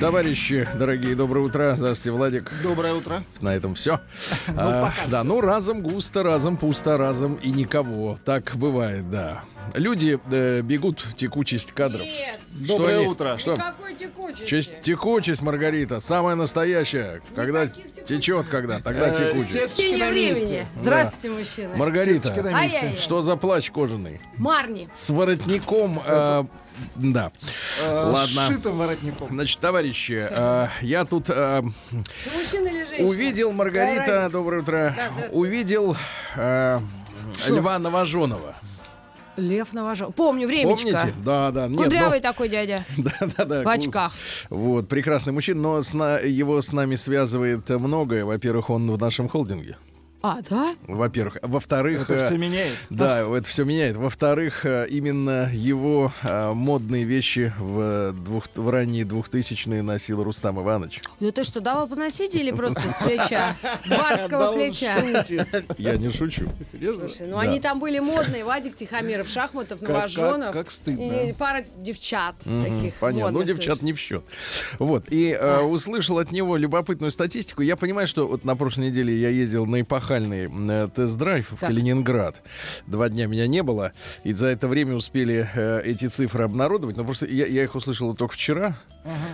Товарищи, дорогие, доброе утро. Здравствуйте, Владик. Доброе утро. На этом все. пока да, всё. ну разом густо, разом пусто, разом и никого. Так бывает, да. Люди э, бегут текучесть кадров. Нет, Что Доброе они- утро. Что? никакой текучести. Честь- текучесть, Маргарита, самая настоящая. Когда Никаких текучестей. течет, когда, тогда Э, текучесть. сеточка Течение на месте. времени. Здравствуйте, мужчины. Маргарита, Сеточка на месте. Ай-яй-яй. что за плащ кожаный? Марни. С воротником, э, да. Э, Ладно. Сшитым воротником. Значит, товарищи, э, я тут э? Увидел, Маргарита, доброе утро. Увидел Льва Новоженова. Лев Новожел. Помню, времечко. Помните? Да, да. Нет, Кудрявый такой дядя. да, да, да. В очках. Вот, прекрасный мужчина, но с на- его с нами связывает многое. Во-первых, он в нашем холдинге. А, да? Во-первых. Во-вторых... Это э, все меняет. Да, это все меняет. Во-вторых, э, именно его э, модные вещи в, двух, в ранние двухтысячные носил Рустам Иванович. Ну ты что, давал поносить или просто с плеча? С барского плеча? Я не шучу. Серьезно? Слушай, ну они там были модные. Вадик Тихомиров, Шахматов, Новоженов. как стыдно. И пара девчат таких Понятно. Ну, девчат не в счет. Вот. И э, услышал от него любопытную статистику. Я понимаю, что вот на прошлой неделе я ездил на эпохальный э, тест-драйв в. Калининград. Два дня меня не было. И за это время успели э, эти цифры обнародовать. Но просто я, я их услышал только вчера.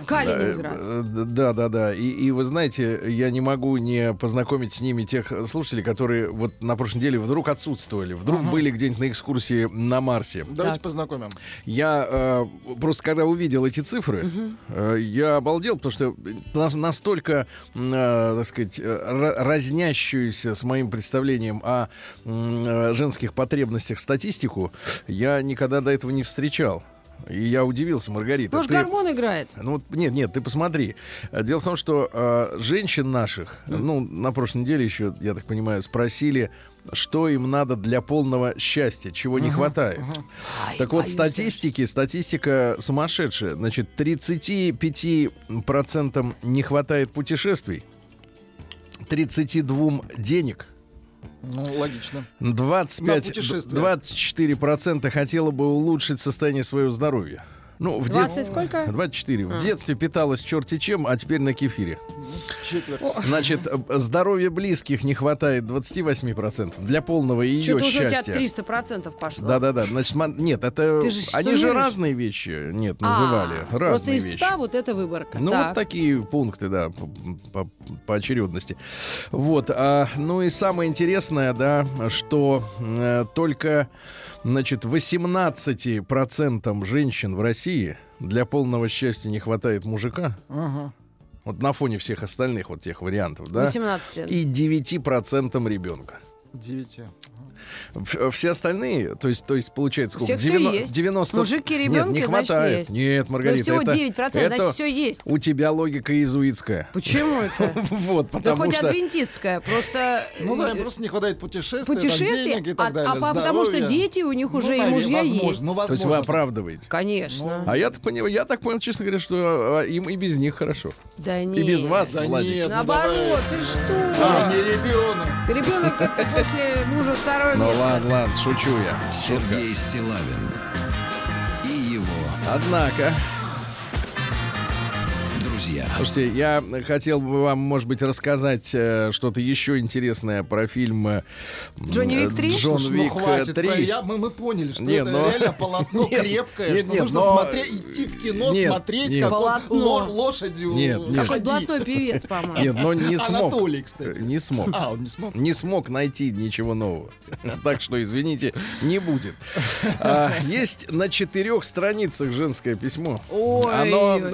Калининград. Э, э, Да, да, да. И, и вы знаете, я не могу не познакомить с ними тех слушателей, которые вот на прошлой неделе вдруг отсутствовали. Вдруг были где-нибудь на экскурсии на Марсе. Давайте Так. познакомим. Я э, просто когда увидел эти цифры, э, я обалдел, потому что нас- настолько, э, так сказать, ра- разнящуюся с моим представлением о э, женских потребностях статистику я никогда до этого не встречал. И я удивился, Маргарита. Может, ты- гормон играет? ну, вот, нет, нет, ты посмотри. Дело в том, что э, женщин наших, ну, на прошлой неделе еще, я так понимаю, спросили, что им надо для полного счастья, чего не хватает. Так вот, статистики, статистика сумасшедшая. Значит, 35% не хватает путешествий, 32 денег, Ну, логично. 25, На путешествия. 24% хотела бы улучшить состояние своего здоровья. Ну, в 20 дет- сколько? 24. В А. детстве питалась черти чем, а теперь на кефире. Четверть. Значит, э, здоровья близких не хватает 28% для полного ее Что-то уже у тебя счастья. 300% пошло. Да-да-да. Значит, нет, это Ты же они же разные вещи, нет, А, называли. разные Просто из вещи. 100 вот эта выборка. Ну, Так. вот такие пункты, да, по, по- по очередности. Вот. а, ну и самое интересное, да, что э, только, Значит, 18% женщин в России для полного счастья не хватает мужика. Угу. Вот на фоне всех остальных вот тех вариантов, да? 18 лет. И 9% ребенка. 9. Все остальные, то есть, то есть получается сколько? всех всё 90 есть. 90 Мужик и Нет, ребенки, не значит, хватает. есть. Нет, Ну, Маргарита, всего это, 9%, это значит, все есть. у тебя логика иезуитская. Почему это? Вот, Да потому хоть что... адвентистская, просто Ну да, э, им просто не хватает путешествий, там, путешествия, денег и так а, далее. а по- потому что дети у них Ну, уже и мужья возможно, есть. Ну, То есть вы возможно. оправдываете. Конечно. А я так понимаю, я так понял, честно говоря, что а, им и без них хорошо. Да И нет. без вас, Да Владик. нет, ну Наоборот, ты что? А, не ребенок. Ребенок после мужа второе Ну ладно, ладно, шучу я. Сергей Стилавин и его Однако, друзья. слушайте, я хотел бы вам, может быть, рассказать э, что-то еще интересное про фильм э, Джонни Вик 3? Джон Слушай, ну Вик хватит, 3. про- я- мы, мы поняли, что Нет, это но- реально полотно Нет, крепкое, нет, что нет, нужно но- смотреть, идти в кино, Нет, смотреть, нет. как он Полотно. ло- лошадью Нет, нет. Какой блатной певец, по-моему. Нет, но не смог. Анатолий, кстати. Не смог. А, он не смог. не смог найти ничего нового. Так что, извините, не будет. А, есть на четырех страницах женское письмо. Ой, Оно, ой,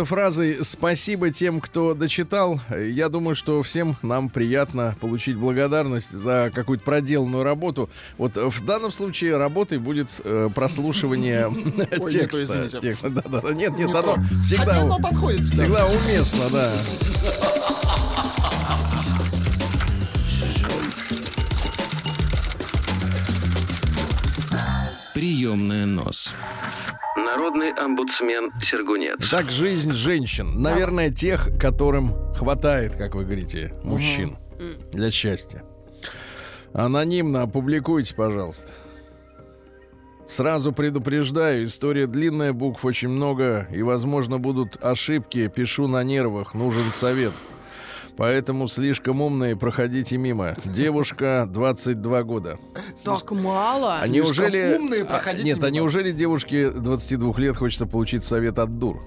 заканчивается фразой «Спасибо тем, кто дочитал». Я думаю, что всем нам приятно получить благодарность за какую-то проделанную работу. Вот в данном случае работой будет э, прослушивание текста. извините. Текста, да, да, да. Нет, нет, Не оно то. всегда, Хотя оно подходит всегда. всегда уместно, да. Приемная нос. Народный омбудсмен Сергунец. Так жизнь женщин. Наверное, тех, которым хватает, как вы говорите, мужчин для счастья. Анонимно опубликуйте, пожалуйста. Сразу предупреждаю, история длинная, букв очень много, и, возможно, будут ошибки. Пишу на нервах, нужен совет. Поэтому слишком умные, проходите мимо. Девушка, 22 года. Так мало. А неужели... умные, а, проходите Нет, а мимо. неужели девушке 22 лет хочется получить совет от дур?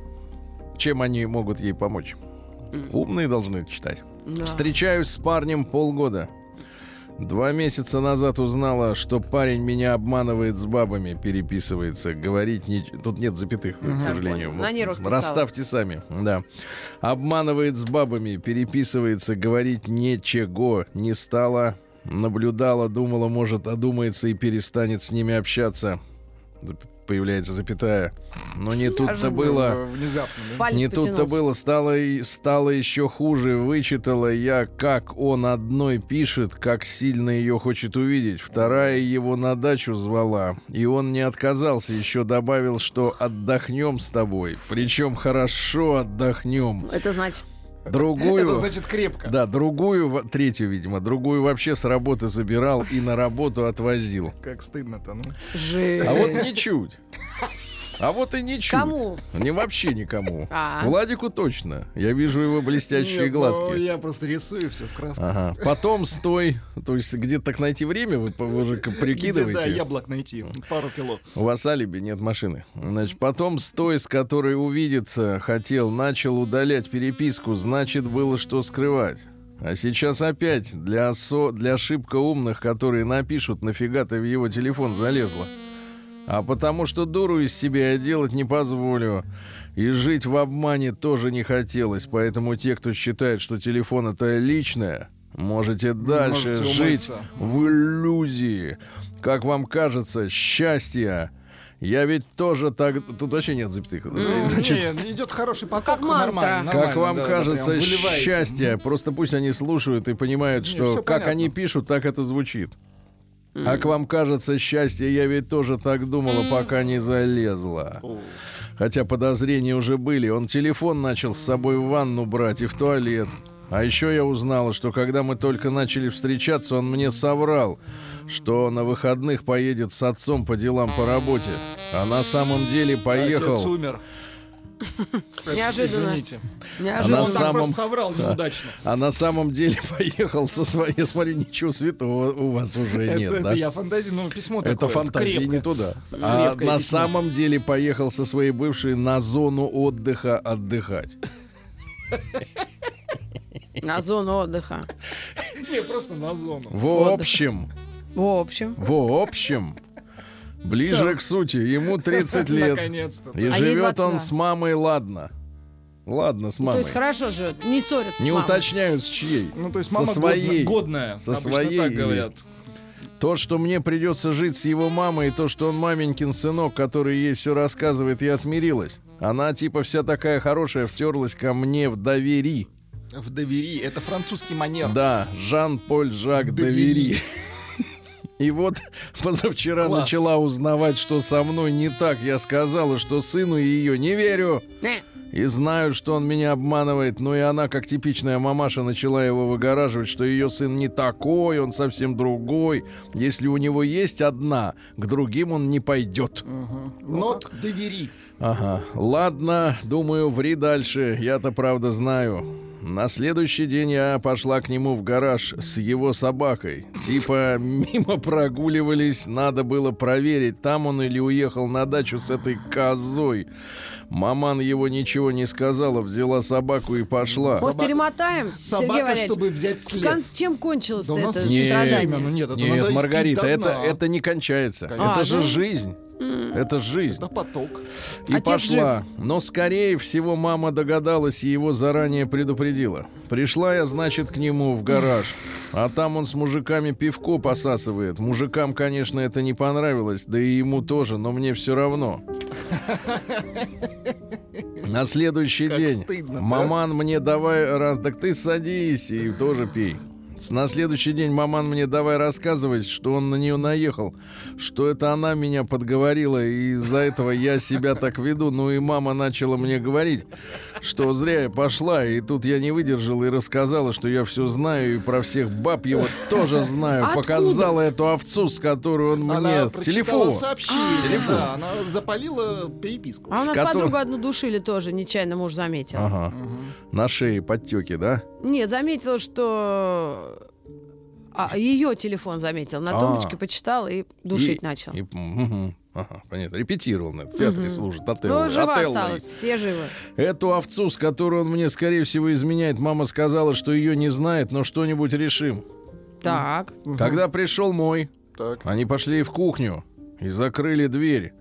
Чем они могут ей помочь? Умные должны это читать. Да. Встречаюсь с парнем полгода. Два месяца назад узнала, что парень меня обманывает с бабами, переписывается. Говорить не... Тут нет запятых, к сожалению. нервах писала. Расставьте сами. Да. Обманывает с бабами, переписывается. Говорить ничего не стала. Наблюдала, думала, может, одумается и перестанет с ними общаться. Появляется запятая. Но не тут-то было. Внезапно, да? Не тут-то было, стало, и- стало еще хуже. Вычитала я, как он одной пишет, как сильно ее хочет увидеть. Вторая его на дачу звала. И он не отказался, еще добавил, что отдохнем с тобой. Причем хорошо отдохнем. Это значит, Другую... Это значит крепко. Да, другую, третью, видимо, другую вообще с работы забирал и на работу отвозил. Как стыдно-то, ну. жесть. А вот ничуть. А вот и ничуть. Кому? Не вообще никому. А. Владику точно. Я вижу его блестящие Нет, ну, глазки. я просто рисую все в краску. Ага. Потом стой. То есть где-то так найти время, вы, по- вы же к- Где, прикидываете. да, яблок найти. Пару кило. У вас алиби, нет машины. Значит, потом стой, с которой увидеться хотел, начал удалять переписку, значит, было что скрывать. А сейчас опять для, осо... для ошибка умных, которые напишут, нафига ты в его телефон залезла. А потому что дуру из себя я делать не позволю. И жить в обмане тоже не хотелось. Поэтому те, кто считает, что телефон это личное, можете дальше Можете жить умыться. в иллюзии. Как вам кажется, счастье. Я ведь тоже так... Тут вообще нет запятых. Значит, Не, идет хороший поток. Как мантра. нормально, как нормально, вам да, кажется, счастье. Просто пусть они слушают и понимают, что как понятно. они пишут, так это звучит. А к вам кажется счастье, я ведь тоже так думала, пока не залезла. Хотя подозрения уже были. Он телефон начал с собой в ванну брать и в туалет. А еще я узнала, что когда мы только начали встречаться, он мне соврал, что на выходных поедет с отцом по делам по работе. А на самом деле Отец поехал. умер. Неожиданно. Извините. Неожиданно. на Он так самом- просто соврал неудачно. А на самом деле поехал со своей... Я смотрю, ничего святого у вас уже Это, нет, это да? я фантазии, ну, письмо Это такое. фантазия крепкое. не туда. А Крепкое на письмо. самом деле поехал со своей бывшей на зону отдыха отдыхать. На зону отдыха. Не, просто на зону. В общем, В общем. в общем, ближе Всё. к сути, ему 30 лет. И А живет он 22. с мамой, ладно. Ладно, с То мамой. есть хорошо же, не ссорятся Не с мамой. уточняют с чьей. Ну, то есть Со мама своей. годна- годная. Со Обычно своей так говорят. То, что мне придется жить с его мамой, и то, что он маменькин сынок, который ей все рассказывает, я смирилась. Она типа вся такая хорошая, втерлась ко мне в довери. В довери. Это французский манер. Да, Жан-Поль Жак Довери. Довери. И вот позавчера Класс. начала узнавать, что со мной не так. Я сказала, что сыну ее не верю. И знаю, что он меня обманывает. Но и она, как типичная мамаша, начала его выгораживать, что ее сын не такой, он совсем другой. Если у него есть одна, к другим он не пойдет. Но довери. Ага. Ладно, думаю, ври дальше. Я-то правда знаю. На следующий день я пошла к нему в гараж с его собакой. Типа мимо прогуливались, надо было проверить, там он или уехал на дачу с этой козой. Маман его ничего не сказала, взяла собаку и пошла. Может, Собака- перемотаем, Сергей Собака, Валерьевич? чтобы взять след. конце чем кончилось Да это страдание? время, ну нет, это Нет, Маргарита, это, это не кончается. Конечно. это А, же да? жизнь. Это жизнь. Это поток. И Отец пошла. Но, скорее всего, мама догадалась и его заранее предупредила. Пришла я, значит, к нему в гараж. А там он с мужиками пивко посасывает. Мужикам, конечно, это не понравилось, да и ему тоже, но мне все равно. На следующий Как день стыдно, да? маман мне давай раз, так ты садись и тоже пей. На следующий день маман мне давай рассказывать, что он на нее наехал, что это она меня подговорила, и из-за этого я себя так веду. Ну и мама начала мне говорить, что зря я пошла, и тут я не выдержал и рассказала, что я все знаю, и про всех баб его тоже знаю. Откуда? Показала эту овцу, с которой он Она мне... Телефон. сообщение. Телефон. Да, она запалила переписку. А у С нас которым- подругу одну душили тоже, нечаянно муж заметил. Ага. На шее подтеки, да? Нет, заметил, что... А, ее телефон заметил, на А. тумбочке почитал и душить И- начал. и- мгм. Ага, понятно. Репетировал на это. В театре служит. Отелло. Ну, жива Отелло. осталась, все живы. Эту овцу, с которой он мне, скорее всего, изменяет, мама сказала, что ее не знает, но что-нибудь решим. Так. Когда пришел мой, Так. они пошли в кухню и закрыли дверь.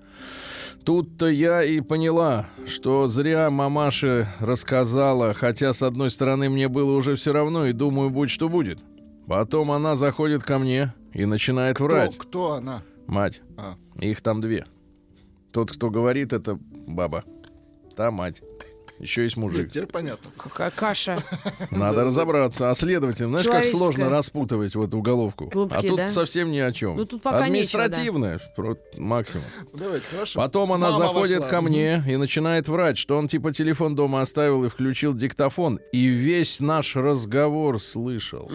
Тут-то я и поняла, что зря мамаша рассказала, хотя, с одной стороны, мне было уже все равно, и думаю, будь что будет. Потом она заходит ко мне и начинает Кто, врать. кто она? Мать. А. Их там две. Тот, кто говорит, это баба. Та мать. Еще есть Нет, мужик. теперь понятно. Какая каша. Надо разобраться. А следовательно, знаешь, как сложно распутывать вот уголовку? А тут да? совсем ни о чем. Ну, тут пока нечего, Административное, про- максимум. Давайте, хорошо. Потом она Мама заходит вошла. ко мне и начинает врать, что он типа телефон дома оставил и включил диктофон. И весь наш разговор слышал.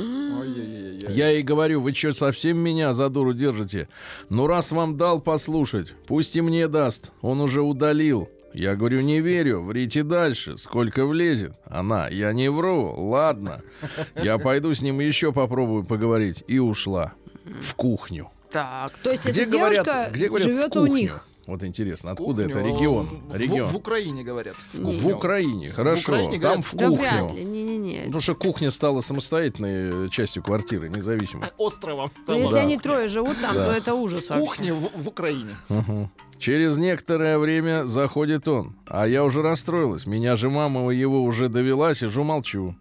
Я ей говорю, вы что, совсем меня за дуру держите? Ну, раз вам дал послушать, пусть и мне даст. Он уже удалил. Я говорю, не верю, врите дальше, сколько влезет. Она, я не вру, ладно. Я пойду с ним еще попробую поговорить. И ушла в кухню. Так, то есть Где эта девушка говорят, где говорят в живет у них. Вот интересно, откуда Кухню, это регион? в- Регион. В, Украине говорят. В, В. Украине, хорошо. Украине Там говорят, в Да кухню. вряд ли, не-не-не. Потому что кухня стала самостоятельной частью квартиры, независимой. Островом Ну, стало. если Да. они трое живут там, Да. то это ужас вообще. Кухня в, в Украине. Мгм. Через некоторое время заходит он, а я уже расстроилась. Меня же мама его уже довела, сижу молчу.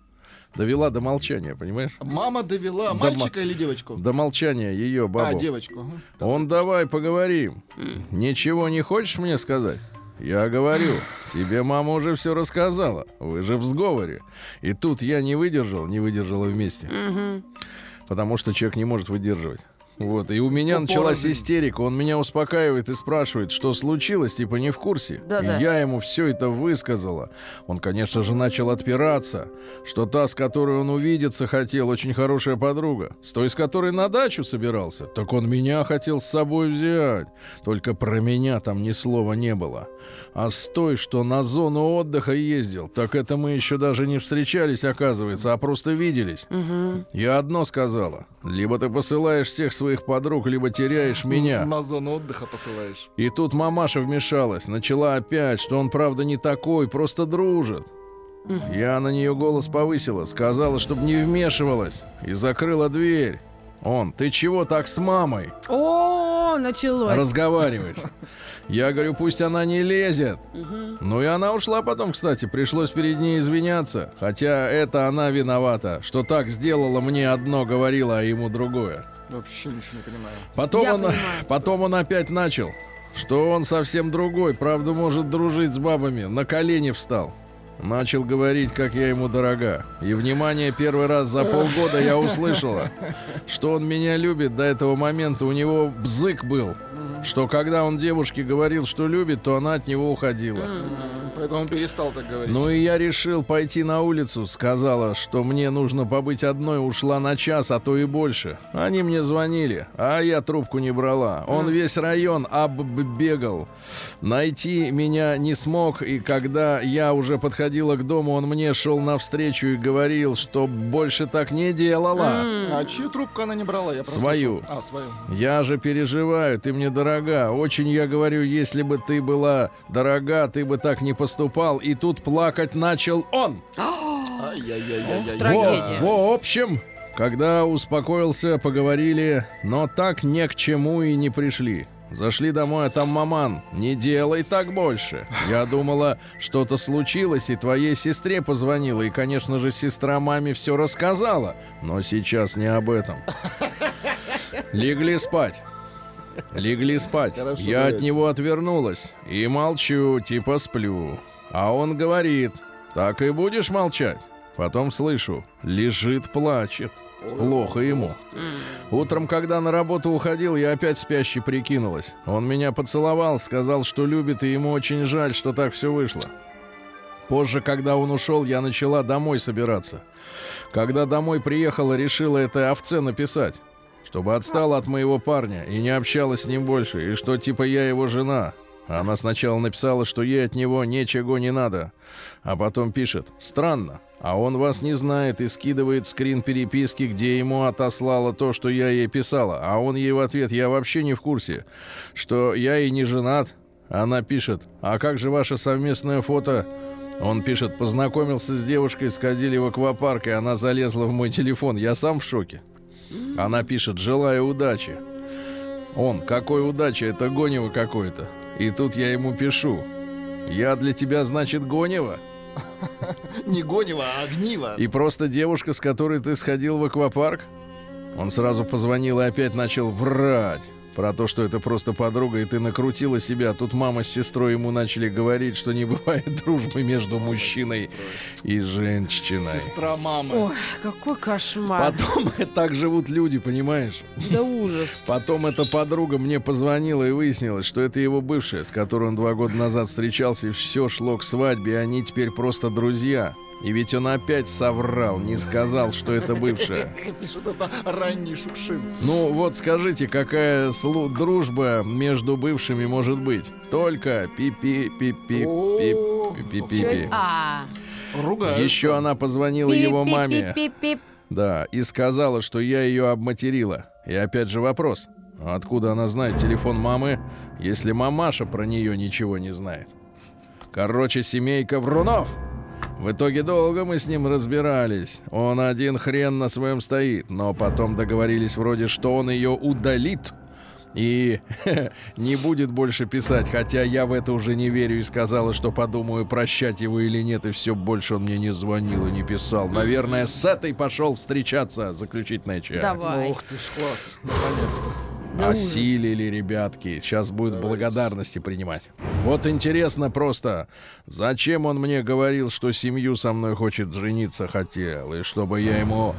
Довела до молчания, понимаешь? Мама довела Да мальчика или девочку? До молчания ее А, бабу. девочку. ага. Он давай поговорим. Ничего не хочешь мне сказать? Я говорю, тебе мама уже все рассказала. Вы же в сговоре. И тут я не выдержал, не выдержала вместе. Мгм. Потому что человек не может выдерживать. Вот, и у меня По началась истерика. Он меня успокаивает и спрашивает, что случилось, типа не в курсе. Да-да. И я ему все это высказала. Он, конечно же, начал отпираться, что та, с которой он увидеться хотел, очень хорошая подруга. С той, с которой на дачу собирался, так он меня хотел с собой взять. Только про меня там ни слова не было. А с той, что на зону отдыха ездил, так это мы еще даже не встречались, оказывается, а просто виделись. Мгм. Я одно сказала. Либо ты посылаешь всех своих подруг, либо теряешь меня. На зону отдыха посылаешь. И тут мамаша вмешалась. Начала опять, что он правда не такой, просто дружит. Я на нее голос повысила. Сказала, чтобы не вмешивалась. И закрыла дверь. Он, ты чего так с мамой О, началось. разговариваешь? Я говорю, пусть она не лезет. Ну и она ушла потом, кстати. Пришлось перед ней извиняться. Хотя это она виновата, что так сделала мне одно, говорила, а ему другое. Вообще ничего не понимаю. Потом Я он, понимаю. потом он опять начал, что он совсем другой, правда может дружить с бабами, на колени встал. Начал говорить, как я ему дорога. И, внимание, первый раз за полгода я услышала, что он меня любит. До этого момента у него бзык был, что когда он девушке говорил, что любит, то она от него уходила. Поэтому он перестал так говорить. Ну и я решил пойти на улицу. Сказала, что мне нужно побыть одной. Ушла на час, а то и больше. Они мне звонили, а я трубку не брала. Он весь район оббегал. Найти меня не смог. И когда я уже подходила к дому, он мне шел навстречу и говорил, что больше так не делала. А чью трубку она не брала? Я. Свою. А, свою. Я же переживаю, ты мне дорога. Очень я говорю, если бы ты была дорога, ты бы так не поступал. И тут плакать начал он. Трагедия. в общем, когда успокоился, поговорили, но так ни к чему и не пришли. Зашли домой, а там маман. Не делай так больше. Я думала, что-то случилось, и твоей сестре позвонила. И, конечно же, сестра маме все рассказала. Но сейчас не об этом. Легли спать. Легли спать. Хорошо, Я от давайте. него отвернулась. И молчу, типа сплю. А он говорит, так и будешь молчать? Потом слышу, лежит, плачет. Плохо ему. Утром, когда на работу уходил, я опять спящий прикинулась. Он меня поцеловал, сказал, что любит, и ему очень жаль, что так все вышло. Позже, когда он ушел, я начала домой собираться. Когда домой приехала, решила это овце написать. Чтобы отстала от моего парня и не общалась с ним больше, и что типа я его жена. Она сначала написала, что ей от него ничего не надо, а потом пишет «Странно, а он вас не знает и скидывает скрин переписки, где ему отослала то, что я ей писала, а он ей в ответ «Я вообще не в курсе, что я и не женат». Она пишет «А как же ваше совместное фото?» Он пишет «Познакомился с девушкой, сходили в аквапарк, и она залезла в мой телефон. Я сам в шоке». Она пишет «Желаю удачи». Он «Какой удачи? Это гонево какое-то». И тут я ему пишу. Я для тебя, значит, Гонева? Не Гонева, а Огнива. И просто девушка, с которой ты сходил в аквапарк? Он сразу позвонил и опять начал врать про то, что это просто подруга, и ты накрутила себя. Тут мама с сестрой ему начали говорить, что не бывает дружбы между мужчиной и женщиной. Сестра мамы. Ой, какой кошмар. Потом так живут люди, понимаешь? Да ужас. Потом эта подруга мне позвонила и выяснилось, что это его бывшая, с которой он два года назад встречался, и все шло к свадьбе, и они теперь просто друзья. И ведь он опять соврал, не сказал, что это бывшая. Пишут, это ранний Шукшин. Ну вот скажите, какая дружба между бывшими может быть? Только пи-пи-пи-пи-пи-пи-пи-пи. А. Еще она позвонила его маме. Да, и сказала, что я ее обматерила. И опять же вопрос. Откуда она знает телефон мамы, если мамаша про нее ничего не знает? Короче, семейка Врунов. В итоге долго мы с ним разбирались. Он один хрен на своем стоит, но потом договорились вроде, что он ее удалит и не будет больше писать, хотя я в это уже не верю и сказала, что подумаю, прощать его или нет, и все больше он мне не звонил и не писал. Наверное, с этой пошел встречаться, заключительная часть. Давай. Ух ты ж, класс. Наконец-то. Да ужас. Осилили, ребятки. Сейчас будет благодарности принимать. Вот интересно просто, зачем он мне говорил, что семью со мной хочет жениться хотел, и чтобы я ему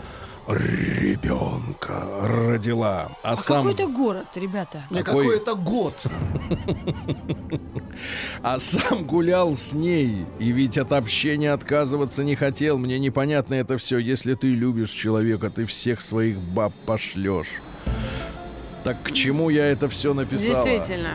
ребенка родила. А, А сам, какой это город, ребята? Не, Какой- какой это год. а сам гулял с ней. И ведь от общения отказываться не хотел. Мне непонятно это все. Если ты любишь человека, ты всех своих баб пошлешь. Так к чему я это все написала? Действительно.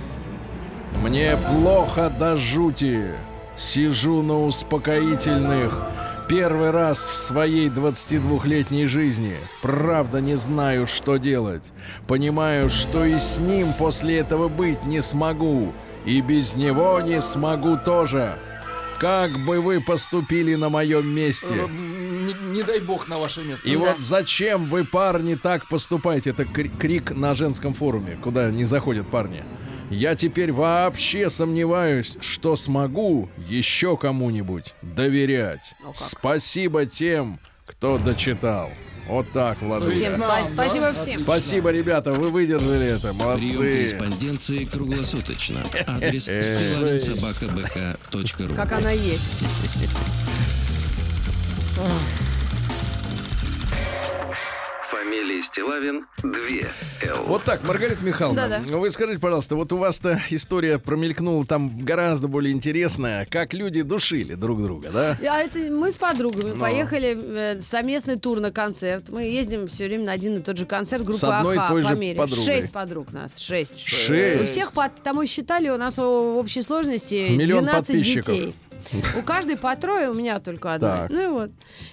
Мне плохо до жути. Сижу на успокоительных. Первый раз в своей 22-летней жизни. Правда не знаю, что делать. Понимаю, что и с ним после этого быть не смогу. И без него не смогу тоже. Как бы вы поступили на моем месте? Э, Не, не дай бог на ваше место. И вот зачем вы, парни, так поступаете? Это кри- крик на женском форуме, куда не заходят парни. Я теперь вообще сомневаюсь, что смогу еще кому-нибудь доверять. Спасибо тем, кто дочитал. Вот так, Владыка. Всем спа- спасибо всем. Спасибо, ребята, вы выдержали это. Прием Молодцы. корреспонденции круглосуточно. Адрес стилавинсобакабк.ру Как она есть. Фамилия Стилавин 2 Л. Вот так, Маргарита Михайловна, Да-да. вы скажите, пожалуйста, вот у вас-то история промелькнула там гораздо более интересная, как люди душили друг друга, да? А это мы с подругами Ну. поехали э, в совместный тур на концерт. Мы ездим все время на один и тот же концерт группы С одной и Аха той по же мере. подругой. Шесть подруг нас, шесть. Шесть. У всех по тому считали, у нас в общей сложности Миллион 12 подписчиков. детей. У каждой по трое, у меня только одна. Так. Ну и вот.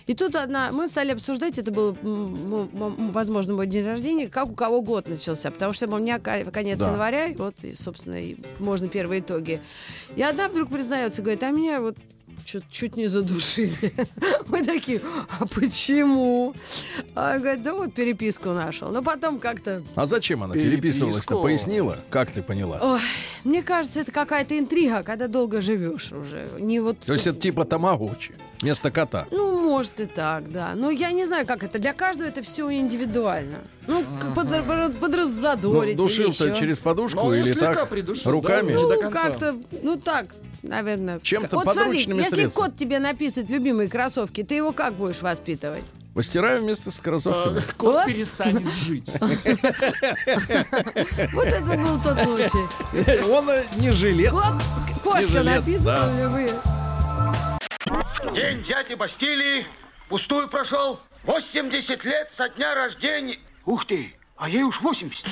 И тут одна, мы стали обсуждать, это был, возможно, мой день рождения, как у кого год начался. Потому что у меня конец Да. января, вот, и, собственно, и можно первые итоги. И одна вдруг признается, говорит, а меня вот чуть, чуть не задушили. Мы такие, а почему? А говорит, да вот переписку нашел. Но потом как-то А зачем она переписывалась-то? Пояснила? Как ты поняла? Ой, мне кажется, это какая-то интрига, когда долго живешь уже. Не вот... То есть это типа тамагочи вместо кота. Ну, может и так, да. Но я не знаю, как это. Для каждого это все индивидуально. Ну, подр- Ну, подраззадорить или душил-то через подушку Ну, или так? придушил, руками? да, Ну, как-то, ну так, наверное. Чем-то вот смотри, если средствами. кот тебе написывает любимые кроссовки, ты его как будешь воспитывать? Постираю вместе с кроссовками. э, кот Вот. перестанет жить. Вот это был тот случай. Он э, не жилец. Вот кошка написана ли вы. День дяди Бастилии пустую прошел. 80 лет со дня рождения. Ух ты, а ей уж 80.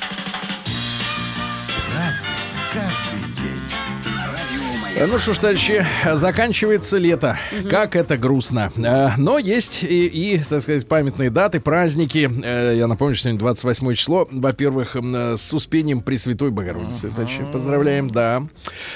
Э, Ну что ж, товарищи, заканчивается лето. Как это грустно. Э, Но есть и, и, так сказать, памятные даты, праздники. Э, Я напомню, что сегодня 28 число. Во-первых, с Успением Пресвятой Богородицы. товарищи, Поздравляем, да.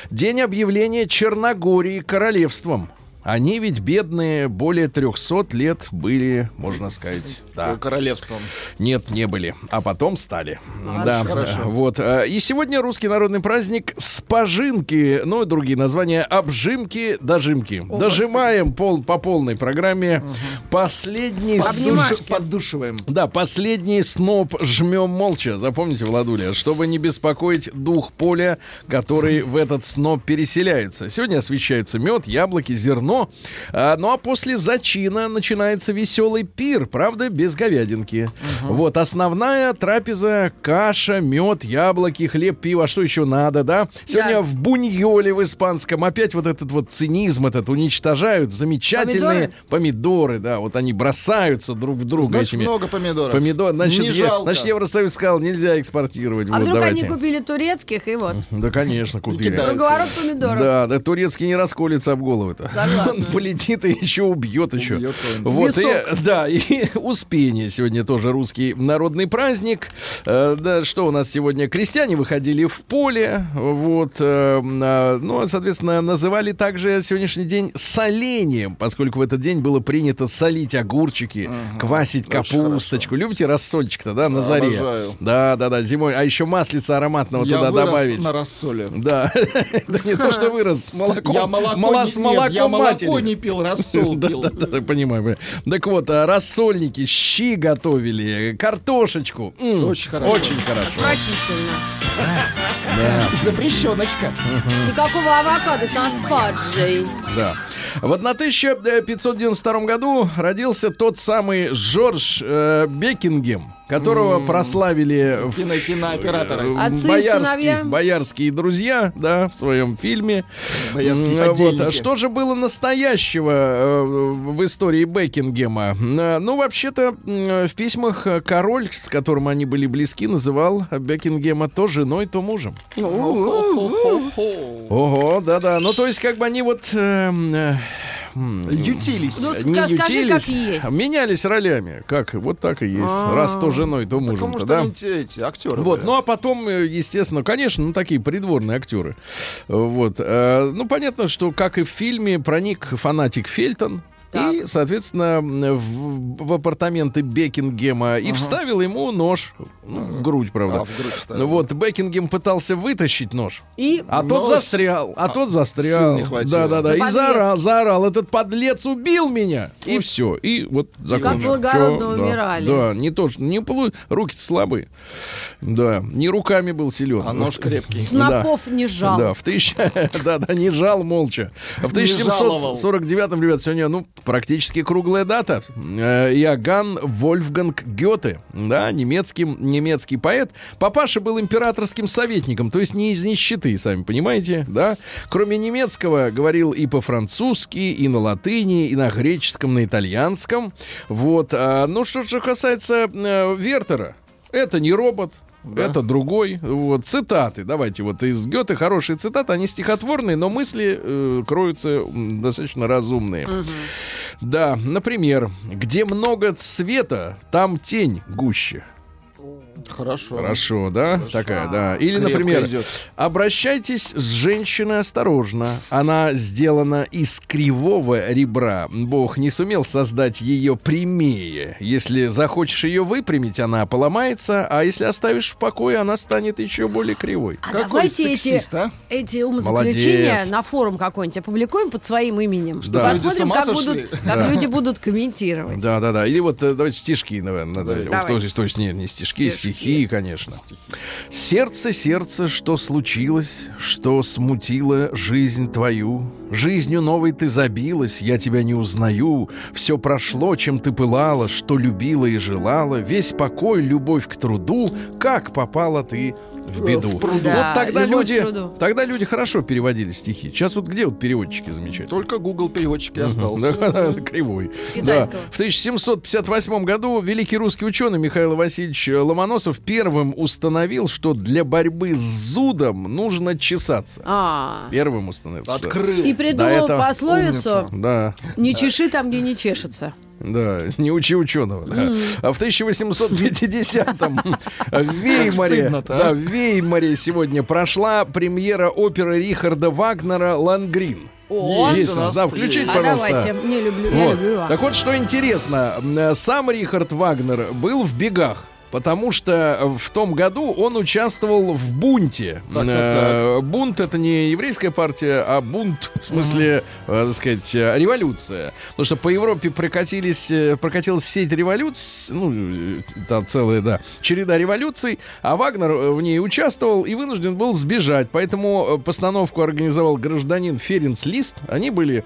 День объявления Черногории королевством. Они ведь бедные более 300 лет были, можно сказать, да. Королевством. Нет, не были, а потом стали. А, да, хорошо. э, вот. э, И сегодня русский народный праздник спожинки, ну и другие названия обжимки, дожимки. Дожимаем пол, по полной программе. Последний с- Обнимашки. Поддушиваем. да, последний сноп жмем молча. Запомните, Владуля, чтобы не беспокоить дух поля, который в этот сноп переселяется. Сегодня освещаются мед, яблоки, зерно. А, ну а после зачина начинается веселый пир, правда, без говядинки. Вот основная трапеза: каша, мед, яблоки, хлеб, пиво, что еще надо, да? Сегодня Да. в буньоле в испанском опять вот этот вот цинизм этот уничтожают замечательные помидоры, да, вот они бросаются друг в друга Значит, этими много помидоров. Помидор, значит, Не жалко. значит, Евросоюз сказал, нельзя экспортировать. А вот, вдруг давайте. они купили турецких и вот. Да, конечно, купили. Круговорот помидоров. Да, да, турецкий не расколется об голову-то. Он полетит и еще убьет еще. Убьет. Вот, и, да, и Успение сегодня тоже русский народный праздник. Э, да, что у нас сегодня? Крестьяне выходили в поле, вот, э, а, ну, соответственно, называли также сегодняшний день солением, поскольку в этот день было принято солить огурчики, квасить Очень капусточку. Любите рассольчик-то, да, на заре? Обожаю. Да, да, да, зимой. А еще маслица ароматного Я туда вырос добавить. на рассоле. Да, да не то, что вырос молоко я молоко не пил, рассол пил. да, да, да, понимаю. понимаю. Так вот, а, рассольники, щи готовили, картошечку. М, Очень хорошо. Очень хорошо. Отвратительно. Запрещеночка. Никакого авокадо со спаржей. Да. Вот на 1592 году родился тот самый Жорж э, Бекингем, которого прославили в Кино- кинооператоры. э, Отцы боярские, боярские друзья, да, в своем фильме. Боярские Вот. подельники. Что же было настоящего э, в истории Бекингема? Э, Ну, вообще-то, в письмах король, с которым они были близки, называл Бекингема то женой, то мужем. Ого, да-да. Ну, то есть, как бы они вот... Ютились. Ну, не ска- скажи, ютились, как есть. а менялись ролями. Как? Вот так и есть. А. Раз то женой, то Потому мужем. что да? эти актеры. Вот, были. ну а потом, э, естественно, конечно, ну такие придворные актеры. Вот, э, ну понятно, что как и в фильме проник фанатик Фельтон. Так. И, соответственно, в, в апартаменты Бекингема и вставил ему нож. Ну, в грудь, правда. А, в грудь вставил. Вот, Бекингем пытался вытащить нож. И А тот Нож- застрял, а, а, тот застрял. сил не хватило. Да, да, да. И заорал, заорал. Этот подлец убил меня. И все. И вот закончил. благородно Всё, да. умирали. Да, не то, что не полу... руки слабые. Да, не руками был силен. А нож крепкий. снопов не жал. Да, в тысяч... да, да, не жал молча. В Не жаловал. 1749-м, ребят, сегодня, ну, практически круглая дата. Э, Иоганн Вольфганг Гёте, да, немецкий, немецкий поэт. Папаша был императорским советником, то есть не из нищеты, сами понимаете, да. Кроме немецкого, говорил и по-французски, и на латыни, и на греческом, на итальянском. Вот. А, ну, что же касается э, Вертера, это не робот, это другой. Вот, цитаты. Давайте вот из Гёте хорошие цитаты. Они стихотворные, но мысли э, кроются достаточно разумные. Да, например, где много цвета, там тень гуще. Хорошо. Хорошо, да? Такая, да. Или, Крепко например, идет. обращайтесь с женщиной осторожно. Она сделана из кривого ребра. Бог не сумел создать ее прямее. Если захочешь ее выпрямить, она поломается, а если оставишь в покое, она станет еще более кривой. А Какой давайте эти, сексист, а? эти умозаключения Молодец. на форум какой-нибудь опубликуем под своим именем. Да. Посмотрим, как, сошли? будут, как люди будут комментировать. Да, да, да. Или вот э, давайте стишки, наверное, надо. Давайте. То есть, то есть нет, не стишки, Стишки. Стихи, конечно. Сердце, сердце, что случилось, что смутило жизнь твою. Жизнью новой ты забилась, я тебя не узнаю. Все прошло, чем ты пылала, что любила и желала. Весь покой, любовь к труду, как попала ты в беду. в пруду. Да, вот тогда люди, тогда люди хорошо переводили стихи. Сейчас вот где вот переводчики замечательные? Только Google переводчик и остался. Кривой. Китайского. Да. В 1758 году великий русский ученый Михаил Васильевич Ломоносов первым установил, что для борьбы с зудом нужно чесаться. А. Первым установил. Открыл. И придумал пословицу Да, «Не чеши там, где не чешется». Да, не учи ученого. да. А в 1850-м в Веймаре, а. да, в Веймаре сегодня прошла премьера оперы Рихарда Вагнера «Лангрин». О, Есть нас, да, включить, а пожалуйста. давайте, не люблю, я Вот. люблю его. Так вот, что интересно, м, сам Рихард Вагнер был в бегах. Потому что в том году он участвовал в бунте. Так, так, Э, Бунт это не еврейская партия, а бунт в смысле, э, так сказать, э, революция. Потому что по Европе прокатились, прокатилась сеть революций, ну, там целая, да, череда революций, а Вагнер в ней участвовал и вынужден был сбежать. Поэтому постановку организовал гражданин Ференц Лист. Они были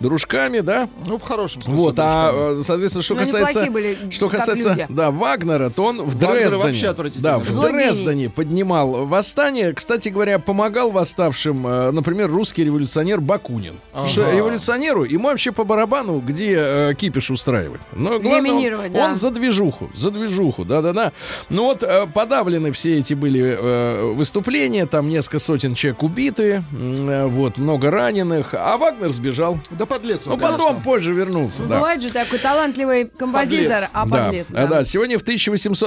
дружками, да, Ну, в хорошем смысле. вот, а, дружками. э, соответственно, что они касается, были, что касается, люди. да, Вагнера, то он в Вагнер Дрездене, да, в Злой гений. Дрездене поднимал восстание. Кстати говоря, помогал восставшим, э, например, русский революционер Бакунин. Потому Что Ага. революционеру ему вообще по барабану, где э, кипиш устраивать. Но главное, он- минировать, он, да. за движуху, за движуху, да-да-да. Ну вот э, подавлены все эти были э, выступления, там несколько сотен человек убиты, э, вот много раненых, а Вагнер сбежал. Да подлец он, Ну потом конечно. позже вернулся, да. Бывает же такой талантливый композитор, Подлец. а Да, подлец. а, да, сегодня в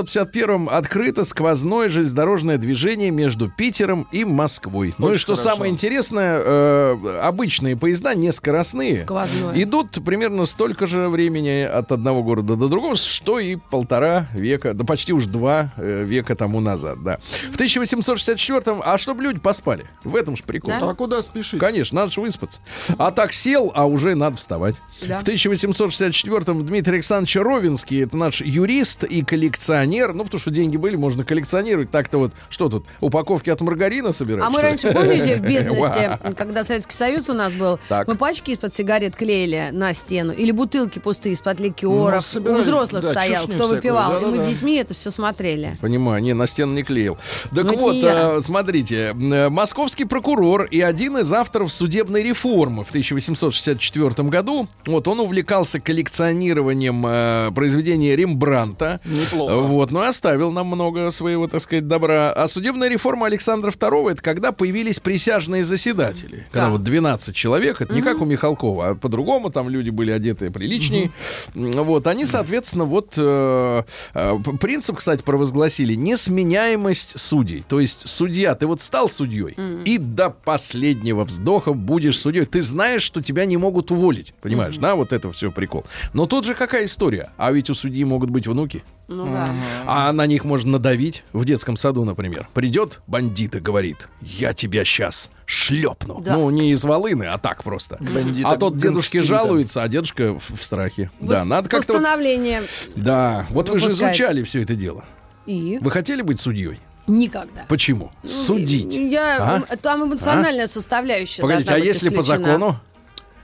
1851-м открыто сквозное железнодорожное движение между Питером и Москвой. ну и Очень что хорошо. самое интересное, э, обычные поезда, не скоростные, Сквозное. идут примерно столько же времени от одного города до другого, что и полтора века, да почти уж два э, века тому назад, да. В 1864-м, а чтобы люди поспали, в этом же прикол. Да? А куда спешить? Конечно, надо же выспаться. А так сел, а уже надо вставать. Да. В 1864-м Дмитрий Александрович Ровинский, это наш юрист и коллекционер. Ну, потому что деньги были, можно коллекционировать. Так-то вот, что тут, упаковки от маргарина собирать? А мы раньше, помните, в бедности, когда Советский Союз у нас был, мы пачки из-под сигарет клеили на стену, или бутылки пустые из-под Ну, ликеров. собирали, У взрослых стоял, кто выпивал. И мы детьми это все смотрели. Понимаю, не, на стену не клеил. Так Ну, вот, э, смотрите, московский прокурор и один из авторов судебной реформы в 1864 году, вот он увлекался коллекционированием э, произведения Рембранта. Неплохо. Вот, но оставил нам много своего, так сказать, добра. А судебная реформа Александра II это когда появились присяжные заседатели. Когда Да. вот 12 человек, это не как у Михалкова, а по-другому там люди были одеты приличнее. М, Вот, они, соответственно, вот э, э, принцип, кстати, провозгласили несменяемость судей. То есть судья, ты вот стал судьей и до последнего вздоха будешь судьей. Ты знаешь, что тебя не могут уволить, понимаешь, да? Вот это все прикол. Но тут же какая история? А ведь у судьи могут быть внуки. Ну да. А на них можно надавить в детском саду, например. Придет бандит и говорит, я тебя сейчас шлепну. Да. Ну, не из волыны, а так просто. Бандита а тот дедушке жалуется, а дедушка в, в страхе. Да, Вос- надо как-то... вот- Постановление. Да, вот вы же выпускает. изучали все это дело. И? Вы хотели быть судьей? Никогда. Почему? Судить. Я, А? Там эмоциональная составляющая. Погодите, а быть если по исключена. закону?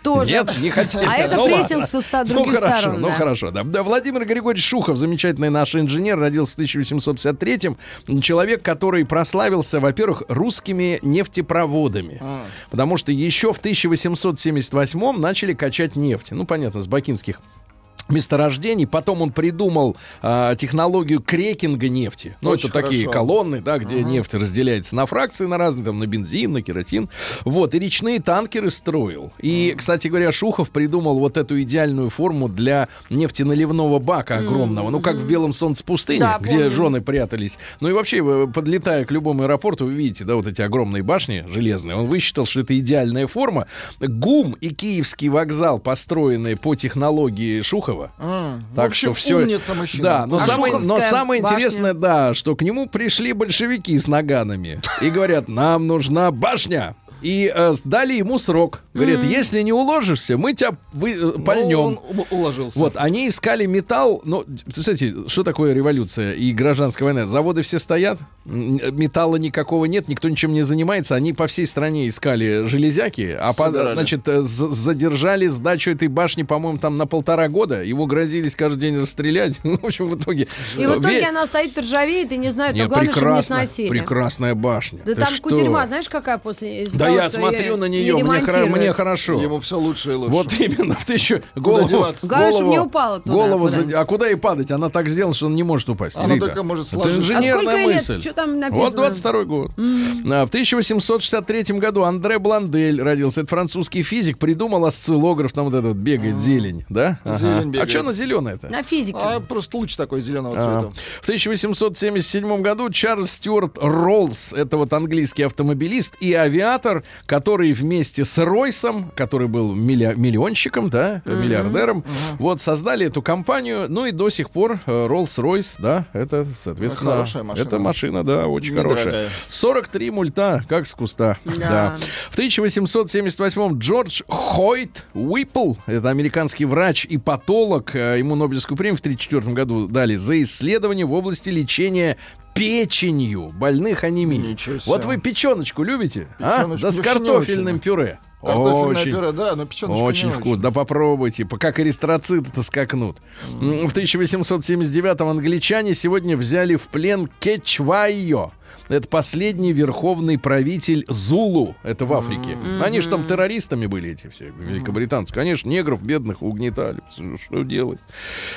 Тоже. Нет, не хотели. А это Ну прессинг со ста Ну других хорошо, сторон. ну хорошо, да. Да, Владимир Григорьевич Шухов, замечательный наш инженер, родился в 1853-м. Человек, который прославился, во-первых, русскими нефтепроводами. А. Потому что еще в 1878-м начали качать нефть. Ну, понятно, с бакинских месторождений. Потом он придумал а, технологию крекинга нефти. Ну, Очень это такие хорошо. колонны, да, где нефть разделяется на фракции, на разные, там, на бензин, на керосин. Вот, и речные танкеры строил. И, кстати говоря, Шухов придумал вот эту идеальную форму для нефтеналивного бака огромного. Ну, как в «Белом солнце пустыни», Да, где помню. жены прятались. Ну и вообще, вы, подлетая к любому аэропорту, вы видите, да, вот эти огромные башни железные. Он высчитал, что это идеальная форма. ГУМ и Киевский вокзал, построенные по технологии Шухова, А, в так общем, что все. умница мужчина. Да, но, А самое, но самое башня? интересное, да, что к нему пришли большевики с наганами и говорят: нам нужна башня. И э, дали ему срок. Говорит, если не уложишься, мы тебя вы, э, Ну, пальнем. он уложился. Вот, они искали металл. Ну, кстати, что такое революция и гражданская война? Заводы все стоят, металла никакого нет, никто ничем не занимается. Они по всей стране искали железяки, а по- значит, э, з- задержали сдачу этой башни, по-моему, там на полтора года. Его грозились каждый день расстрелять. Ну, В общем, в итоге... И в итоге Ве- она стоит ржавеет и не знают, Не, но главное, чтобы не сносили. прекрасная башня. Да Ты там что? кутерьма, знаешь, какая после Да я что смотрю её на не нее, мне, хоро- ремонтируют. мне хорошо. Ему все лучше и лучше. Вот именно, ты еще голову, голову- не упала туда голову за- А куда и падать? Она так сделана, что он не может упасть. Она Рита. только может Это сложиться. инженерная А лет? мысль. Что там написано? Вот 22 год. А, в 1863 году Андре Бландель родился. Это французский физик. Придумал осциллограф. Там вот этот бегает зелень. Да? Ага. Зелень А бегает. что она зеленая-то? На физике. А просто луч такой зеленого А, цвета. В 1877 году Чарльз Стюарт Роллс, это вот английский автомобилист и авиатор, который вместе с Ройсом, который был милли- миллионщиком, да, миллиардером, вот создали эту компанию, ну и до сих пор Роллс-Ройс, да, это, соответственно, Хорошая машина. это машина, да, очень Недорогая. хорошая. 43 мульта, как с куста. Да. Да. В 1878 Джордж Хойт Уиппл, это американский врач и патолог, э, ему Нобелевскую премию в 1934 году дали за исследование в области лечения печенью больных анемией. Вот вы печеночку любите? а? Печеночку Да с картофельным пюре. Картофельное Очень. пюре, да, но печеночка Очень вкусно. Да попробуйте. По- Как эристроциты-то скакнут. М, В 1879-м англичане сегодня взяли в плен Кечвайо. Это последний верховный правитель Зулу. Это в Африке. Они же там террористами были эти все, великобританцы. Конечно, негров бедных угнетали. Ну, Что делать?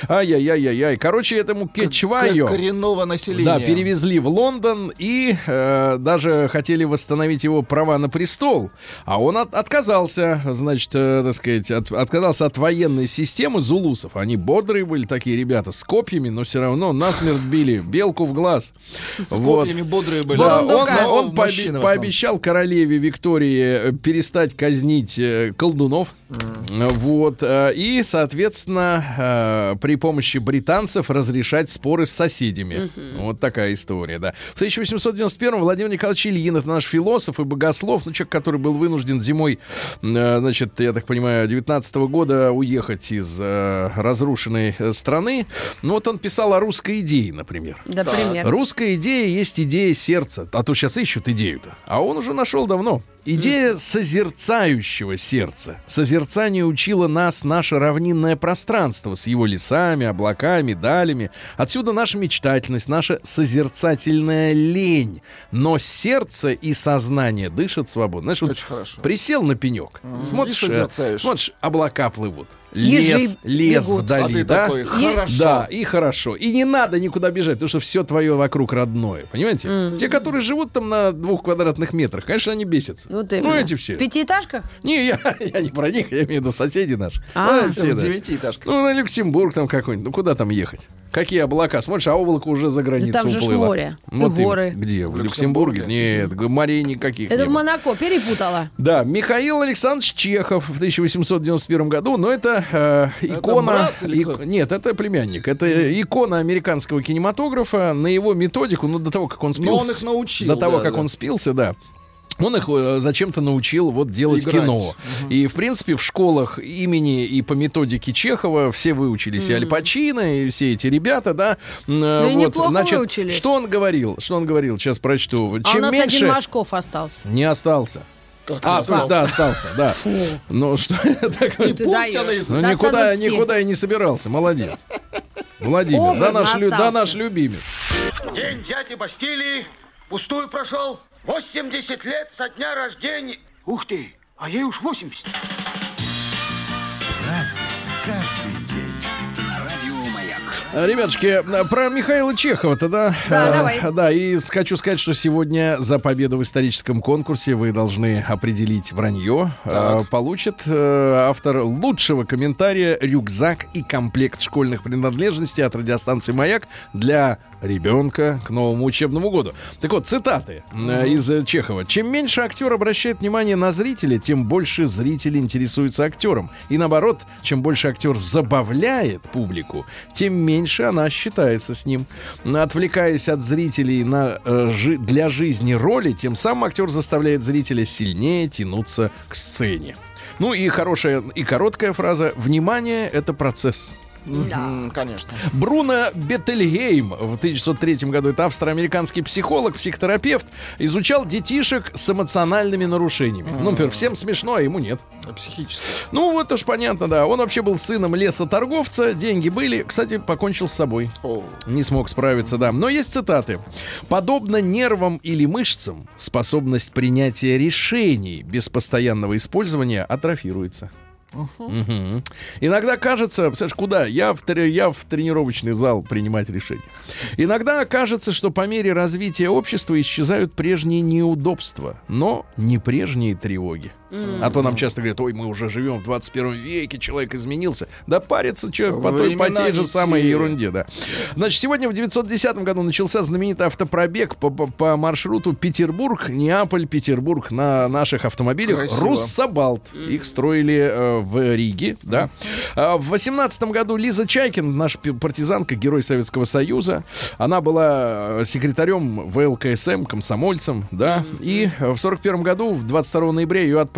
Ай-яй-яй-яй. Короче, этому Кечвайо... К- Коренного населения. Да, перевезли в Лондон и э, даже хотели восстановить его права на престол. А он от- отказался, значит, э, так сказать, от- отказался от военной системы зулусов. Они бодрые были такие ребята, с копьями, но все равно насмерть били белку в глаз. С копьями бодрые были. Да, он, он основном. пообещал королеве Виктории э, перестать казнить э, колдунов. Э, Вот. э, И, соответственно, при помощи британцев разрешать споры с соседями. Вот такая история, да. В 1891 Владимир Николаевич Ильин, это наш философ и богослов, ну, человек, который был вынужден зимой, значит, я так понимаю, 19 года уехать из разрушенной страны. Ну, вот он писал о русской идее, например. Например. Русская идея есть идея сердца. А то сейчас ищут идею-то. А он уже нашел давно. Идея созерцающего сердца. Созерцание учило нас наше равнинное пространство с его лесами, облаками, далями. Отсюда наша мечтательность, наша созерцательная лень. Но сердце и сознание дышат свободно. Знаешь, вот Очень хорошо. присел на пенек, смотришь, и э, созерцаешь. смотришь, облака плывут. Ежи Лес, лес бегут. А вдали, ты да? такой, хорошо. Да, и хорошо. И не надо никуда бежать, потому что все твое вокруг родное. Понимаете? Те, которые живут там на двух квадратных метрах, конечно, они бесятся. Вот ну, эти все. В пятиэтажках? Не, я, я не про них, я имею в виду соседи наши. А. Ну, все, В да. девятиэтажках. Ну, на Люксембург там какой-нибудь. Ну, куда там ехать? Какие облака? Смотришь, а облако уже за границу там же ж уплыло. море. И Вот им- горы. Где? В Люксембурге? Нет, морей никаких Это не в было. Монако. Перепутала. Да, Михаил Александрович Чехов в 1891 году, но это э, икона... брат или кто? ик- Нет, это племянник. Это икона американского кинематографа. На его методику, ну, до того, как он спился... Но он их научил, До того, да, как да. он спился, да. Он их э, зачем-то научил вот делать Играть. кино. И, в принципе, в школах имени и по методике Чехова все выучились. И Аль Пачино, и все эти ребята, да. Э, Ну и неплохо выучили. Что он говорил? Что он говорил? Сейчас прочту. А у Чем нас меньше... один Машков остался. Не остался. Как А, не то есть, да, остался, да. Ну, что на язык. ну, никуда, 120. никуда я не собирался. Молодец. Владимир, да наш, лю- да остался. наш любимец. День дяди Бастилии пустую прошел. 80 лет со дня рождения. Ух ты, а ей уж 80. Ребятушки, э, про Михаила Чехова-то, да? Да, Э, давай. Да, и хочу сказать, что сегодня за победу в историческом конкурсе вы должны определить вранье. Э, Получит э, автор лучшего комментария рюкзак и комплект школьных принадлежностей от радиостанции «Маяк» для ребенка к новому учебному году. Так вот, цитаты э, из э, Чехова. Чем меньше актер обращает внимание на зрителя, тем больше зрители интересуются актером. И наоборот, чем больше актер забавляет публику, тем меньше она считается с ним. Отвлекаясь от зрителей на, э, жи- для жизни роли, тем самым актер заставляет зрителя сильнее тянуться к сцене. Ну и хорошая и короткая фраза «Внимание — это процесс». Мгм, Конечно. Бруно Беттельгейм в 1903 году, это австро-американский психолог, психотерапевт, изучал детишек с эмоциональными нарушениями. Ну, например, всем смешно, а ему нет. Психически. Ну, это ж понятно, да. Он вообще был сыном лесоторговца, деньги были. Кстати, покончил с собой. О, Не смог справиться, да. Но есть цитаты. «Подобно нервам или мышцам, способность принятия решений без постоянного использования атрофируется». Мгм. Иногда кажется, представляешь, куда? Я в, я в тренировочный зал принимать решения. Иногда кажется, что по мере развития общества исчезают прежние неудобства, но не прежние тревоги. А то нам часто говорят, ой, мы уже живем в 21 веке, человек изменился. Да парится человек по, той, по той же самой ерунде, да. Значит, сегодня в 910 году начался знаменитый автопробег по, по- по маршруту Петербург, Неаполь, Петербург на наших автомобилях Красиво. Руссобалт. Их строили э, в Риге, да. А в 18 году Лиза Чайкин, наша партизанка, герой Советского Союза, она была э, секретарем ВЛКСМ, комсомольцем, да. И э, в 41 году, в 22 ноября, ее отправили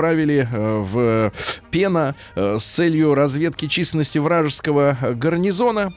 э, в Пена э, с целью разведки численности вражеского э, гарнизона.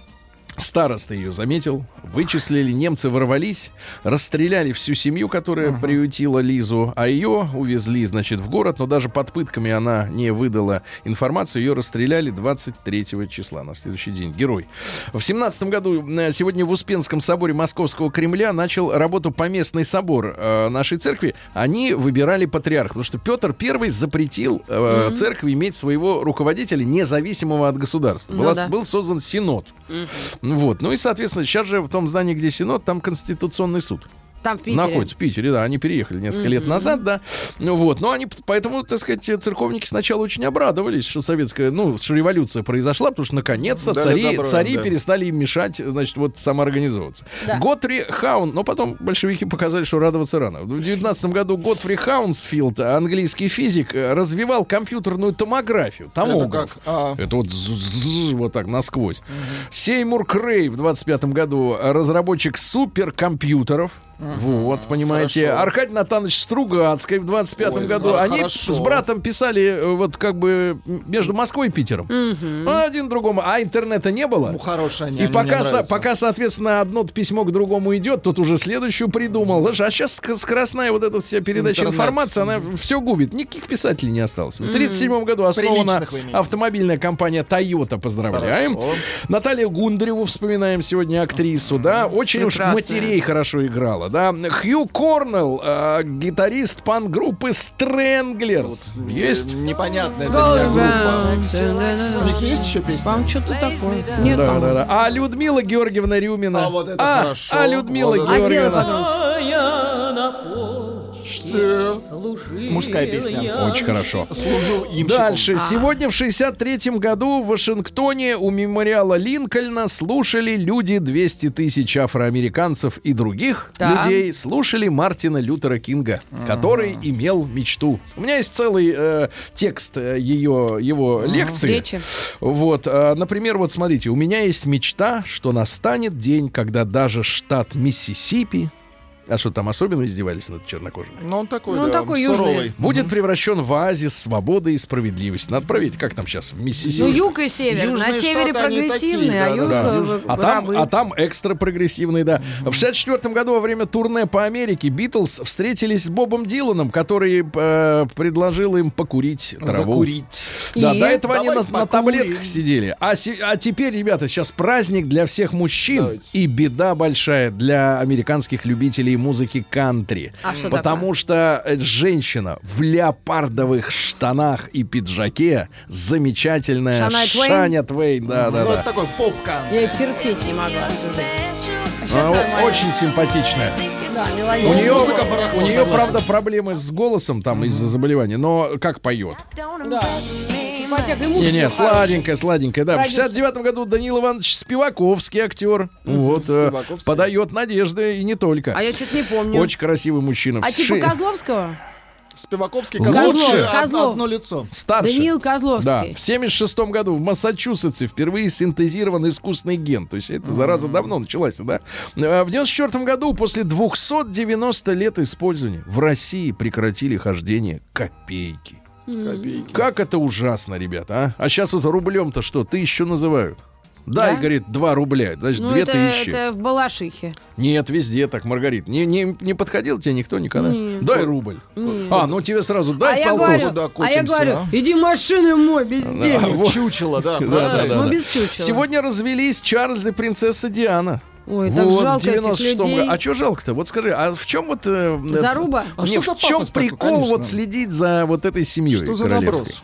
Староста ее заметил, вычислили, немцы ворвались, расстреляли всю семью, которая приютила Лизу, а ее увезли, значит, в город, но даже под пытками она не выдала информацию, ее расстреляли 23 числа, на следующий день. Герой. В 17 году э, сегодня в Успенском соборе Московского Кремля начал работу поместный собор э, нашей церкви. Они выбирали патриарха, потому что Петр I запретил э, церкви иметь своего руководителя, независимого от государства. Ну Была- да. Был создан Синод. Ну Вот. Ну и, соответственно, сейчас же в том здании, где Синод, там Конституционный суд. Там в Питере. Находится в Питере, да. Они переехали несколько лет назад, да. Ну вот. Но они, поэтому, так сказать, церковники сначала очень обрадовались, что советская, ну, что революция произошла, потому что наконец-то Дали цари, добро, цари да. перестали им мешать, значит, вот самоорганизовываться. Да. Готфри Хаун, но потом большевики показали, что радоваться рано. В 19 году Готфри Хаунсфилд, английский физик, развивал компьютерную томографию, Это томограф. как? А, Это вот вот так насквозь. Сеймур Крей в 25 году разработчик суперкомпьютеров. Вот, понимаете. хорошо. Аркадий Натанович Стругацкий в 25 Ой, году. да, Они хорошо. с братом писали э, вот как бы между Москвой и Питером. Ну, Один другому. А интернета не было. ну, хорошие они, И они пока, со- пока, соответственно, одно письмо к другому идет, тот уже следующую придумал. А сейчас скоростная вот эта вся передача Интернет. информации, она все губит. Никаких писателей не осталось. В 1937 году основана автомобильная компания Toyota. Поздравляем. Хорошо. Наталью Гундареву вспоминаем сегодня актрису, да. Очень уж Прекрасная. матерей хорошо играла, да. Хью Корнелл, э, гитарист пан-группы Stranglers. Есть? Непонятная для меня группа. У них есть еще песни? Вам что-то такое? Нет, Да, да, да. А Людмила Георгиевна Рюмина. А вот это а, хорошо. А Людмила Вот А Георгиевна. погромче. Что? Мужская песня. Очень хорошо. Служил имщиком. Дальше. Сегодня в 63-м году в Вашингтоне у мемориала Линкольна слушали люди 200 тысяч афроамериканцев и других Да. людей слушали Мартина Лютера Кинга, который имел мечту. У меня есть целый э, текст э, ее, его лекции. Речи. Вот, э, например, вот смотрите, у меня есть мечта, что настанет день, когда даже штат Миссисипи, а что там особенно издевались над чернокожими, Ну, он такой, Ну, он да, такой южный. суровый. будет превращен в оазис свободы и справедливости. Надо проверить, как там сейчас в Миссисипи. Ну, юг и север. Южные На севере прогрессивный, такие, а да, юг да, э, А там, а там экстра прогрессивный, да. В 64 году во время турне по Америке Битлз встретились с Бобом Диланом, который э, предложил им покурить траву. Закурить. Да, И? до этого они на, на таблетках сидели. А, а теперь, ребята, сейчас праздник для всех мужчин Давайте. и беда большая для американских любителей музыки кантри. А что Потому что э, женщина в леопардовых штанах и пиджаке замечательная Шаная Твейн? Шаня Твейн. Да, да, да. такой поп-кан. Я терпеть не могла всю жизнь. А сейчас Она нормально. очень симпатичная. Да, У нее, музыка барахло, у нее согласен. правда, проблемы с голосом там из-за заболевания, но как поет. Да. Не-не, всё сладенькая, сладенькая, да. В Продюсер. 69 году Данил Иванович Спиваковский актер. Вот, э, Спиваковский. подает надежды и не только. А я что-то не помню. Очень красивый мужчина. А В типа Козловского? Спиваковский, Лучше. Козлов, одно, лицо. Старше. Даниил Козловский. Да, в 76 году в Массачусетсе впервые синтезирован искусственный ген. То есть это зараза давно началась, да? А В 94 году, после 290 лет использования, в России прекратили хождение копейки. Копейки. Как это ужасно, ребята, а? А сейчас вот рублем-то что, тысячу называют? Дай, Да? говорит, 2 рубля, значит, Ну, две это, тысячи. это в Балашихе. Нет, везде так, Маргарит. Не, не, не подходил тебе никто никогда? Нет. Дай рубль. А, ну тебе сразу дай а я полтос. говорю, Куда а я говорю, а? иди машины мой без А, денег. вот. Чучело, да, Да, да, Ну, да. без чучела. Сегодня развелись Чарльз и принцесса Диана. Ой, так вот, жалко в 96 этих людей. году. А что жалко-то? Вот скажи, а в чем вот... э, э, Заруба? А не, что в чем такой, прикол конечно? вот следить за вот этой семьей Что за королевской? наброс?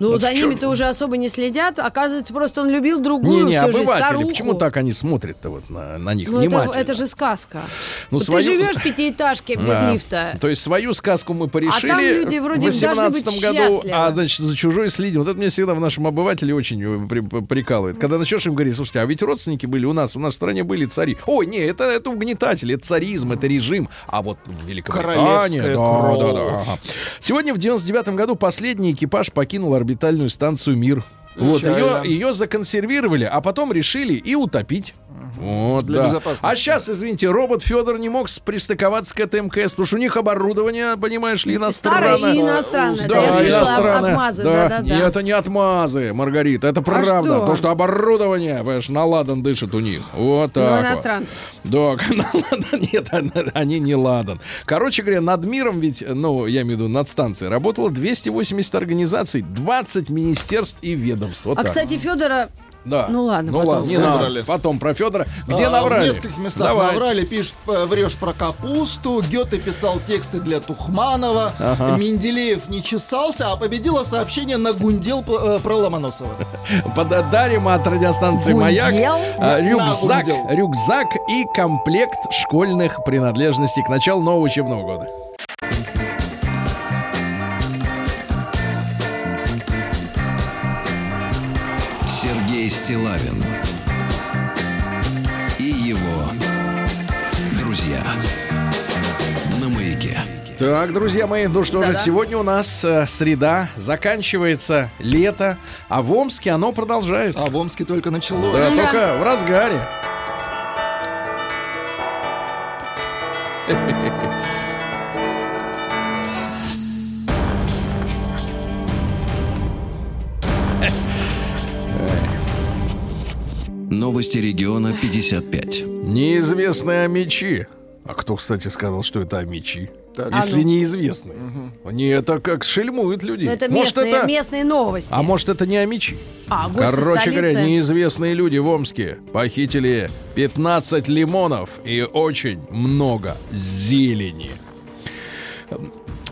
Ну, Вот за ними-то уже особо не следят. Оказывается, просто он любил другую Не, не, всю жизнь, обыватели, старуху. почему так они смотрят-то вот на, на них Ну, это, внимательно? это же сказка. Ну, Вот свою- Ты живешь в пятиэтажке без Да. лифта. То есть свою сказку мы порешили А там люди вроде в должны 18 быть году, счастливы. а значит за чужой следим. Вот это мне всегда в нашем обывателе очень э, при- при- прикалывает. Когда начнешь им говорить, слушайте, а ведь родственники были у нас, у нас в стране были цари. Ой, не, это, это угнетатели, это царизм, это режим. А вот в Великобритании... Королевская да, кровь. да, да, ага. Сегодня в 99 году последний экипаж покинул орбитальную станцию «Мир». Вот, ее, ее законсервировали, а потом решили и утопить. Вот, Для да. безопасности. А сейчас, извините, робот Федор не мог пристыковаться к этой МКС, потому что у них оборудование, понимаешь ли, Старое иностранное. и иностранное. Да, Да, я слышала отмазы. Да, Да, да, и да. это не отмазы, Маргарита, это правда. что? Потому что оборудование, понимаешь, наладан дышит у них. Вот Ну, так вот. иностранцев. Да, наладан, нет, они не ладан. Короче говоря, над миром ведь, ну, я имею в виду, над станцией работало 280 организаций, 20 министерств и ведомств. Вот А, так. кстати, Федора да. ну ладно, ну потом ладно, не набрали. Потом про Федора. Где А, набрали? В нескольких местах Давайте. наврали, пишет, э, врешь про капусту, Гёте писал тексты для Тухманова, Менделеев не чесался, а победило сообщение на гундел э, про Ломоносова. Подарим от радиостанции? Маяк На- рюкзак, рюкзак и комплект школьных принадлежностей к началу нового учебного года. Стилавин и его друзья на маяке. Так, друзья мои, ну что же, Да-да. сегодня у нас э, среда, заканчивается лето, а в Омске оно продолжается. А в Омске только началось. Да, Да. только в разгаре. Новости региона 55. Неизвестные мечи. А кто, кстати, сказал, что это амичи? Так. Если А ну. неизвестные. Не, это как шельмуют людей. Ну, это Может, местные, это- местные новости. А может, это не амичи? А, Короче столицы. говоря, неизвестные люди в Омске похитили 15 лимонов и очень много зелени.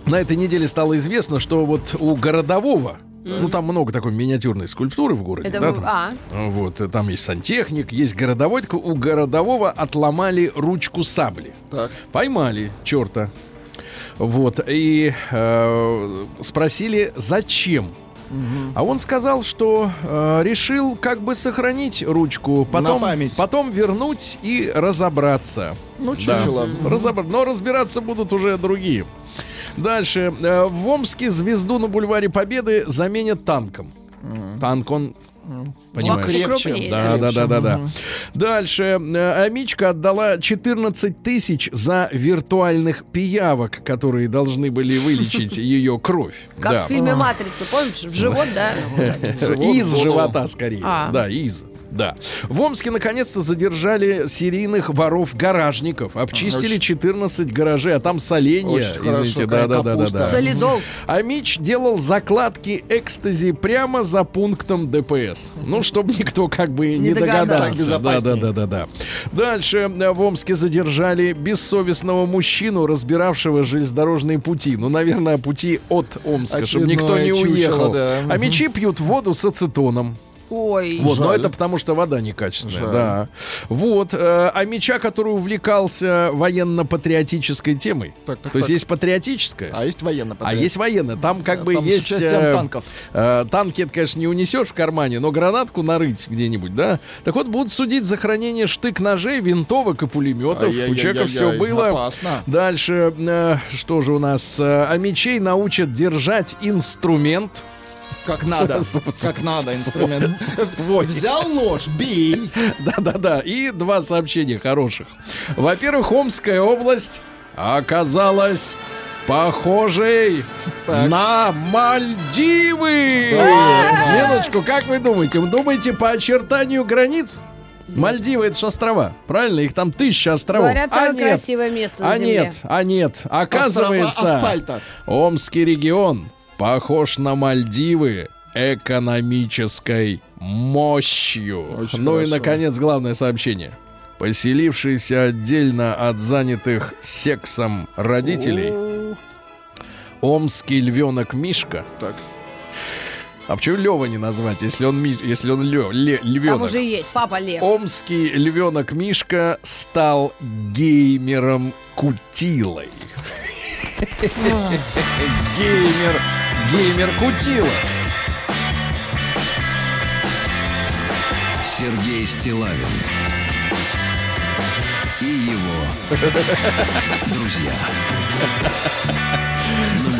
На этой неделе стало известно, что вот у городового, ну там много такой миниатюрной скульптуры в городе, Это да, вы- там, а. вот, э, там есть сантехник, есть городовой, так у городового отломали ручку сабли. Так. Поймали черта. Вот, и э, спросили, зачем. А он сказал, что э, решил как бы сохранить ручку, потом, потом вернуть и разобраться. Ну, Да. чучело. Разобра- Но разбираться будут уже другие. Дальше. Э, В Омске звезду на бульваре Победы заменят танком. Танк, он... Понимаешь? Покрепче. Да, да, да, да, да. Дальше. Э, Амичка отдала 14 тысяч за виртуальных пиявок, которые должны были вылечить ее кровь. Как Да. в фильме «Матрица», помнишь? В живот, да? Из живота скорее. А. Да, из. Да. В Омске наконец-то задержали серийных воров-гаражников. Обчистили Очень- 14 гаражей, а там соленья. Очень хорошо, Извините, какая да, да, да, да. Солидол. А Мич делал закладки экстази прямо за пунктом ДПС. Ну, чтобы никто как бы не, Не догадался. Да, да, да, да, да. Дальше э, в Омске задержали бессовестного мужчину, разбиравшего железнодорожные пути. Ну, наверное, пути от Омска, чтобы никто не Очередное чучело, уехал. да. А мечи пьют воду с ацетоном. Ой, Вот, но Жаль. это потому, что вода некачественная, Жаль. да. Вот, э, а меча, который увлекался военно-патриотической темой. Так, так, То есть так. есть патриотическая, А есть военно а есть военная. Там как бы Там с есть... участием э, танков. э, танки, это, конечно, не унесешь в кармане, но гранатку нарыть где-нибудь, да? Так вот, будут судить за хранение штык-ножей, винтовок и пулеметов. У человека все было. Опасно. Дальше, э, что же у нас? Э, А мечей научат держать инструмент. Как надо. Как надо инструмент. Свой. Взял нож, бей. Да-да-да. И два сообщения хороших. Во-первых, Омская область оказалась похожей Так. на Мальдивы. Минуточку, как вы думаете? Вы думаете по очертанию границ? Мальдивы это же острова, правильно? Их там тысяча островов. говорят, а нет, красивое место на а Земле. нет, а нет. Оказывается, Острова асфальта. Омский регион похож на Мальдивы экономической мощью. Очень ну и, хорошо. наконец, главное сообщение. Поселившиеся отдельно от занятых сексом родителей, омский львенок Мишка. Так. А почему Лева не назвать, если он, Ми- если он лё- ле- Там львенок? уже есть папа Лев. Омский львенок Мишка стал геймером Кутилой. Геймер, геймер Кутила. Сергей Стилавин и его друзья.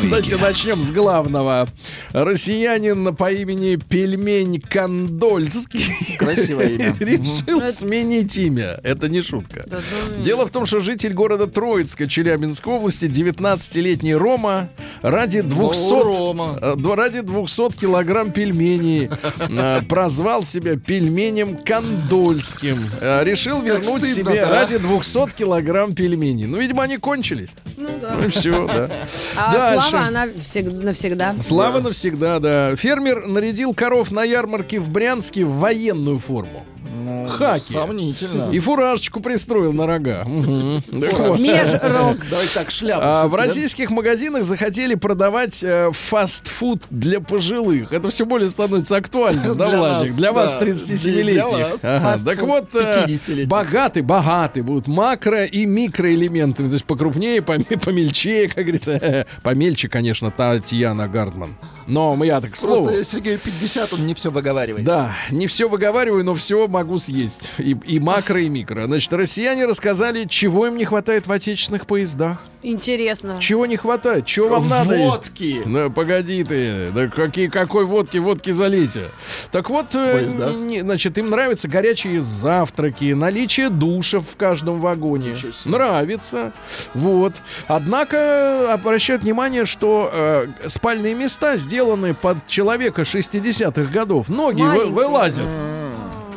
Давайте маяке. начнем с главного. Россиянин по имени Пельмень Кондольский Красивое имя. решил сменить имя. Это не шутка. Да, ну, Дело в том, что житель города Троицка Челябинской области, 19-летний Рома, ради 200, О, Рома. э, да, ради 200 килограмм пельменей э, прозвал себя пельменем Кондольским. Э, Решил вернуть стыдно, себе да? ради 200 килограмм пельменей. Ну, видимо, они кончились. ну да. Ну, все, да. А слава, она всег- навсегда. Слава навсегда, да. Фермер нарядил коров на ярмарке в Брянске в военную форму. Ну, Хаки. Сомнительно. И фуражечку пристроил на рога. Межрок. Давай так, шляпу. А, в российских магазинах захотели продавать э, фастфуд для пожилых. Это все более становится актуальным, да, Для Владик? Для вас, да. 37-летних. Для вас. Ага, Фастфуд Так вот, э, 50-летних. богаты, богаты будут макро- и микроэлементами. То есть покрупнее, поме- помельчее, как говорится. Помельче, конечно, Татьяна Гардман. Но я так к слову. Просто Сергею 50, он не все выговаривает. Да, не все выговариваю, но все могу съесть. И, и макро, и микро. Значит, россияне рассказали, чего им не хватает в отечественных поездах. Интересно. Чего не хватает? Чего вам надо? Водки. Ну, погоди ты, да какие, какой водки, водки залейте. Так вот, э, не- значит, им нравятся горячие завтраки, наличие душев в каждом вагоне. Нравится. Вот. Однако обращают внимание, что э, спальные места сделаны под человека 60-х годов. Ноги вы- вылазят.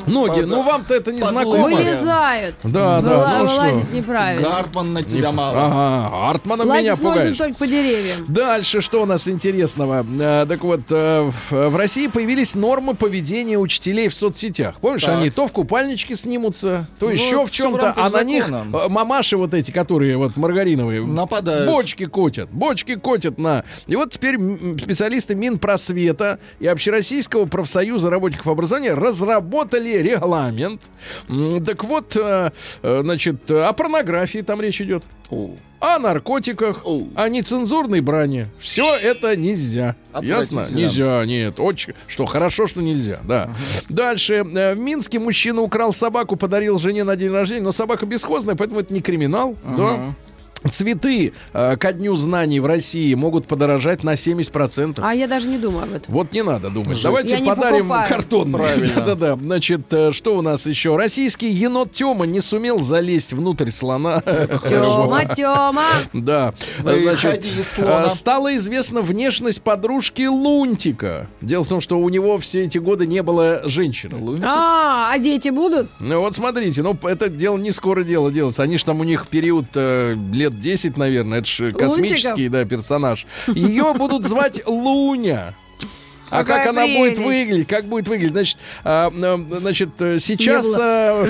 Ноги, ну вам-то это не знакомо. Вылезают. Да, да, Выла- ну? Вылазить неправильно. Гартман на тебя мало. Ага, Лазить меня можно пугаешь. только по деревьям. Дальше что у нас интересного? Э, так вот, э, в, России появились нормы поведения учителей в соцсетях. Помнишь, они то в купальничке снимутся, то Ну, еще в чем-то, а на них э, мамаши вот эти, которые вот маргариновые, Нападают. бочки котят, бочки котят на. И вот теперь специалисты Минпросвета и Общероссийского профсоюза работников образования разработали регламент. Так вот, э, э, значит, о порнографии там речь идет О, наркотиках, Оу. о нецензурной брани. Все это нельзя. Ясно? Нельзя, нет. Очень, что хорошо, что нельзя, да. Дальше. Э, В Минске мужчина украл собаку, подарил жене на день рождения, но собака бесхозная, поэтому это не криминал. Да. Цветы э, ко дню знаний в России могут подорожать на 70%. А я даже не думаю об этом. Вот не надо думать. Давайте Я подарим. Правильно. Да-да-да. Значит, э, что у нас еще? Российский енот Тёма не сумел залезть внутрь слона. Тёма, Тёма. Да. Значит, э, стала известна внешность подружки Лунтика. Дело в том, что у него все эти годы не было женщины. Лунтик. А, а дети будут? Ну вот смотрите, ну это дело не скоро дело делается. Они же там у них период э, лет 10, наверное. Это же космический, да, персонаж. Ее будут звать Луня. А Какая как она будет прелесть. выглядеть? Как будет выглядеть? Значит, а, значит э, сейчас... А,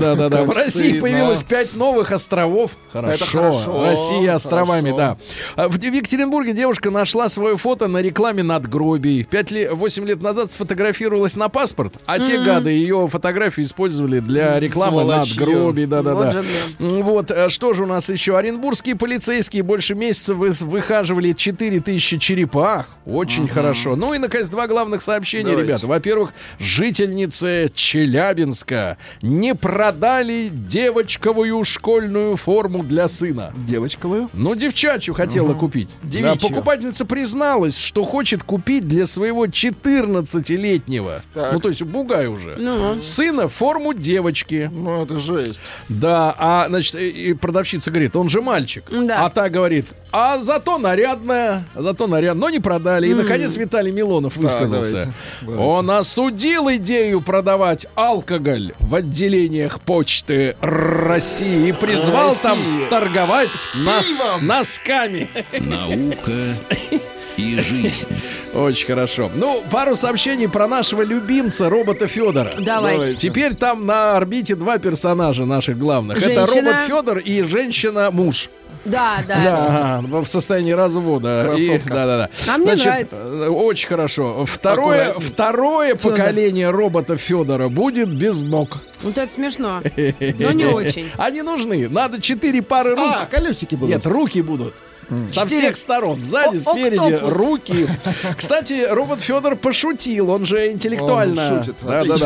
Да, да, да. В России стыдно. появилось пять новых островов. Хорошо. Это хорошо, Россия островами, хорошо. да. А В Екатеринбурге девушка нашла свое фото на рекламе надгробий. Пять лет, восемь лет назад сфотографировалась на паспорт, а те гады ее фотографию использовали для рекламы Сволочье. надгробий. Да, да, Вот да. Вот, а что же у нас еще? Оренбургские полицейские больше месяца вы- выхаживали 4000 черепах. Очень хорошо. Ну и, наконец, два главных сообщения, Давайте. ребята. Во-первых, жительницы Челябинска не продали девочковую школьную форму для сына. Девочковую? Ну, девчачью хотела купить. Да, Девичью. покупательница призналась, что хочет купить для своего 14-летнего, Так. ну, то есть бугай уже, Ну. сына форму девочки. Ну, это жесть. Да, а, значит, и продавщица говорит, он же мальчик. Да. А та говорит, а зато нарядная, зато нарядная, но не продали. И, наконец, Виталий Милонов высказался. давайте, давайте. Он осудил идею продавать алкоголь в отделениях почты России и призвал там России. торговать нос- носками. Наука и жизнь. Очень хорошо. Ну, пару сообщений про нашего любимца, робота Федора. Давайте. Давайте. Теперь там на орбите два персонажа наших главных. Это Женщина. робот Федор и женщина-муж. Да, да. Да, в состоянии развода. И, да, да, да. А мне нравится. э, Очень хорошо. Второе, Аккуратней. второе поколение робота Федора будет без ног. Вот это смешно. Но не очень. Они нужны. Надо четыре пары рук. А, колесики будут. Нет, руки будут. Со всех сторон. Сзади, О- спереди, октопус. руки. Кстати, робот Федор пошутил, он же интеллектуально. Он шутит, Да, да,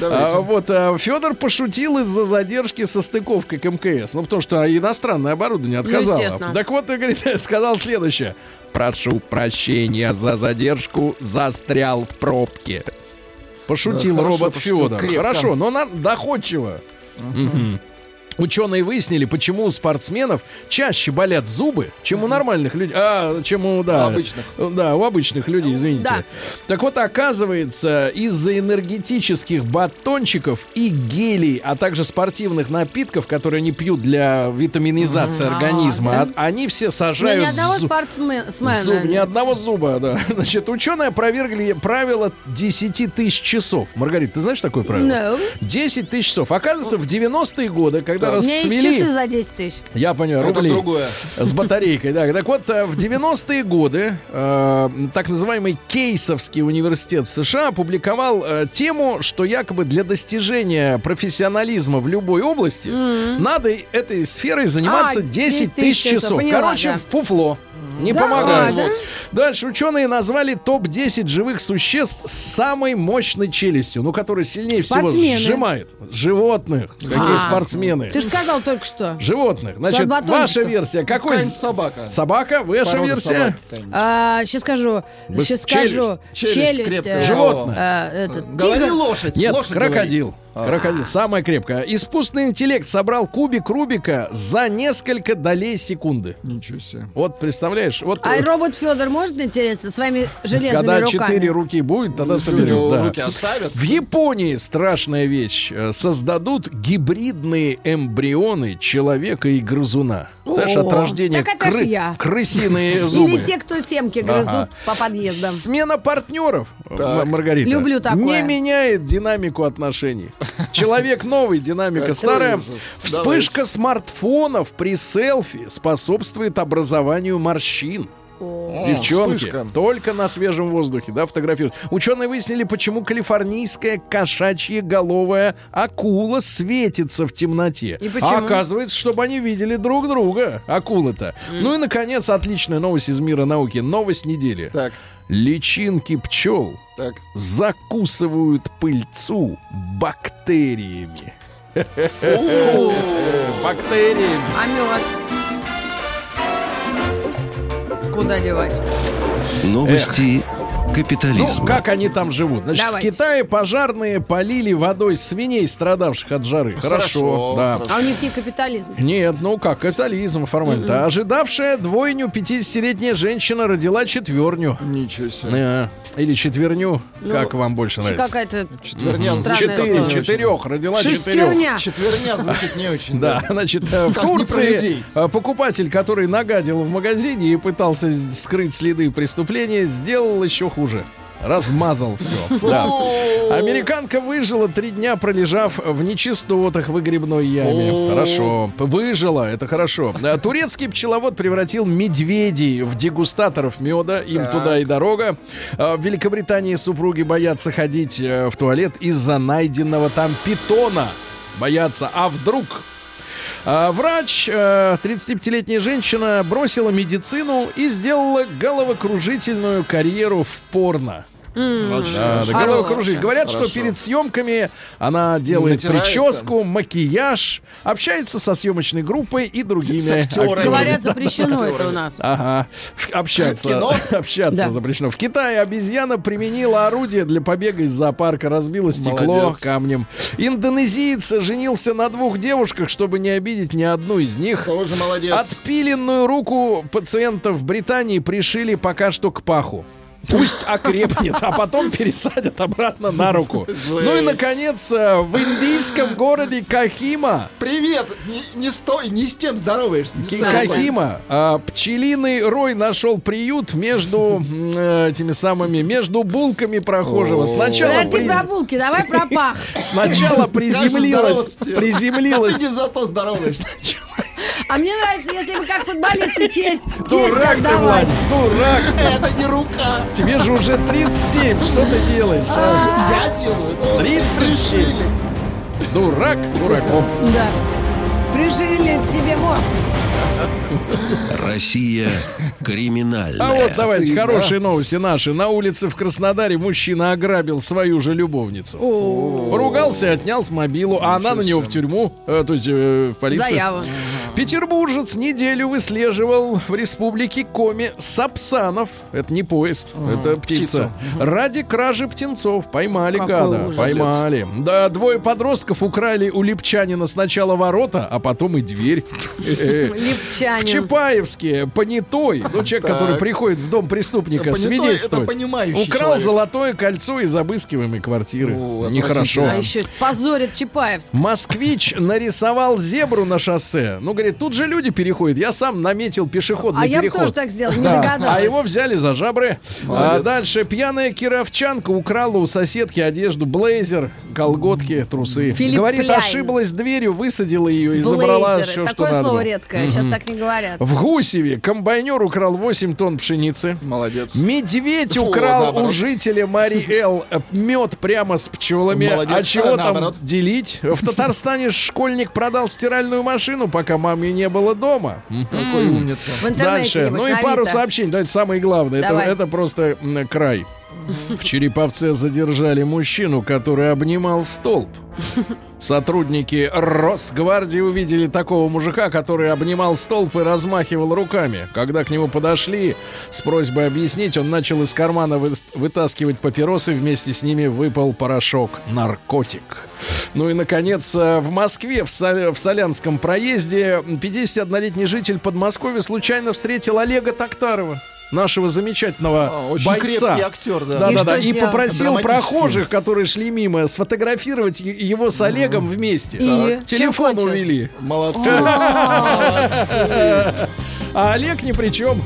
да. А, вот Федор пошутил из-за задержки со стыковкой к МКС. Ну, потому что иностранное оборудование отказало. естественно. так вот, говорит, сказал следующее. Прошу прощения за задержку, застрял в пробке. Пошутил Да, хорошо робот Федор. Хорошо, но на- доходчиво. Мгм. Ученые выяснили, почему у спортсменов чаще болят зубы, чем у нормальных людей. А, чем у, да, Обычных. Да, у обычных людей, извините. Да. Так вот, оказывается, из-за энергетических батончиков и гелей, а также спортивных напитков, которые они пьют для витаминизации организма, да? они все Но сажают ни одного зу- спортсмена. Зуб, ни одного зуба, да. Значит, ученые опровергли правило 10 тысяч часов. Маргарита, ты знаешь такое правило? No. 10 тысяч часов. Оказывается, в 90-е годы, когда У меня есть расцвели... часы за 10 тысяч. Я понял, Это рублей. другое. С батарейкой, да. Так вот, э, в 90-е годы э, так называемый Кейсовский университет в США опубликовал э, тему, что якобы для достижения профессионализма в любой области надо этой сферой заниматься А, 10 тысяч часов. поняла, Короче, да. фуфло. Не Да помогает. ладно? Дальше ученые назвали топ-10 живых существ с самой мощной челюстью, ну, которые сильнее всего Спортсмены. сжимают. Животных. Какие А. спортсмены? Ты же сказал только что. Животных. Значит, ваша версия. Какой? Собака. Собака? Ваша Порода версия? собаки. А, сейчас скажу. Сейчас скажу. челюсть Челюсть. крепкая. э, Животное. а, этот, Говори тигр. лошадь. Нет, лошадь крокодил. Крокодил. Самая крепкая. Искусственный интеллект собрал кубик Рубика за несколько долей секунды. Ничего себе. Вот, представляешь? Вот А э, робот Федор может, интересно, своими железными когда руками? четыре руки будет, тогда соберет. него да. руки оставят. В Японии страшная вещь. Э, Создадут гибридные эмбрионы человека и грызуна. Знаешь, от рождения так это ж я. крысиные зубы. Или те, кто семки грызут Ага. по подъездам. Смена партнеров, Так. Маргарита, Люблю такое. не меняет динамику отношений. Человек новый, динамика Какой старая. ужас. Вспышка Давайте. смартфонов при селфи способствует образованию морщин. Девчонки, вспышка. только на свежем воздухе, да, фотографируют. Ученые выяснили, почему калифорнийская кошачья головая акула светится в темноте. И почему? А оказывается, чтобы они видели друг друга, акулы-то. Ну и, наконец, отличная новость из мира науки. Новость недели. Так, Личинки пчел так. закусывают пыльцу бактериями. Бактериями. А мед? Куда девать? Новости Ну, капитализма. как они там живут? Значит, Давайте. в Китае пожарные полили водой свиней, страдавших от жары. Хорошо, Хорошо, да. хорошо. А у них не капитализм. Нет, ну как, капитализм формально-то. Ожидавшая двойню 50-летняя женщина родила четверню. Ничего себе. Э, Или четверню, Ну, как вам больше нравится? Какая-то Четверня звучит Четыре, четырех, родила четырех. шестерня. Четверня звучит не очень. Да, значит, э, в Турции э, покупатель, который нагадил в магазине и пытался скрыть следы преступления, сделал еще хуже. Хуже. Размазал все. Да. Американка выжила три дня, пролежав в нечистотах в выгребной яме. Хорошо. Выжила, это хорошо. А Турецкий пчеловод превратил медведей в дегустаторов меда. Им туда и дорога. А В Великобритании супруги боятся ходить э, в туалет из-за найденного там питона. Боятся. А вдруг Врач, э, 35-летняя женщина, бросила медицину и сделала головокружительную карьеру в порно. Да, да, Хорошо. головокружитель. Говорят, что перед съемками она делает Натирается. прическу, макияж, общается со съемочной группой и другими актерами. Говорят, запрещено это у нас. Ага, общаться, общаться Да. запрещено. В Китае обезьяна применила орудие для побега из зоопарка, разбила стекло Молодец. камнем. Индонезиец женился на двух девушках, чтобы не обидеть ни одну из них. Тоже молодец. Отпиленную руку пациента в Британии пришили пока что к паху. Пусть окрепнет, а потом пересадят обратно на руку. Ну и, наконец, э, в индийском городе Кахима Привет! Не, не стой, не с тем здороваешься. Не. Кахима, а, пчелиный рой нашел приют между э, этими самыми, между булками прохожего. Сначала, Подожди приз- про булки, давай про пах. сначала приземлилась, приземлилась. А ты не зато здороваешься. А мне нравится, если вы как футболисты честь, честь Дурак ты, отдавать. Владик, дурак. Это не рука. Тебе же уже 37, что ты делаешь? а? Я делаю. это 37. решили. Дурак дураком. Да. Прижили тебе мозг. Россия криминальная. А вот давайте Стыдно. хорошие новости наши. На улице в Краснодаре мужчина ограбил свою же любовницу. Поругался и отнял с мобилу, а она на него в тюрьму, э, то есть э, в полицию. Заяву. Петербуржец неделю выслеживал в республике Коми сапсанов. Это не поезд, это птица. Ради кражи птенцов. Поймали Какой гада. ужас. Поймали. Да, двое подростков украли у липчанина сначала ворота, а потом и дверь. В Липчанин. Чапаевске понятой, ну, человек, который приходит в дом преступника свидетельствовать, украл золотое кольцо из обыскиваемой квартиры. Нехорошо. А еще позорит Чапаевск. Москвич нарисовал зебру на шоссе. Ну, говорит, тут же люди переходят. Я сам наметил пешеходный А я бы переход. тоже так сделала, не Да. догадалась. А его взяли за жабры. А дальше пьяная кировчанка украла у соседки одежду, блейзер, колготки, трусы. Филипп Говорит, Пляйн. ошиблась дверью, высадила ее и забрала Блейзеры. все, что Такое надо. слово было. редкое. Сейчас так не говорят. В Гусеве комбайнер украл 8 тонн пшеницы. Молодец. Медведь Фу, украл наоборот. у жителя Мари Эл мед прямо с пчелами. Молодец, а чего а, там наоборот. делить? В Татарстане школьник продал стиральную машину, пока мамы не было дома. Какой умница. В интернете, Дальше. Ну и пару сообщений. Давайте самое главное. Это, это просто край. В Череповце задержали мужчину, который обнимал столб. Сотрудники Росгвардии увидели такого мужика, который обнимал столб и размахивал руками. Когда к нему подошли с просьбой объяснить, он начал из кармана вы- вытаскивать папиросы, вместе с ними выпал порошок наркотик. Ну и, наконец, э, в Москве, в, Сол- в Солянском проезде, 51-летний житель Подмосковья случайно встретил Олега Токтарова, нашего замечательного А, Очень бойца. крепкий актер, да. Да, И да, да. И попросил прохожих, которые шли мимо, сфотографировать его с Олегом вместе. И? Так. Чем Телефон увели. Молодцы. А Олег ни при чем.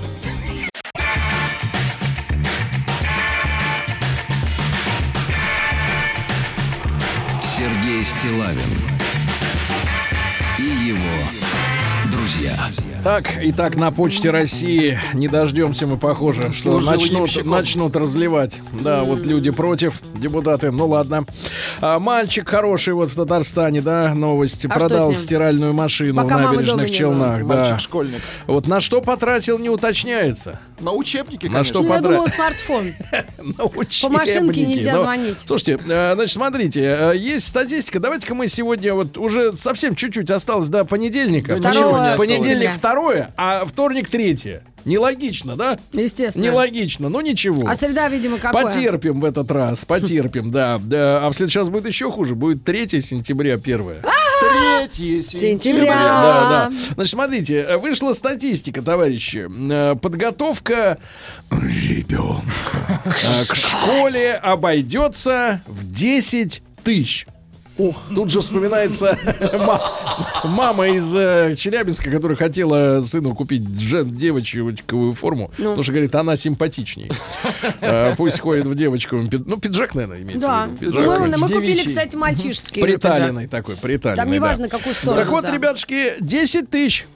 Сергей Стилавин и его друзья. Так, и так на почте России не дождемся мы, похоже, что начнут, начнут разливать. Да, вот люди против, депутаты, ну ладно. А, мальчик хороший вот в Татарстане, да, новости, а продал стиральную машину Пока в набережных Челнах. Да. Мальчик школьник. Вот на что потратил, не уточняется. На учебники, конечно. На что ну, потра... Я думала, смартфон. на учебники. По машинке нельзя звонить. Слушайте, э, значит, смотрите, э, есть статистика. Давайте-ка мы сегодня вот уже совсем чуть-чуть осталось до понедельника. Второго понедельник второй второе, а вторник третье. Нелогично, да? Естественно. Нелогично, но ничего. А среда, видимо, какое? Потерпим в этот раз, потерпим, да. да. А в следующий раз будет еще хуже. Будет 3 сентября первое. Третье Сентября. Да, да. Значит, смотрите, э, вышла статистика, товарищи. Э, Подготовка ребенка к школе обойдется в 10 тысяч. Тут же вспоминается ма- мама из э, Челябинска, которая хотела сыну купить девочковую форму, Ну. потому что, говорит, она симпатичнее. Э, Пусть ходит в девочковом пид- Ну, пиджак, наверное, имеется Да. в виду. Мы, купили, кстати, мальчишский. Приталенный такой, приталенный. Там неважно, какую сторону. Так вот, ребятушки, 10 тысяч.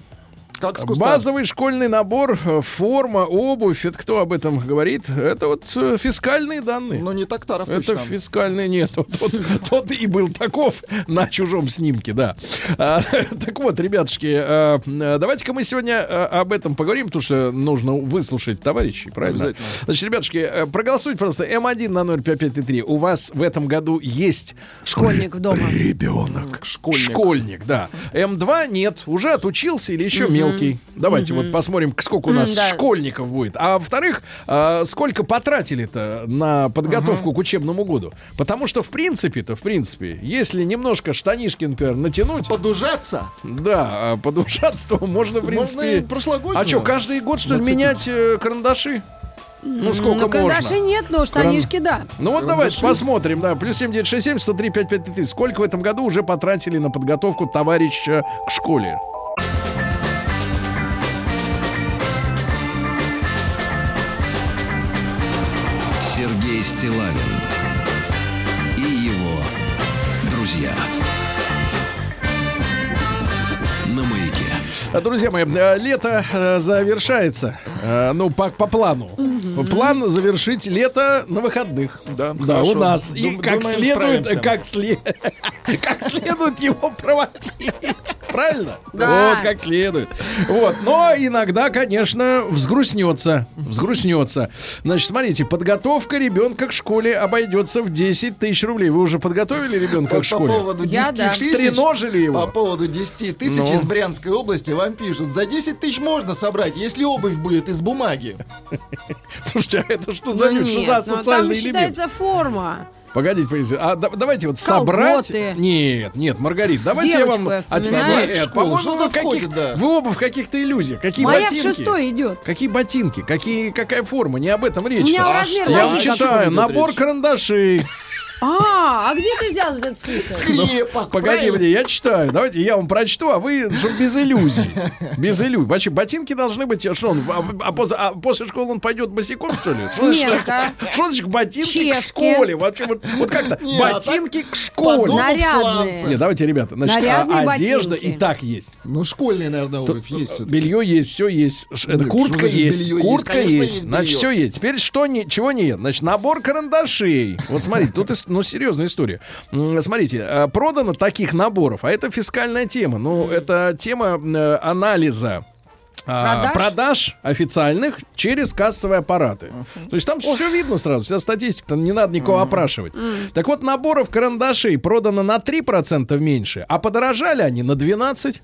Как с куста. Базовый школьный набор, э, форма, обувь. Это кто об этом говорит? Это вот э, фискальные данные. Ну, не Токтаров Это точно. фискальный нет. Тот, тот- тот и был таков на чужом снимке, да. А, так вот, ребятушки, а, а, давайте-ка мы сегодня об этом поговорим, потому что нужно выслушать товарищей, правильно? Обязательно. Значит, ребятушки, э, проголосуйте просто М1 на 05533. У вас в этом году есть Школьник дома. ребенок. Школьник. Школьник, да. М2 нет, уже отучился или еще мелкий. Давайте вот посмотрим, сколько у нас школьников будет. А во-вторых, а, сколько потратили-то на подготовку к учебному году. Потому что, в принципе-то, в принципе, если немножко штанишки, например, натянуть, Подужаться? да, а подушаться, то можно, в Можно принципе... прошлогоднего. А что, каждый год, что ли, менять э, карандаши? Ну, сколько Ну, карандаши можно? нет, но штанишки, да. Ну вот давайте посмотрим, да, плюс 7967 103 5533. Сколько в этом году уже потратили на подготовку товарища к школе? Стилавин Друзья мои, э, лето э, завершается. Э, Ну, по, по плану. План завершить лето на выходных. Да, Да, хорошо. у нас. И Дум- как думаем, следует, как, сле- как следует его проводить. Правильно? Да. Вот, как следует. Вот. Но иногда, конечно, взгрустнется. Взгрустнется. Значит, смотрите, подготовка ребенка к школе обойдется в 10 тысяч рублей. Вы уже подготовили ребенка Вот к по школе? поводу 10 Я да. тысяч, Стреножили его? по поводу 10 тысяч Ну. из Брянской области вам пишут, за 10 тысяч можно собрать, если обувь будет из бумаги. Слушайте, а это что за, Ну, что нет, за ну, социальный там элемент? считается форма. Погодите, погодите. А да- давайте вот собрать. Колготы. Нет, нет, Маргарит, давайте Девочку я я вам вспоминаю. Нет, Школу, по-моему, вы, каких- входит, да. вы оба в каких-то иллюзиях. Какие Моя в ботинки? шестой идет. Какие ботинки? Какие, какая форма? Не об этом речь. У меня А размер? Я вам читаю. Набор речь? карандашей. А, а где ты взял этот список? Крепок, Погоди, правильно? мне, я читаю. Давайте я вам прочту, а вы без иллюзий. Без иллюзий. Вообще, ботинки должны быть... Что он, а, а после, а после школы он пойдет босиком, что ли? Значит, Снежка. что значит ботинки к школе? Вообще, вот, вот как-то а ботинки к школе. Нарядные. сланце. Не, давайте, ребята, значит, Нарядные а, одежда ботинки. и так есть. Ну, школьные, наверное, обувь есть всё-таки. Белье есть, все есть. Ну, куртка есть, белье есть? куртка есть. есть Значит, белье. все есть. Теперь что не, чего нет? Значит, набор карандашей. Вот смотрите, тут ис- ну серьезная история. Смотрите, а, продано таких наборов, а это фискальная тема. Ну, это тема э, анализа. а, Продаж? продаж официальных через кассовые аппараты. То есть там все видно сразу, вся статистика, там не надо никого опрашивать. Так вот, наборов карандашей продано на 3% меньше, а подорожали они на 12%.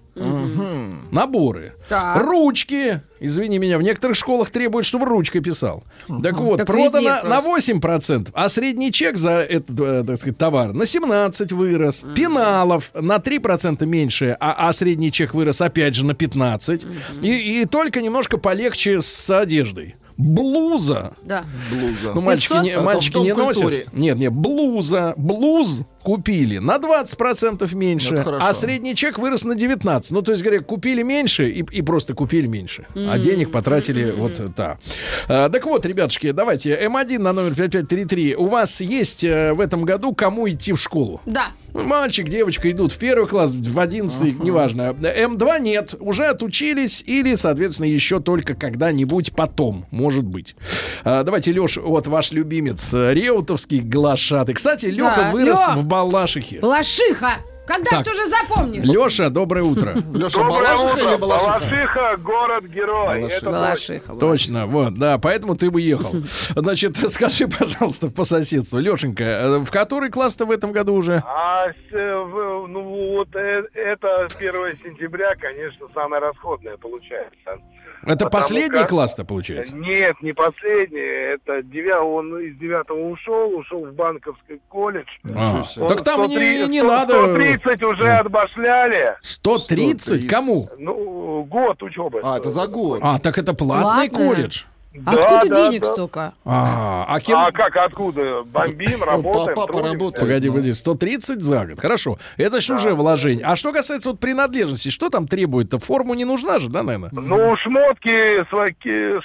Наборы. Так. Ручки. Извини меня, в некоторых школах требуют, чтобы ручкой писал. Так вот, Так продано на просто. 8%, а средний чек за этот, э, так сказать, товар на 17 вырос. Пеналов на 3% меньше, а, а средний чек вырос опять же на 15. И, и только немножко полегче с одеждой. Блуза. Да. Блуза. Ну, мальчики, 500? не, мальчики Дом не носят. Нет, нет, блуза. Блуз купили на 20% меньше, хорошо. а средний чек вырос на 19%. Ну, то есть, говоря, купили меньше и, и просто купили меньше. А денег потратили вот да. А, так вот, ребятушки, давайте. М1 на номер 5533. У вас есть э, в этом году кому идти в школу? Да. Мальчик, девочка идут в первый класс, в одиннадцатый, неважно. М2 нет, уже отучились или, соответственно, еще только когда-нибудь потом, может быть. А, давайте, Леш, вот ваш любимец, э, Реутовский глашатый. Кстати, Леха Да, вырос Лёх. в Балашихе. Лошиха. Когда Так. что же запомнишь? Леша, доброе утро. Леша, Доброе Балашиха утро. или Балашиха? Балашиха, город-герой. Балашиха. Балашиха. Точно, вот, да, поэтому ты бы ехал. Значит, скажи, пожалуйста, по соседству, Лешенька, э, в который класс-то в этом году уже? А с, э, ну вот э, это 1 сентября, конечно, самое расходное получается. Это Потому последний как- класс-то, получается? Нет, не последний. Это девя... он из девятого ушел, ушел в банковский колледж. А, себе. Так там не, 103 не 100 надо... 130 уже отбашляли. 130? 130. Кому? Ну, год учебы. А, это за год. А, так это платный Платное? колледж. Да, Откуда да, денег да. столько? А, а кем... А как, откуда? Бомбим, работаем, папа трудимся. работает. Погоди, погоди, 130 за год. Хорошо. Это ж уже вложение. А что касается вот принадлежности, что там требует-то? Форму не нужна же, да, наверное? Ну, шмотки, свои,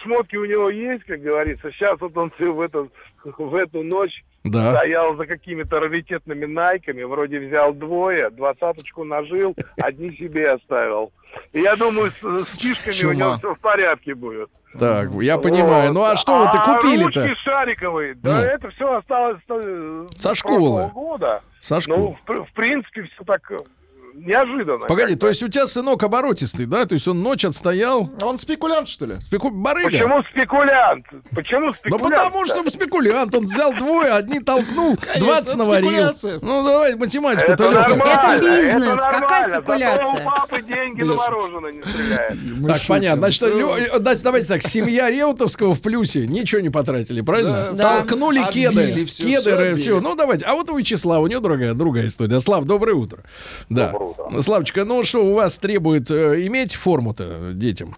шмотки у него есть, как говорится. Сейчас вот он в эту, в эту ночь Да. стоял за какими-то раритетными найками. Вроде взял двое, двадцаточку нажил, одни себе оставил. Я думаю, с, с фишками Чума. у него все в порядке будет. Так, я понимаю. Вот. Ну а что вы-то А купили-то? ручки шариковые, да, Ну. это все осталось э, Со школы. года. Со Ну, школы. в, пр- в принципе, все так э, неожиданно. Погоди, как-то. то есть у тебя сынок оборотистый, да? То есть он ночь отстоял? Он спекулянт, что ли? Спеку... Барыга? Почему спекулянт? Почему Ну спекулянт? потому что спекулянт, он взял двое, одни толкнул, 20 это наварил. спекуляция. Ну давай математику-то Это нормально. Это бизнес, какая спекуляция? Зато у папы деньги на мороженое не стреляют. Мы Так, понятно. Значит, э, давайте, давайте так, семья Реутовского в плюсе, ничего не потратили, правильно? Да. Толкнули кеды, отбили. все. Ну, давайте. А вот у Вячеслава, у него другая, другая история. Слав, доброе утро. Да. Доброе утро. Славочка, ну что, у вас требует э, иметь форму-то детям?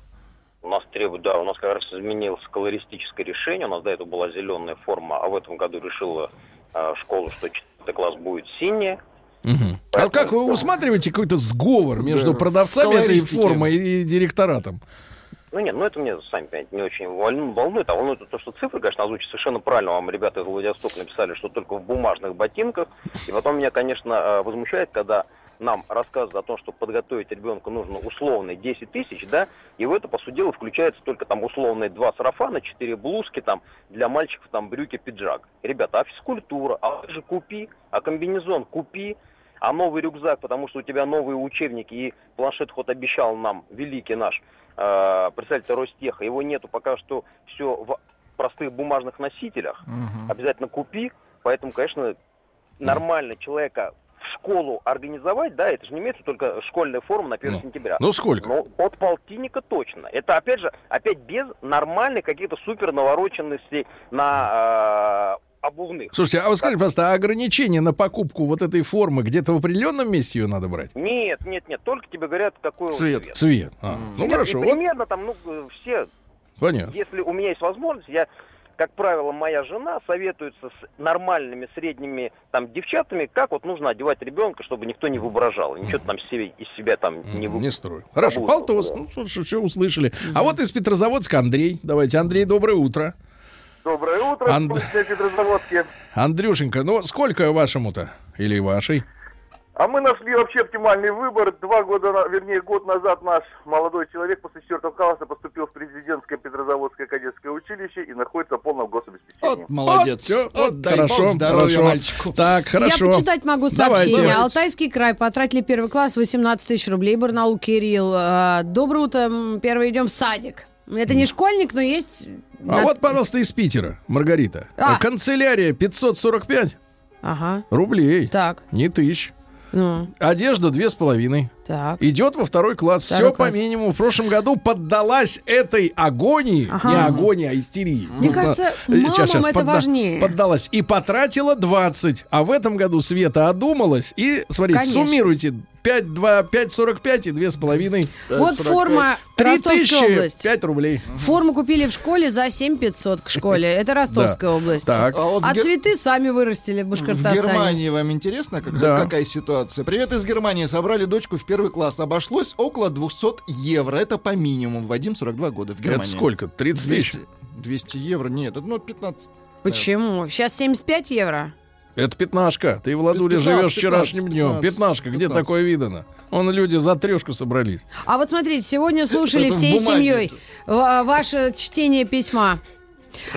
У нас требует, да, у нас как раз изменилось колористическое решение. У нас до этого была зеленая форма, а в этом году решила э, школа, что четвертый класс будет синяя. А Поэтому как вы усматриваете какой-то сговор между Да, продавцами этой формы и, директоратом? Ну нет, ну это мне, сами понимаете, не очень волну- волнует. А волнует то, что цифры, конечно, озвучат совершенно правильно. Вам ребята из Владивостока написали, что только в бумажных ботинках. И потом меня, конечно, э, возмущает, когда нам рассказывают о том, что подготовить ребенка нужно условные 10 тысяч, да, и в это, по сути дела, включается только там условные два сарафана, четыре блузки, там, для мальчиков, там, брюки, пиджак. Ребята, а физкультура, а лыжи купи, а комбинезон купи, а новый рюкзак, потому что у тебя новые учебники, и планшет хоть обещал нам, великий наш э, представитель Ростеха, его нету пока что все в простых бумажных носителях, Мгм. обязательно купи, поэтому, конечно, нормально человека школу организовать, да, это же не имеется только школьная форма на 1 Ну, сентября. Ну сколько? Но от полтинника точно. Это, опять же, опять без нормальных каких-то супер навороченностей на э, обувных. Слушайте, а вы скажите, просто а ограничение на покупку вот этой формы где-то в определенном месте ее надо брать? Нет, нет, нет, только тебе говорят, какой Цвет. цвет. Цвет. А, ну Нет, хорошо, и вот примерно там, ну, э, все понятно. Если у меня есть возможность, я, как правило, моя жена советуется с нормальными средними там девчатами, как вот нужно одевать ребенка, чтобы никто не воображал, ничего там себе, из себя там не, Не, вы... строй. Хорошо, Полтос, да. ну слушай, все услышали. А вот из Петрозаводска Андрей. Давайте, Андрей, доброе утро. Доброе утро, Анд- Петрозаводске. Андрюшенька, ну сколько вашему-то? Или вашей? А мы нашли вообще оптимальный выбор. Два года, вернее, год назад наш молодой человек после четвертого класса поступил в президентское Петрозаводское кадетское училище и находится в полном гособеспечении. Вот молодец. Вот, вот, дай хорошо, бог здоровья хорошо. мальчику. Так, хорошо. Я почитать могу сообщение. Давайте. Алтайский край потратили первый класс 18 тысяч рублей. Барнаул Кирилл. э, Доброе утро. Первый идем в садик. Это не школьник, но есть... А на- вот, пожалуйста, из Питера, Маргарита. А. Канцелярия 545 Ага. рублей. Так. Не тысяч. Ну, Одежда две с половиной. Так. Идет во второй класс. Второй Все класс. по минимуму. В прошлом году поддалась этой агонии. Ага. Не агонии, а истерии. Мне Ну, кажется, э, мамам это важнее. Поддалась. И потратила 20. А в этом году Света одумалась. И, смотрите, Конечно. суммируйте. 5, 2, 5,45 и 2,5. Вот форма 3 Ростовская тысячи область. 5 рублей. Форму купили в школе за 7 500 к школе. Это Ростовская Да. область. Так. А вот в А Гер- цветы сами вырастили в В Башкортостане. Германии вам интересно, как- Да. какая ситуация? Привет из Германии. Собрали дочку в первый класс. Обошлось около 200 евро. Это по минимуму. Вадим 42 года в Германии. Это сколько? 30 тысяч? 200, 200 евро? Нет, это ну 15. Почему? Сейчас 75 евро. Это пятнашка. Ты, Владуля, 15, живешь вчерашним 15, днем. 15, Пятнашка, где 15. такое видано? Вон люди за трешку собрались. А вот смотрите, сегодня слушали в всей семьей ваше чтение письма.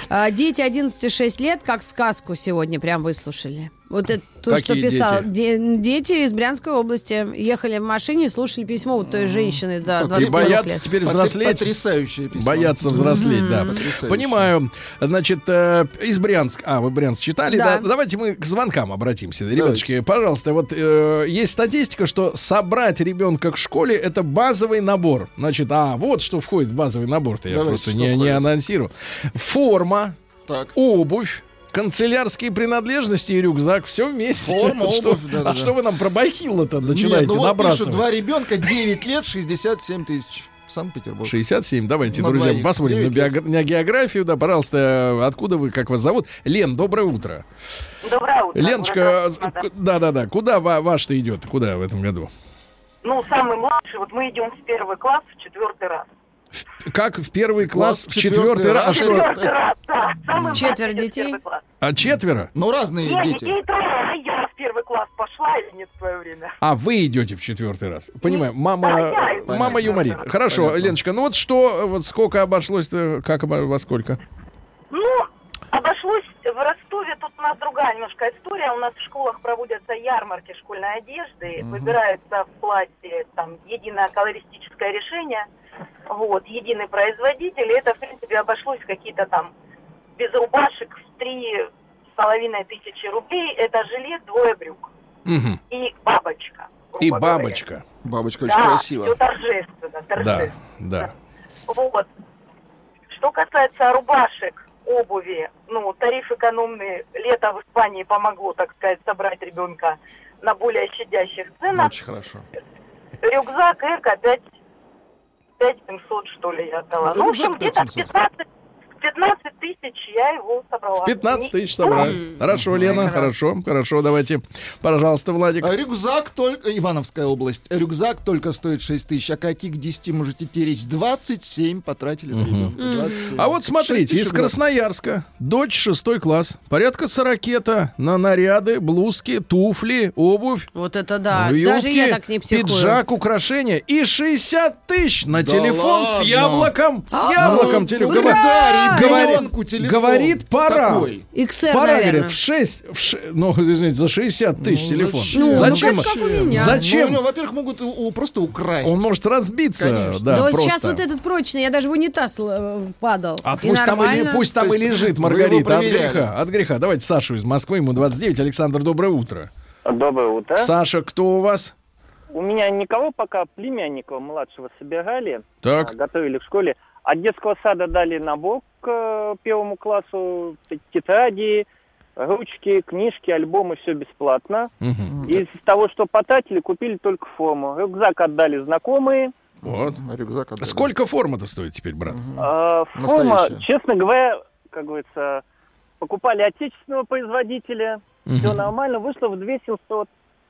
А, Дети 11-6 лет, как сказку сегодня прям выслушали. Вот это то, что Какие писал. Де- дети из Брянской области ехали в машине и слушали письмо вот той женщины до И 20 И боятся лет. теперь взрослеть. Потрясающее письмо. Боятся взрослеть, да. Потрясающе. Понимаю. Значит, э, из Брянска. А, вы Брянск читали, да. Да. Давайте мы к звонкам обратимся. Ребяточки, пожалуйста, вот э, есть статистика, что собрать ребенка к школе это базовый набор. Значит, а вот что входит в базовый набор-то. Я Давайте, просто что не, не анонсировал. Форма, Так. обувь. Канцелярские принадлежности и рюкзак, все вместе. Форма, Что- обувь, да-да-да. А что вы нам про бахило-то Нет, начинаете ну вот набрасывать? пишут, два ребенка, 9 лет, 67 тысяч. Санкт-Петербург. 67. Давайте, На друзья, двоих. посмотрим на, биога- на географию. Да, пожалуйста, откуда вы, как вас зовут? Лен, доброе утро. Доброе утро. Леночка, да-да-да, куда ва- ваш-то идет? Куда в этом году? Ну, самый младший, вот мы идем в первый класс в четвертый раз. Как в первый класс, Класс в четвертый раз? Что? Четвертый раз, да. Самый Четверо детей? А четверо? Ну, разные Нет, дети. детей трое, а я в первый класс пошла или нет в свое время? А вы идете в четвертый раз. Понимаю, мама, Да, я мама юморит. Понятно. Хорошо, Понятно. Леночка, ну вот что, вот сколько обошлось-то, как обо- во сколько? Ну, обошлось в Ростове, тут у нас другая немножко история. У нас в школах проводятся ярмарки школьной одежды, выбирается в платье там единое колористическое решение, вот, единый производитель, и это, в принципе, обошлось какие-то там без рубашек в три с половиной тысячи рублей. Это жилет, двое брюк Мгм. и бабочка. И говоря. бабочка. Бабочка очень Да, красиво. все торжественно, Да, торжественно. да. Вот. Что касается рубашек, обуви, ну, тариф экономный, лето в Испании помогло, так сказать, собрать ребенка на более щадящих ценах. Очень хорошо. Рюкзак эко 5, 5700, что ли, я отдала. Ну, в общем, где-то 5700. 15, 15 тысяч я его собрала. 15 Не- тысяч собрали. Хорошо, Лена, хорошо, хорошо, давайте. Пожалуйста, Владик. А Рюкзак только... Ивановская область. Рюкзак только стоит 6 тысяч. А каких 10 можете идти речь? 27 потратили на ребенка. 27. А вот 6 смотрите, из. Красноярска, дочь шестой класс, порядка 40 на наряды, блузки, туфли, обувь, Вот это да. юбки, Даже я так не психую. пиджак, украшения и 60 тысяч на Да телефон с яблоком, с А, яблоком Ну, телефон. да, Говорит- говорит, пора. такой. XR, Пора, наверное. говорит, в 6, в ше- ну, извините, за 60 тысяч Ну, телефон. зачем? Зачем? Ну, как, как у меня. Зачем? Ну, у него, во-первых, могут у- просто украсть. Он может разбиться, Конечно. да, Да вот просто. сейчас вот этот прочный, я даже в унитаз э, падал. А И пусть там, и, пусть там и лежит, Маргарита, от греха. От греха. Давайте Сашу из Москвы, ему 29. Александр, доброе утро. Доброе утро. Саша, кто у вас? У меня никого пока племянника младшего собирали, Так. а, готовили в школе. От детского сада дали набор к э, первому классу, тетради, ручки, книжки, альбомы, все бесплатно. Мгм. Из того, что потратили, купили только форму. Рюкзак отдали знакомые. Вот. Рюкзак отдали. Сколько форма-то стоит теперь, брат? А, форма, Настоящая. честно говоря, как говорится, покупали отечественного производителя. Все Мгм. нормально, вышло в 2700.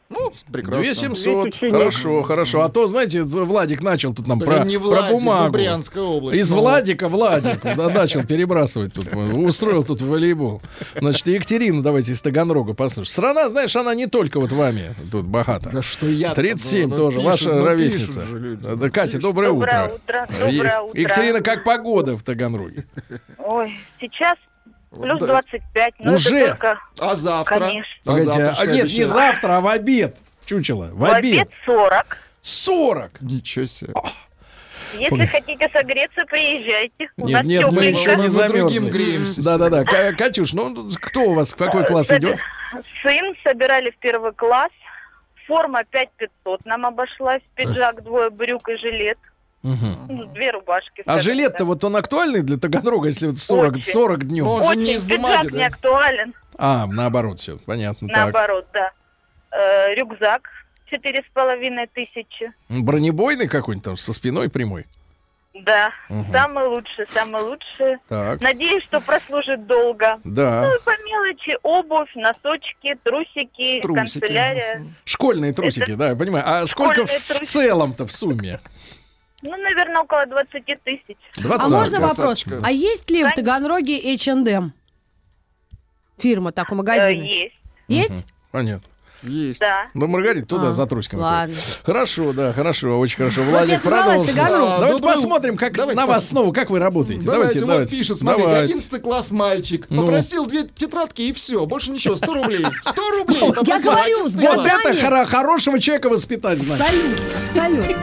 Ну, прекрасно. 2700. Здесь ученик. Хорошо, хорошо. А то, знаете, Владик начал тут нам про, не про Владик, ну, бумагу. Брянская область. Из ну. Владика Владик да, начал перебрасывать тут. Устроил тут волейбол. Значит, Екатерина, давайте из Таганрога послушаем. Страна, знаешь, она не только вот вами тут богата. Да что я 37 тоже, ваша ровесница. Да, Катя, доброе, Доброе утро. утро, доброе утро. Екатерина, как погода в Таганроге? Ой, сейчас плюс Да. 25, но Уже? только, А завтра? конечно. А Погодите, завтра а нет, не завтра, а в обед. Чучело, в В обед обед. 40. 40. Ничего себе. Если Погоди. хотите согреться, приезжайте. У Нет, нас нет, мы еще не Мы замерзли. другим греемся Да-да-да. Ка- Катюш, ну кто у вас, в какой класс Соби- идет? Сын собирали в первый класс. Форма 5500 нам обошлась. Пиджак, двое брюк и жилет. Ну, две рубашки. А жилет-то так. вот он актуальный для Таганрога, если вот 40, Очень. 40 днем? Ну, он же Очень. не из Пиджак бумаги, не да? актуален. А, наоборот, все, понятно. Так. Наоборот, да. Э, рюкзак четыре с половиной тысячи. Бронебойный какой-нибудь там со спиной прямой? Да, Мгм. самый лучший, самый лучший. Так. Надеюсь, что прослужит долго. Да. Ну и по мелочи обувь, носочки, трусики, Трусики. канцелярия. Школьные трусики, да, я понимаю. А сколько Школьные в трусики. целом-то в сумме? Ну, наверное, около 20 тысяч. 20. А можно вопрос? двадцаточка. А есть ли в. Таганроге H&M? Фирма, так, у Э, магазина. есть, Есть? Понятно. Есть. да. Ну, Маргарита, туда А, за трусиками. ладно. Хорошо, да, хорошо, очень хорошо. Владик, продолжим. Таганрог. Давайте Доброе посмотрим, как Давайте на вас посмотрим. снова, как вы работаете. Давайте, Давайте, вот давайте. пишет, смотрите, Давайте. 11 класс мальчик, Ну. попросил две тетрадки и все, больше ничего, 100 рублей. 100 рублей. Я говорю, 11 с класс. Вот это хорошего человека воспитать, значит. Салют, салют.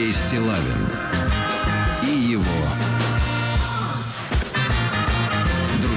Сергей Стилавин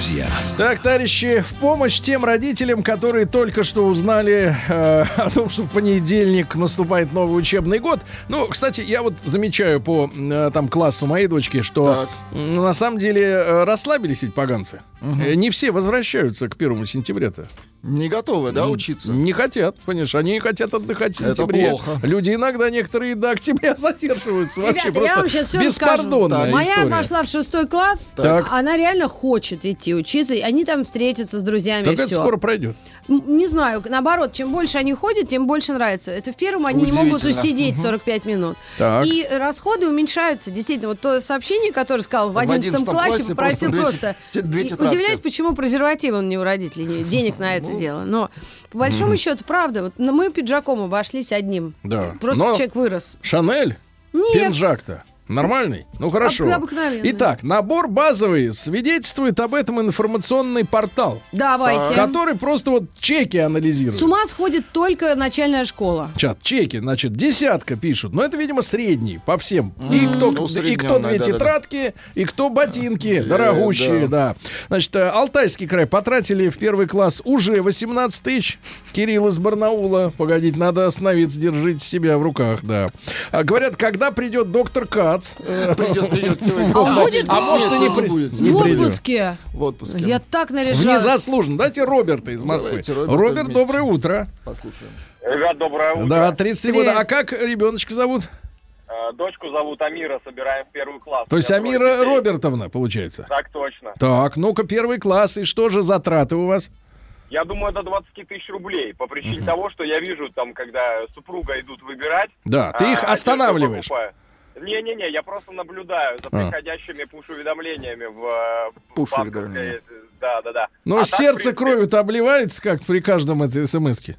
друзья. Так, товарищи, в помощь тем родителям, которые только что узнали э, о том, что в понедельник наступает новый учебный год. Ну, кстати, я вот замечаю по э, там классу моей дочки, что Так. на самом деле э, расслабились ведь поганцы. Э, не все возвращаются к первому сентября-то. Не готовы, да, учиться? Не хотят, понимаешь, они хотят отдыхать в Это сентябре. плохо. Люди иногда некоторые до октября задерживаются. Вообще Ребята, я просто вам сейчас все расскажу. Моя история. пошла в шестой класс, Так. она реально хочет идти учиться, и они там встретятся с друзьями Так и это все. скоро пройдет. Не знаю, наоборот, чем больше они ходят, тем больше нравится. Это в первом они не могут усидеть 45 минут. Так. И расходы уменьшаются. Действительно, вот то сообщение, которое сказал в В 11 11 классе, классе попросил просто просто... две две. Удивляюсь, почему презерватив он не у родителей, не- денег на Ну. это дело. Но по большому счету, правда, вот, мы пиджаком обошлись одним. Да. Просто Но человек вырос. Шанель? Нет. Пинжак-то. Нормальный? Ну хорошо. Обыкновенный. Итак, набор базовый свидетельствует об этом информационный портал, Давайте. который просто вот чеки анализирует. С ума сходит только начальная школа. Чат, чеки, значит, десятка пишут. Но это, видимо, средний по всем. И кто, и кто две да-да-да. тетрадки, и кто ботинки дорогущие, да. Значит, э, Алтайский край потратили в первый класс уже 18 тысяч. Кирилл из Барнаула. Погодите, надо остановиться, держите себя в руках, да. А, говорят, когда придет доктор Кац? Э, Придет, придет сегодня. А будет? А может, и не будет. в отпуске. В отпуске. Я так наряжалась. Незаслуженно. Дайте Роберта из Москвы. Давайте Роберт, доброе утро. Послушаем. Ребят, доброе утро. Да, 33 года. Привет. А как ребеночка зовут? Э, Дочку зовут Амира, собираем в первый класс. То есть Амира детей. Робертовна, получается. Так точно. Так, ну-ка, первый класс. И что же затраты у вас? Я думаю, до 20 тысяч рублей. По причине того, что я вижу там, когда супруга идут выбирать. Да, ты а, их одежду останавливаешь. Не-не-не, я просто наблюдаю за А. приходящими пуш-уведомлениями в, э, в Пуш-уведомления. банковской- Да, да, да. Но А так, в сердце принципе, кровью-то обливается, как при каждом этой смс-ке.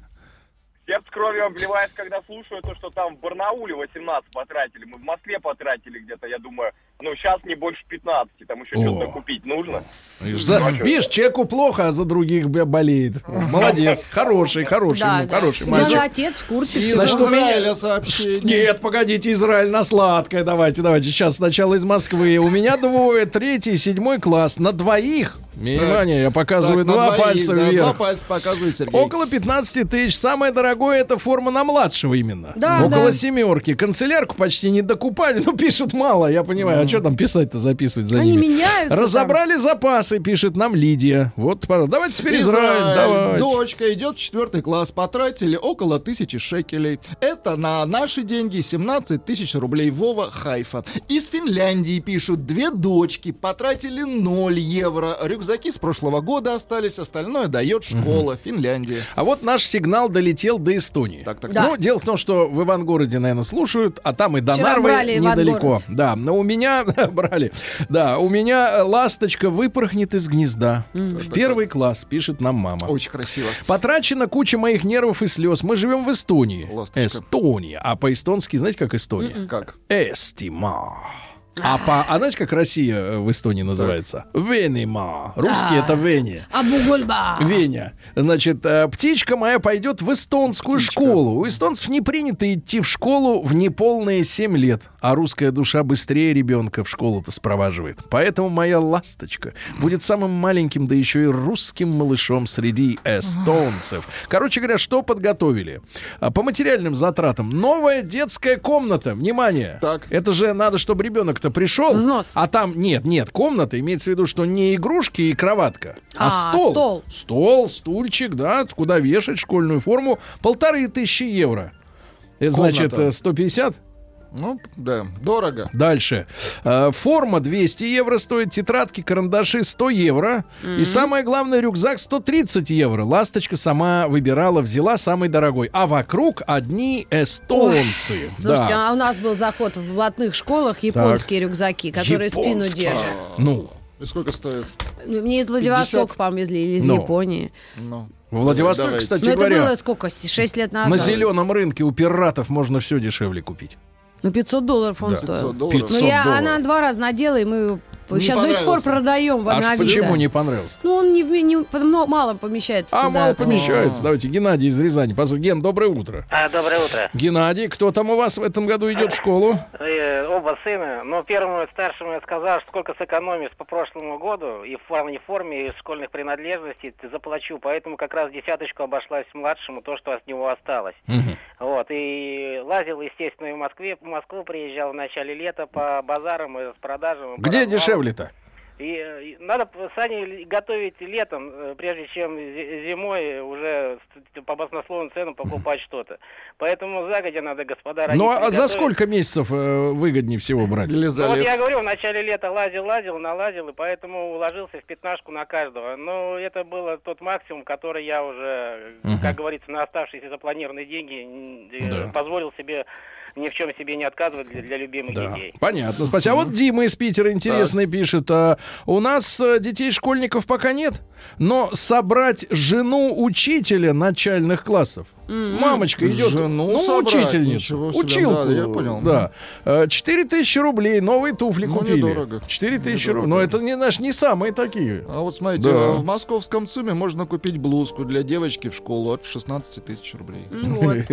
Сердце кровью обливает, когда слушаю то, что там в Барнауле 18 потратили. Мы в Москве потратили где-то, я думаю, ну, сейчас не больше 15. Там еще что-то купить нужно. За- видишь, человеку плохо, а за других болеет. Молодец, хороший, хороший, Да, ну, да. хороший И Даже мальчик. отец в курсе Из всего. Меня- Израиля сообщение. Нет, погодите, Израиль на сладкое. Давайте, давайте. Сейчас сначала из Москвы. У меня двое, третий, седьмой класс. На двоих. Внимание, я показываю Так, два двоих, пальца да, Два вверх. пальца показывает Сергей. Около 15 тысяч. Самое дорогое это форма на младшего именно. Да, Около да. семерки. Канцелярку почти не докупали. Ну, пишет мало, я понимаю. А что там писать-то, записывать за Они ними? меняются. Разобрали запасы, пишет нам Лидия. Вот, пожалуйста. Давайте теперь Израиль. Израиль. давайте. Дочка идет в четвертый класс. Потратили около тысячи шекелей. Это на наши деньги 17 тысяч рублей. Вова Хайфа. Из Финляндии пишут. Две дочки потратили 0 евро. Рюкзаки с прошлого года остались. Остальное дает школа. Финляндия. А вот наш сигнал долетел до Эстонии. Так, так, Да. Ну, дело в том, что в Ивангороде, наверное, слушают, а там и до Вчера Нарвы недалеко. Да, но у меня брали. Да, у меня ласточка выпорхнет из гнезда. В первый класс, пишет нам мама. Очень красиво. Потрачена куча моих нервов и слез. Мы живем в Эстонии. Эстония. А по-эстонски, знаете, как Эстония? Как? Эстима. А, по, а знаете, как Россия э, в Эстонии называется? Венима. Русский это Вене. Абугульба. Веня. Значит, э, птичка моя пойдет в эстонскую школу. У эстонцев не принято идти в школу в неполные 7 лет. А русская душа быстрее ребенка в школу-то спроваживает. Поэтому моя ласточка будет самым маленьким, да еще и русским малышом среди эстонцев. Короче говоря, что подготовили? А, По материальным затратам. Новая детская комната. Внимание! Так. Это же надо, чтобы ребенок-то пришел. Взнос. А там нет, нет, комната. Имеется в виду, что не игрушки и кроватка, а, А, стол. стол. Стол, стульчик, да, куда вешать школьную форму. Полторы тысячи евро. Это значит Комната. э, 150? Ну, да, дорого. Дальше. Э, Форма 200 евро стоит, тетрадки, карандаши 100 евро. И самое главное, рюкзак 130 евро. Ласточка сама выбирала, взяла самый дорогой. А вокруг одни эстонцы. Слушайте, Да. а у нас был заход в блатных школах японские рюкзаки, которые спину Японские. держат. Ну, И сколько стоит? Ну, Мне из Владивостока 50? повезли, или из Ну. Японии. Ну, в Владивостоке, Давайте. кстати Но это говоря, было сколько? 6 лет назад? на зеленом рынке у пиратов можно все дешевле купить. Ну, 500 долларов он Да. стоил. 500 долларов. 500 Ну, я, долларов. она два раза надела, и мы Не сейчас до сих пор продаем в А почему не понравился? Ну, он не, не- потому- мало помещается А туда. мало помещается. Давайте, Геннадий из Рязани. Позвольте. Ген, доброе утро. А, доброе утро. Геннадий, кто там у вас в этом году идет в школу? Э, оба сына. Но первому старшему я сказал, что сколько сэкономишь по прошлому году и в форме, форме, и в школьных принадлежностей, ты заплачу. Поэтому как раз десяточку обошлась младшему, то, что от него осталось. Вот. И лазил, естественно, и в Москве. В Москву приезжал в начале лета по базарам и с продажам. Где развалам. Дешевле-то? И, и надо сани готовить летом, э, прежде чем зи- зимой уже по баснословным ценам покупать что-то. Поэтому загодя надо, господа Ну а родители, за готовить. сколько месяцев э, выгоднее всего брать? Или Ну, за вот лет. я говорю, в начале лета лазил, лазил, налазил, и поэтому уложился в пятнашку на каждого. Но это было тот максимум, который я уже, Мгм. как говорится, на оставшиеся запланированные деньги н- э, Да. позволил себе ни в чем себе не отказывать для, для любимых Да, детей. понятно. Спасибо. А вот Дима из Питера интересный пишет. а, у нас э, детей-школьников пока нет, но собрать жену учителя начальных классов. Мамочка идет, Жену ну, собрать, учительницу, училку. да, я понял. Да. Э, Четыре тысячи рублей, новые туфли Ну, купили. недорого. Четыре тысячи Недорого. рублей. Но это не наш, не самые такие. А вот смотрите, Да. э, в московском ЦУМе можно купить блузку для девочки в школу от 16 тысяч рублей. Вот.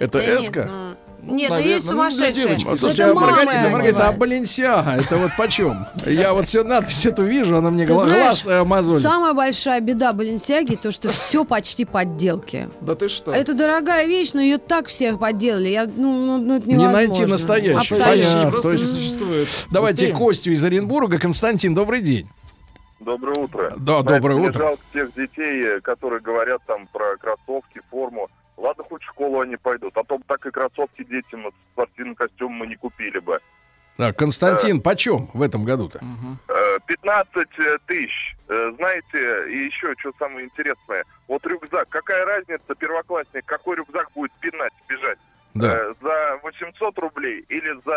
Это эска? Нет, наверное, есть ну, сумасшедшие. девочки. Ну, Слушайте, это а мамы Маргарита, Маргарита, а одеваются. Баленсиага, это вот почем? Я вот все надпись эту вижу, она мне Ты гла- знаешь, глаз э, мозолит. Самая большая беда Баленсиаги то, что все почти подделки. Да ты что? Это дорогая вещь, но ее так всех подделали. Я, ну, ну, ну, это Не невозможно. найти настоящую. Абсолютно. Понятно. просто то не есть- существует. Давайте Быстрее. Костю из Оренбурга. Константин, добрый день. Доброе утро. Да, доброе утро. жалко тех детей, э, которые говорят там про кроссовки, форму. Ладно, хоть в школу они пойдут, а то бы так и кроссовки детям, вот, спортивный костюм мы не купили бы. Так, Константин, почем в этом году-то? Э, 15 тысяч. Э, Знаете, и еще что самое интересное. Вот рюкзак. Какая разница, первоклассник, какой рюкзак будет пинать, бежать? Да. Э, За 800 рублей или за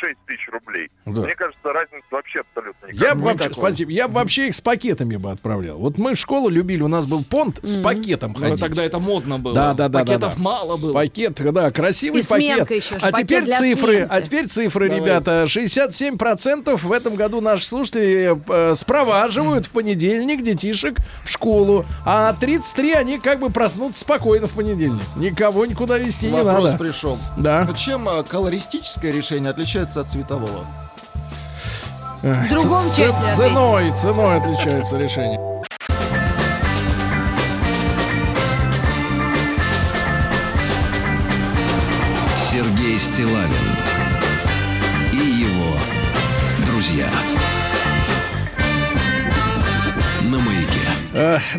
6 тысяч рублей? Да. Мне кажется, разница вообще абсолютно никакой. Я бы вообще, спасибо, я бы вообще их с пакетами бы отправлял. Вот мы в школу любили, у нас был понт с пакетом Ну, ходить. тогда это модно было. Да, да, да, да, Пакетов да. мало было. Пакет, да, красивый И сменка пакет. еще а пакет теперь цифры, сменки. а теперь цифры, Давайте. ребята. 67% в этом году наши слушатели э, спроваживают в понедельник детишек в школу, а 33 они как бы проснутся спокойно в понедельник. Никого никуда везти не надо. пришел. Да. Ну, Чем э, колористическое решение отличается от цветового? В другом часе. Ценой, ценой отличается решение. Сергей Стилавин и его друзья.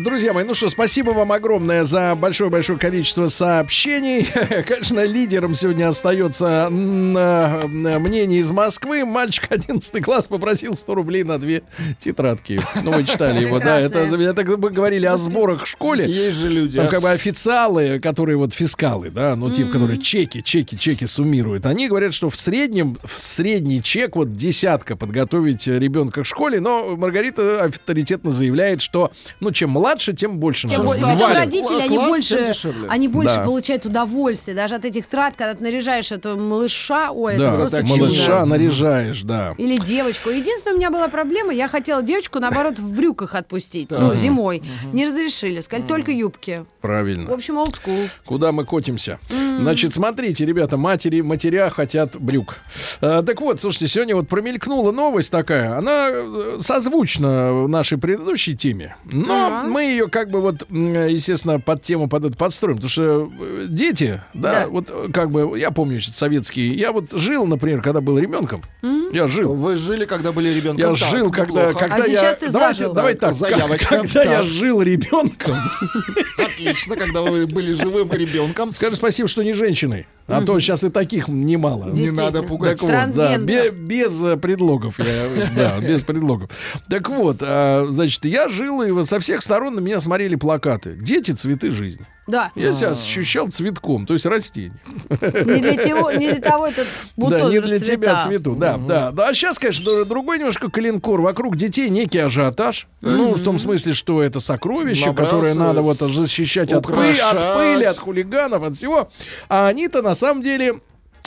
Друзья мои, ну что, спасибо вам огромное за большое-большое количество сообщений. Конечно, лидером сегодня остается м, э, мнение из Москвы. Мальчик 11 класс попросил 100 рублей на две тетрадки. Ну, вы читали его, да. Это, это мы говорили о сборах в школе. Есть же люди. Там как бы официалы, которые вот фискалы, да, ну типа, которые чеки, чеки, чеки суммируют, они говорят, что в среднем, в средний чек, вот десятка подготовить э, ребенка к школе, но Маргарита авторитетно заявляет, что, ну, чем младше, тем больше Тем надо. Валя. родители, они Класс, больше, тем они больше Да. получают удовольствие. Даже от этих трат, когда ты наряжаешь этого малыша, ой, это Да, просто так чудо. малыша наряжаешь, да. Или девочку. Единственное, у меня была проблема, я хотела девочку, наоборот, в брюках отпустить, ну, зимой. Не разрешили, сказали, только юбки. В Правильно. общем, олдскул. Куда мы котимся? Значит, смотрите, ребята, матери, матеря хотят брюк. Э, так вот, слушайте, сегодня вот промелькнула новость такая. Она э, созвучна нашей предыдущей теме. Но Ага. мы ее как бы вот, естественно, под тему под это подстроим. Потому что э, дети, да, Да. вот э, как бы, я помню, значит, советские. Я вот жил, например, когда был ребенком. Я жил. Вы жили, когда были ребенком? Я Так, жил, когда, когда А я... сейчас ты давайте, зажил. давайте так, Заявочка. когда я Так. жил ребенком, Отлично, когда вы были живым ребенком. скажи спасибо, что не женщиной. А то сейчас и таких немало. Не надо пугать. Так вот, да, Трансгендер. бе- без, э, предлогов. я- да, без предлогов. Так вот, а, значит, я жил, и вот со всех сторон на меня смотрели плакаты. Дети, цветы жизни. Да. Я себя ощущал цветком, то есть растением. Не для, того, не для того этот бутон да, не для цвета. тебя цвету, да, да. Да, а сейчас, конечно, др- другой немножко калинкор. Вокруг детей некий ажиотаж. Ну, в том смысле, что это сокровище, которое надо вот защищать от, пы- Украшать. от пыли, от хулиганов, от всего. А они-то на самом деле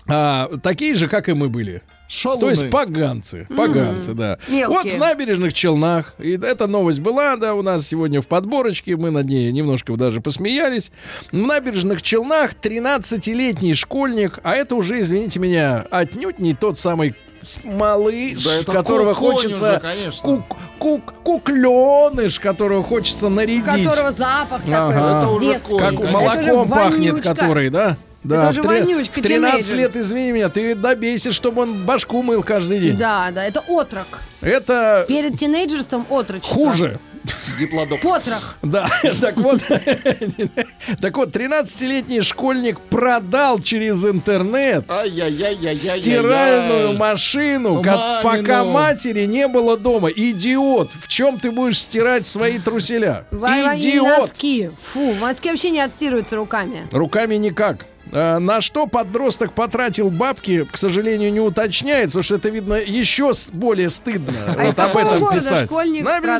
а, такие же, как и мы были. Шалуны. То есть поганцы, поганцы, да. Мелкие. Вот в набережных Челнах, и эта новость была, да, у нас сегодня в подборочке, мы над ней немножко даже посмеялись. В набережных Челнах 13-летний школьник, а это уже, извините меня, отнюдь не тот самый малыш, Да это которого ку- хочется... уже, конечно. кук- кук- кукленыш, которого хочется У нарядить. которого запах Ага. Это такой уже конь, Как молоком Это пахнет, который, да? Да, уже в три- вонючка, в 13 тинейджер. лет, извини меня, ты добейся, чтобы он башку мыл каждый день. Да, да, это отрок. Это Перед тинейджерством отрочество. хуже. Диплодок. Потрох. Да, так вот, так вот, 13-летний школьник продал через интернет стиральную машину, пока матери не было дома. Идиот! В чем ты будешь стирать свои труселя? Идиот! носки. Фу, носки вообще не отстирываются руками. Руками никак. А, На что подросток потратил бабки, к сожалению, не уточняется, потому что это видно еще более стыдно А вот об этом города писать.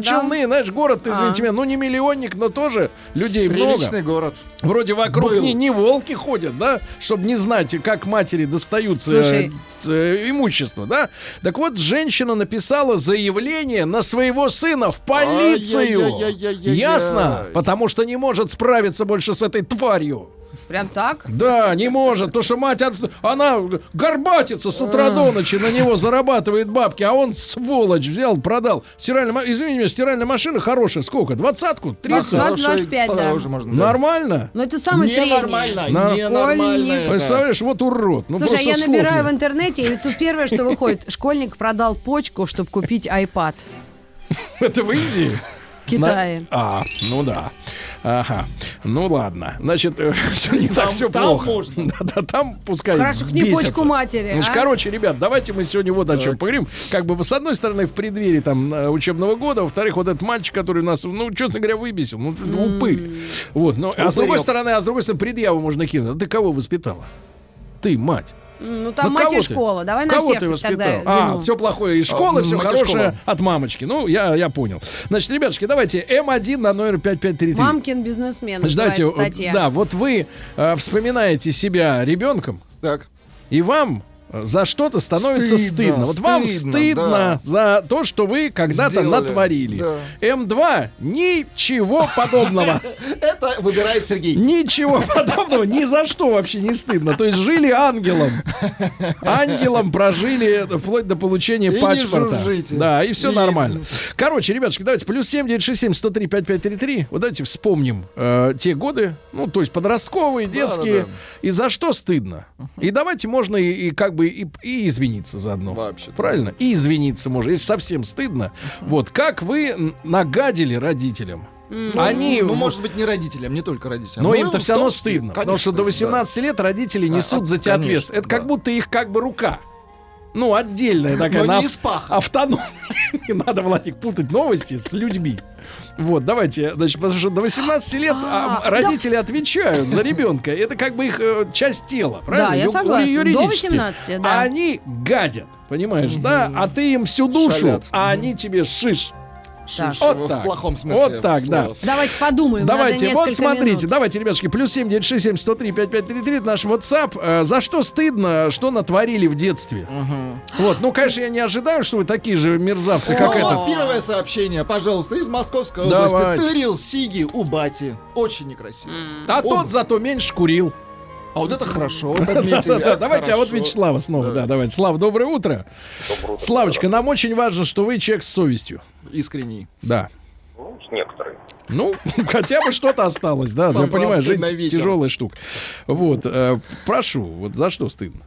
Челны, знаешь, город, извините А. меня, ну не миллионник, но тоже людей Приличный много. город. Вроде вокруг не, не волки ходят, да, чтобы не знать, как матери достаются Слушай. э, э, имущество, да. Так вот, женщина написала заявление на своего сына в полицию. Ясно? Потому что не может справиться больше с этой тварью. Прям так? Да, не может, потому что мать, от- она горбатится с утра до ночи, на него зарабатывает бабки, а он, сволочь, взял, продал. Стиральная, извини меня, стиральная машина хорошая, сколько? Двадцатку? Тридцать? Двадцать, пять, да. Можно, да. Нормально? Но это самый средний. Ненормально, На- ненормально. это. Представляешь, вот урод. Ну, Слушай, а я слов набираю в нет. интернете, и тут первое, что выходит. Школьник продал почку, чтобы купить iPad Это в Индии? в Китае. А, ну да. Ага. Ну ладно. Значит, все не так Там- все там плохо. можно. Да, да, там пускай Хорошо, хоть не бесятся. почку матери, Ну, ж, а? короче, ребят, давайте мы сегодня вот о чем поговорим. Как бы, с одной стороны, в преддверии там э, учебного года, во-вторых, вот этот мальчик, который нас, ну, честно говоря, выбесил. Ну, упырь. Вот, ну, а с другой стороны, а с другой стороны, предъяву можно кинуть. А Ты кого воспитала? Ты, мать. Ну, там Ну, мать кого и ты? школа. Давай на Кого всех ты воспитал? тогда А, вину. все плохое из школы, А, все хорошее школа. от мамочки. Ну, я, я понял. Значит, ребятушки, давайте М1 на номер 5533. Мамкин бизнесмен давайте, статья. да, вот вы э, вспоминаете себя ребенком, Так. и вам за что-то становится стыдно. Стыдно, Вот вам стыдно, стыдно да. за то, что вы когда-то натворили. да. М2 ничего подобного. Это выбирает Сергей. Ничего подобного, ни за что вообще не стыдно. То есть жили ангелом. Ангелом прожили вплоть до получения И паспорта. Да, и все И- нормально. Короче, ребятушки, давайте плюс 7 967 103 5533. Вот давайте вспомним э, те годы, ну, то есть подростковые, детские. да, да. И за что стыдно. И давайте можно и, и как бы и, и извиниться заодно. Вообще-то. Правильно? И извиниться можно, если совсем стыдно. Вот, как вы нагадили родителям? Они... Ну, может быть, не родителям, не только родителям. Но Ну, им-то все равно стыдно. потому конечно, что до 18 лет родители несут а, за тебя конечно, ответственность. Это да. как будто их как бы рука. Ну, отдельная такая. Но не из паха. Автономная. Не надо, Владик, путать новости с людьми. Вот, давайте, значит, потому что до 18 лет а, А, родители отвечают за ребенка. Это как бы их э, часть тела, правильно? Да, я согласна. До юридически. 18, да. А они гадят, понимаешь, да? А ты им всю душу, Шалят. а они тебе шиш. Так. Вот в так. плохом смысле. Вот так, да. слова. Давайте подумаем. Давайте, надо вот смотрите, минут. давайте, ребятушки, плюс 7 967 103 5533, это наш WhatsApp. Э, за что стыдно, что натворили в детстве? Вот, ну, конечно, я не ожидаю, что вы такие же мерзавцы, как О, этот. Первое сообщение, пожалуйста, из Московской области. Тырил Сиги у бати. Очень некрасиво. А тот зато меньше курил. А вот это хорошо, отметили. Давайте, а вот. Вячеслава снова, да, давайте. Слава, доброе утро. Славочка, нам очень важно, что вы человек с совестью. Искренний. Да. Ну, с некоторой. Ну, хотя бы что-то осталось, да, я понимаю, жизнь тяжелая штука. Вот, э, прошу, вот за что стыдно?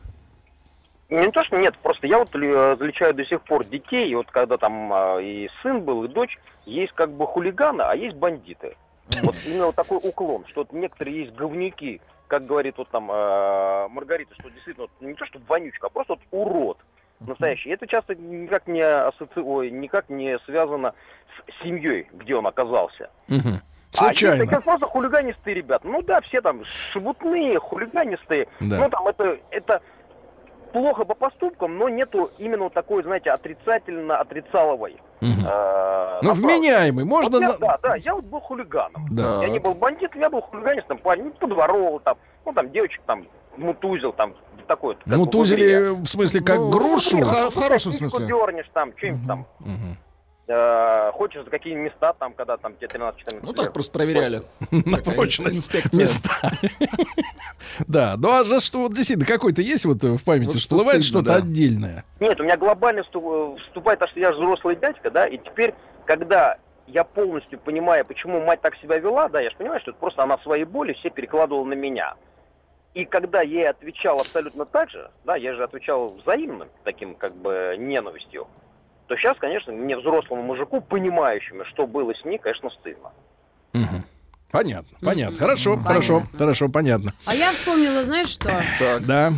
Не то, что нет, просто я вот э, заличаю до сих пор детей, и вот когда там а, и сын был, и дочь, есть как бы хулиганы, а есть бандиты. Вот именно вот такой уклон, что вот некоторые есть говнюки, как говорит вот там э, Маргарита, что действительно вот не то, что вонючка, а просто вот урод настоящий. И это часто никак не, асоци... Ой, никак не связано с семьей, где он оказался. А Случайно. такие просто хулиганистые ребята. Ну да, все там шебутные, хулиганистые. Да. Ну там это, это плохо по поступкам, но нету именно такой, знаете, отрицательно отрицаловой. Мгм. э, Ну, вменяемый, можно... Вот я, да, да, я вот был хулиганом. Да. Я не был бандитом, я был хулиганистом, парень, ну, подворовывал там, ну там девочек там мутузил, там такой. вот, как Ну, бы, тузили, в смысле, как Ну, грушу. в в хорошем смысле. дернешь там, что-нибудь там. Мгм. Э, хочешь за какие места там, когда там тебе 13-14 Ну лет. так просто проверяли. На прочность места. Да, ну а за что, вот действительно, какой-то есть вот э, в памяти, Вот что всплывает стыдно, что-то отдельное? Нет, у меня глобально всту- вступает, то, что я же взрослый дядька, да, и теперь, когда я полностью понимаю, почему мать так себя вела, да, я же понимаю, что это просто она свои боли все перекладывала на меня. И когда я ей отвечал абсолютно так же, да, я же отвечал взаимным, таким как бы ненавистью, то сейчас, конечно, мне взрослому мужику, понимающему, что было с ней, конечно, стыдно. Мгм. Понятно, понятно. Хорошо, хорошо, хорошо, понятно. А я вспомнила, знаешь что? Да.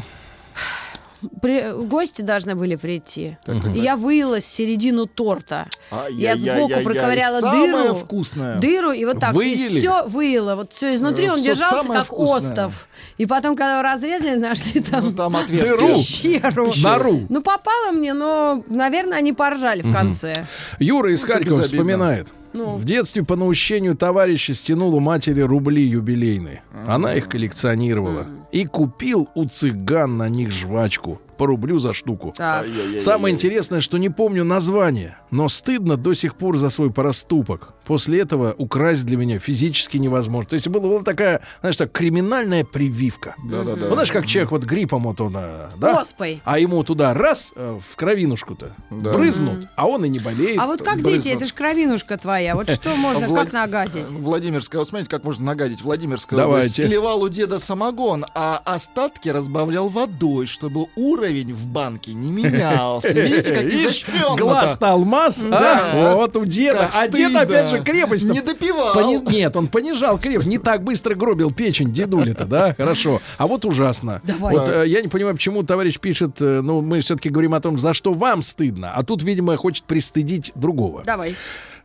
При- Гости должны были прийти. Так, я выила середину торта. Я сбоку проковыряла дыру. вкусное. Дыру, и вот так Выели? все выила. Вот все изнутри Э, он всё держался как вкусное. остов. И потом, когда его разрезали, нашли там, Ну, там отверстие. Дыру. пещеру. Нору. Ну, попало мне, но, наверное, они поржали в конце. Юра из Ну, Харькова вспоминает. Ну. В детстве по наущению товарища стянул у матери рубли юбилейные. Она их коллекционировала. И купил у цыган на них жвачку. По рублю за штуку. Так. Самое интересное, что не помню название, но стыдно до сих пор за свой проступок. После этого украсть для меня физически невозможно. То есть была, была такая, знаешь, так, криминальная прививка. Да-да-да. Вот знаешь, как человек вот гриппом вот он, а, да? Оспой. А ему туда раз э, в кровинушку-то Да. брызнут, а он и не болеет. А вот как брызнут. дети, это же кровинушка твоя. Вот что можно, как нагадить? Владимирская, вот смотрите, как можно нагадить. Владимирская Давайте. сливал у деда самогон, а остатки разбавлял водой, чтобы уровень в банке не менялся. Видите, как изощренно глаз-то алмаз, Да. а? Вот у деда. А дед, опять же, крепость Не допивал. Нет, он понижал крепость. Не так быстро гробил печень дедули-то, да? Хорошо. А вот ужасно. Давай. Вот э, я не понимаю, почему товарищ пишет, э, ну, мы все-таки говорим о том, за что вам стыдно, а тут, видимо, хочет пристыдить другого. Давай.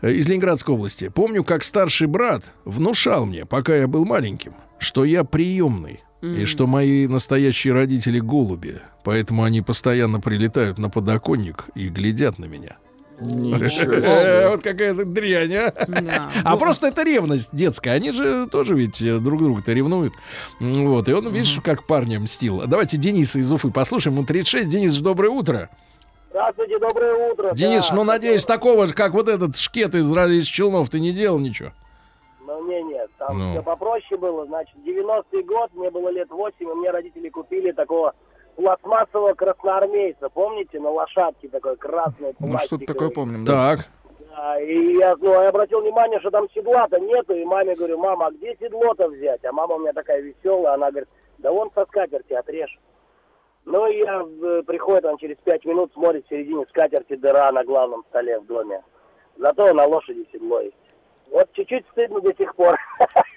Э, Из Ленинградской области. Помню, как старший брат внушал мне, пока я был маленьким, что я приемный. И что мои настоящие родители голуби, поэтому они постоянно прилетают на подоконник и глядят на меня. Ничего Э. Вот какая-то дрянь, а. Да. А просто это ревность детская. Они же тоже ведь э, друг друга-то ревнуют. Вот. И он, видишь, как парня мстил. Давайте Дениса из Уфы послушаем. Ему 36. Денис, доброе утро. Здравствуйте, доброе утро. Денис, Да, ну, надеюсь, такого же, как вот этот шкет из, из Челнов, ты не делал ничего? Ну, не, нет, там Ну. все попроще было. Значит, 90-й год, мне было лет 8, и мне родители купили такого пластмассового красноармейца. Помните, на лошадке такой красный Ну, пластиковый. что-то такое помним, да. Так. Да, и я, ну, я обратил внимание, что там седла-то нету, и маме говорю, мама, а где седло-то взять? А мама у меня такая веселая, она говорит, да вон со скатерти отрежь. Ну, и я, э, приходит он через пять минут, смотрит в середине скатерти дыра на главном столе в доме. Зато на лошади седло есть. Вот чуть-чуть стыдно до сих пор.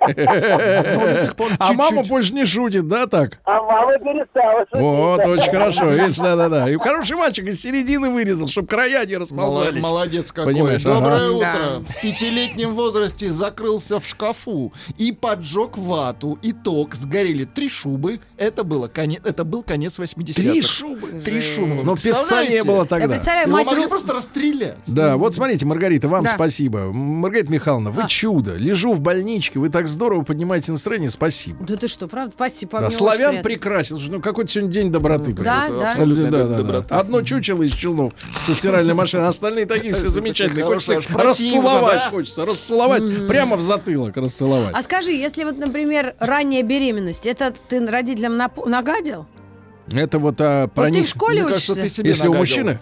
Ну, А мама больше не шутит, да, так? А мама перестала шутить. Вот, очень хорошо, видишь, да-да-да. И хороший мальчик из середины вырезал, чтобы края не расползались. Молодец какой. Понимаешь, Доброе утро. В пятилетнем возрасте закрылся в шкафу и поджег вату. Итог, сгорели три шубы. Это, было конец, это был конец 80-х. Три шубы? Три шубы. Но песца не было тогда. Его могли просто расстрелять. Да, вот смотрите, Маргарита, вам спасибо. Маргарита Михайловна, вы А. чудо. Лежу в больничке, вы так здорово поднимаете настроение, спасибо. Да ты что, правда? Спасибо, Да, славян приятно. прекрасен. Ну, какой-то сегодня день доброты. Да, да. абсолютная Да, да, да, доброта. да. Одно чучело из челнов со стиральной машины, а остальные такие все замечательные. Хочется расцеловать, хочется расцеловать прямо в затылок, расцеловать. А скажи, если вот, например, ранняя беременность, это ты родителям нагадил? Это вот а, Вот про ты них- в школе Мне кажется, учишься? ты себе Если у нагадил. мужчины?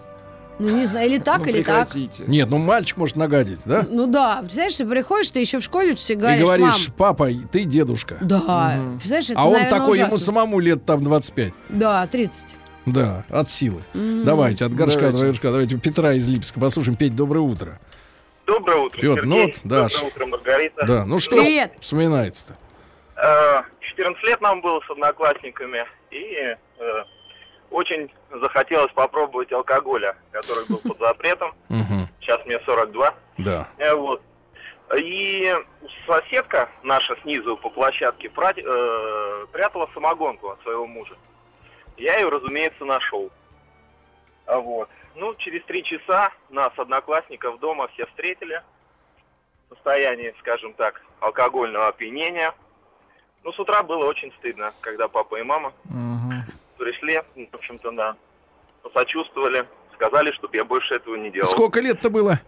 Ну, не знаю, или так, Ну, или так. прекратите. Нет, ну мальчик может нагадить, да? Ну да, представляешь, ты приходишь, ты еще в школе и говоришь, И говоришь, мам, папа, ты дедушка. да, представляешь, это, а он наверное, такой, ему ужасно. самому лет там 25. Да, 30. Да, от силы. Давайте, от горшка Давайте. до вершка. Давайте Петра из Липска послушаем. Петь, доброе утро. Доброе утро, Петр, ну вот, Даш. Доброе утро, Маргарита. Да, ну что Привет. вспоминается-то? Э, 14 лет нам было с одноклассниками, и э, очень захотелось попробовать алкоголя, который был под запретом. Сейчас мне 42. Да. Э, Вот. И соседка наша снизу по площадке э, прятала самогонку от своего мужа. Я ее, разумеется, нашел. А Вот. Ну, через три часа нас, одноклассников, дома все встретили в состоянии, скажем так, алкогольного опьянения. Ну, с утра было очень стыдно, когда папа и мама. Пришли, ну, в общем-то, да, посочувствовали, сказали, чтобы я больше этого не делал. Сколько лет-то было?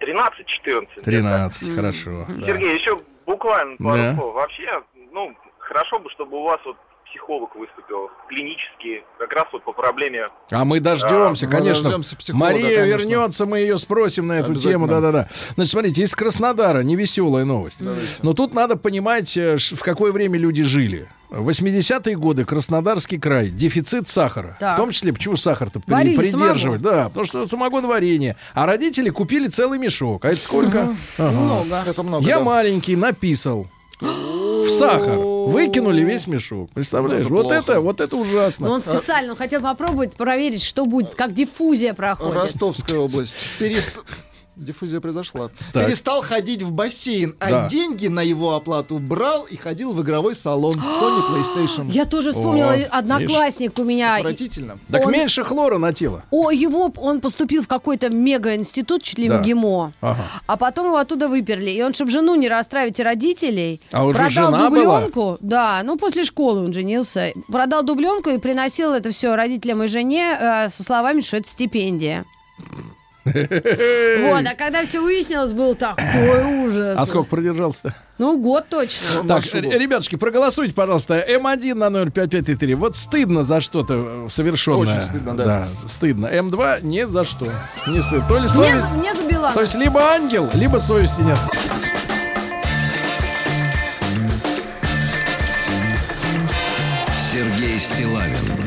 13-14. 13, хорошо. да. Сергей, еще буквально пару Да. слов. Вообще, ну, хорошо бы, чтобы у вас вот психолог выступил, клинический, как раз вот по проблеме... А мы дождемся, мы конечно. дождемся психолога, Мария конечно. вернется, мы ее спросим на эту тему. Да-да-да. Значит, смотрите, из Краснодара невеселая новость. Давайте. Но тут надо понимать, э, в какое время люди жили. В 80-е годы Краснодарский край, дефицит сахара. Так. В том числе, почему сахар-то при- Варили придерживать? Да, потому что самогон варенье. А родители купили целый мешок. А это сколько? Ага. Много. Это много, Я да. маленький написал. В сахар. Выкинули весь мешок. Представляешь? Ну, это вот плохо. это, вот это Но ужасно. он специально хотел попробовать, проверить, что будет, как диффузия проходит. Ростовская область. Перест- Диффузия произошла. Так. Перестал ходить в бассейн, а Да. деньги на его оплату брал и ходил в игровой салон с Sony PlayStation. Я тоже вспомнила, О, одноклассник у меня. Отвратительно. Так он- меньше хлора на тело. О, его, он поступил в какой-то мега-институт, чуть ли Да. МГИМО. Ага. А потом его оттуда выперли. И он, чтобы жену не расстраивать и родителей, А уже продал жена была? дубленку. Да, ну после школы он женился. Продал дубленку и приносил это все родителям и жене э, со словами, что это стипендия. Вот, а когда все выяснилось, был такой ужас. А сколько продержался-то? Ну, год точно. Так, ребятушки, проголосуйте, пожалуйста. М1 на номер 5533. Вот стыдно за что-то э, совершенное. Очень стыдно, да. стыдно. М2 не за что. Не стыдно. То ли совесть... за- мне забила. То есть либо ангел, либо совести нет. Сергей Стилавин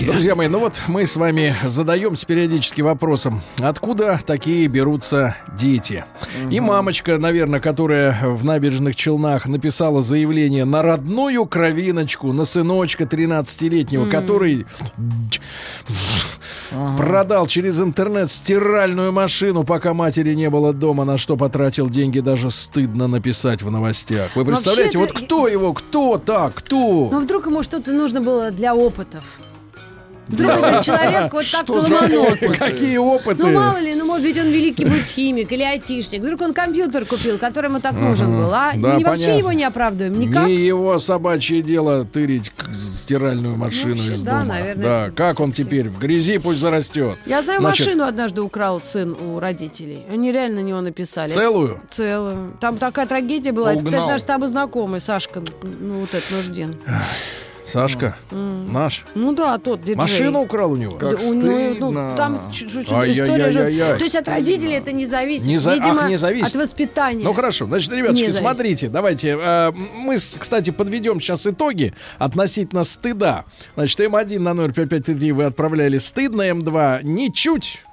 Маяке. Друзья мои, ну вот мы с вами задаемся периодически вопросом, откуда такие берутся дети. И мамочка, наверное, которая в набережных Челнах написала заявление на родную кровиночку, на сыночка 13-летнего, который продал через интернет стиральную машину, пока матери не было дома, на что потратил деньги, даже стыдно написать в новостях. Вы представляете, вот Вообще-то- кто его, кто так, кто? Но вдруг ему что-то нужно было для опытов. Вдруг этот человек вот так ломанулся. Какие опыты? Ну, мало ли, ну, может быть, он великий будет химик или айтишник. Вдруг он компьютер купил, который ему так нужен был, а? Да, вообще понятно. его не оправдываем никак. Не его собачье дело тырить стиральную машину вообще, из да, дома. наверное, да, как он теперь в грязи пусть зарастет. Я знаю, Значит, машину однажды украл сын у родителей. Они реально на него написали. Целую? Целую. Там такая трагедия была. Это, кстати, Угнал. наш с тобой знакомый, Сашка, ну, вот этот нужден. Сашка, наш. Ну да, тот диджей. Машину украл у него? Как Да, у него, стыдно. ну, там чуть-чуть история же. То есть от родителей это не зависит. Не за- Видимо, ах, не зависит. от воспитания. Ну хорошо, значит, ребятушки, смотрите, давайте. э, мы, кстати, подведем сейчас итоги относительно стыда. Значит, М1 на 05533 вы отправляли стыдно, М2 ничуть.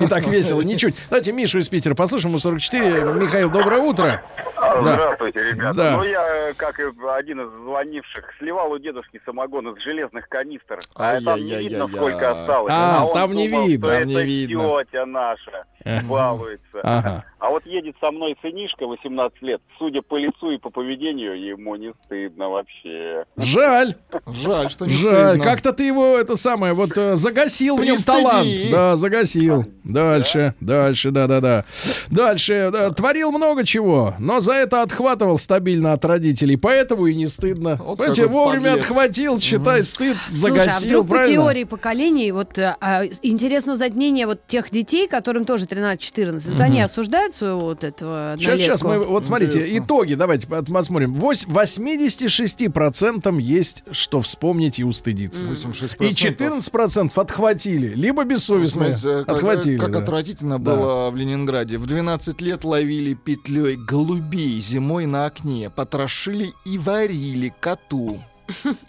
И так весело, ничуть. Давайте Мишу из Питера послушаем, ему 44. Михаил, доброе утро. Здравствуйте, ребята. Ну, я, как и один из звонивших, сливал у дедушки самогон из железных канистр. А там не видно, сколько осталось. А, он там не видно. Там не это видно. тетя наша. Балуется. Ага. А вот едет со мной сынишка 18 лет. Судя по лицу и по поведению, ему не стыдно вообще. Жаль. Жаль, что не Жаль, стыдно. как-то ты его это самое вот э, загасил в нем талант. Да, загасил. Дальше, дальше, да, да, да. Дальше да, творил много чего, но за это отхватывал стабильно от родителей, поэтому и не стыдно. Вот Понимаете, вовремя подлец. отхватил, считай, стыд Слушай, а загасил, вдруг по правильно? теории поколений, вот а, а, интересно узнать мнение вот тех детей, которым тоже 13-14, вот они осуждают своего вот этого Сейчас, сейчас мы, вот смотрите, Интересно. итоги, давайте по- посмотрим. Вось- 86% есть, что вспомнить и устыдиться. 86%. И 14% отхватили, либо бессовестные Знаете, как, отхватили. как да. отвратительно Да. было в Ленинграде. В 12 лет ловили петлей голубей зимой на окне, потрошили и варили коту.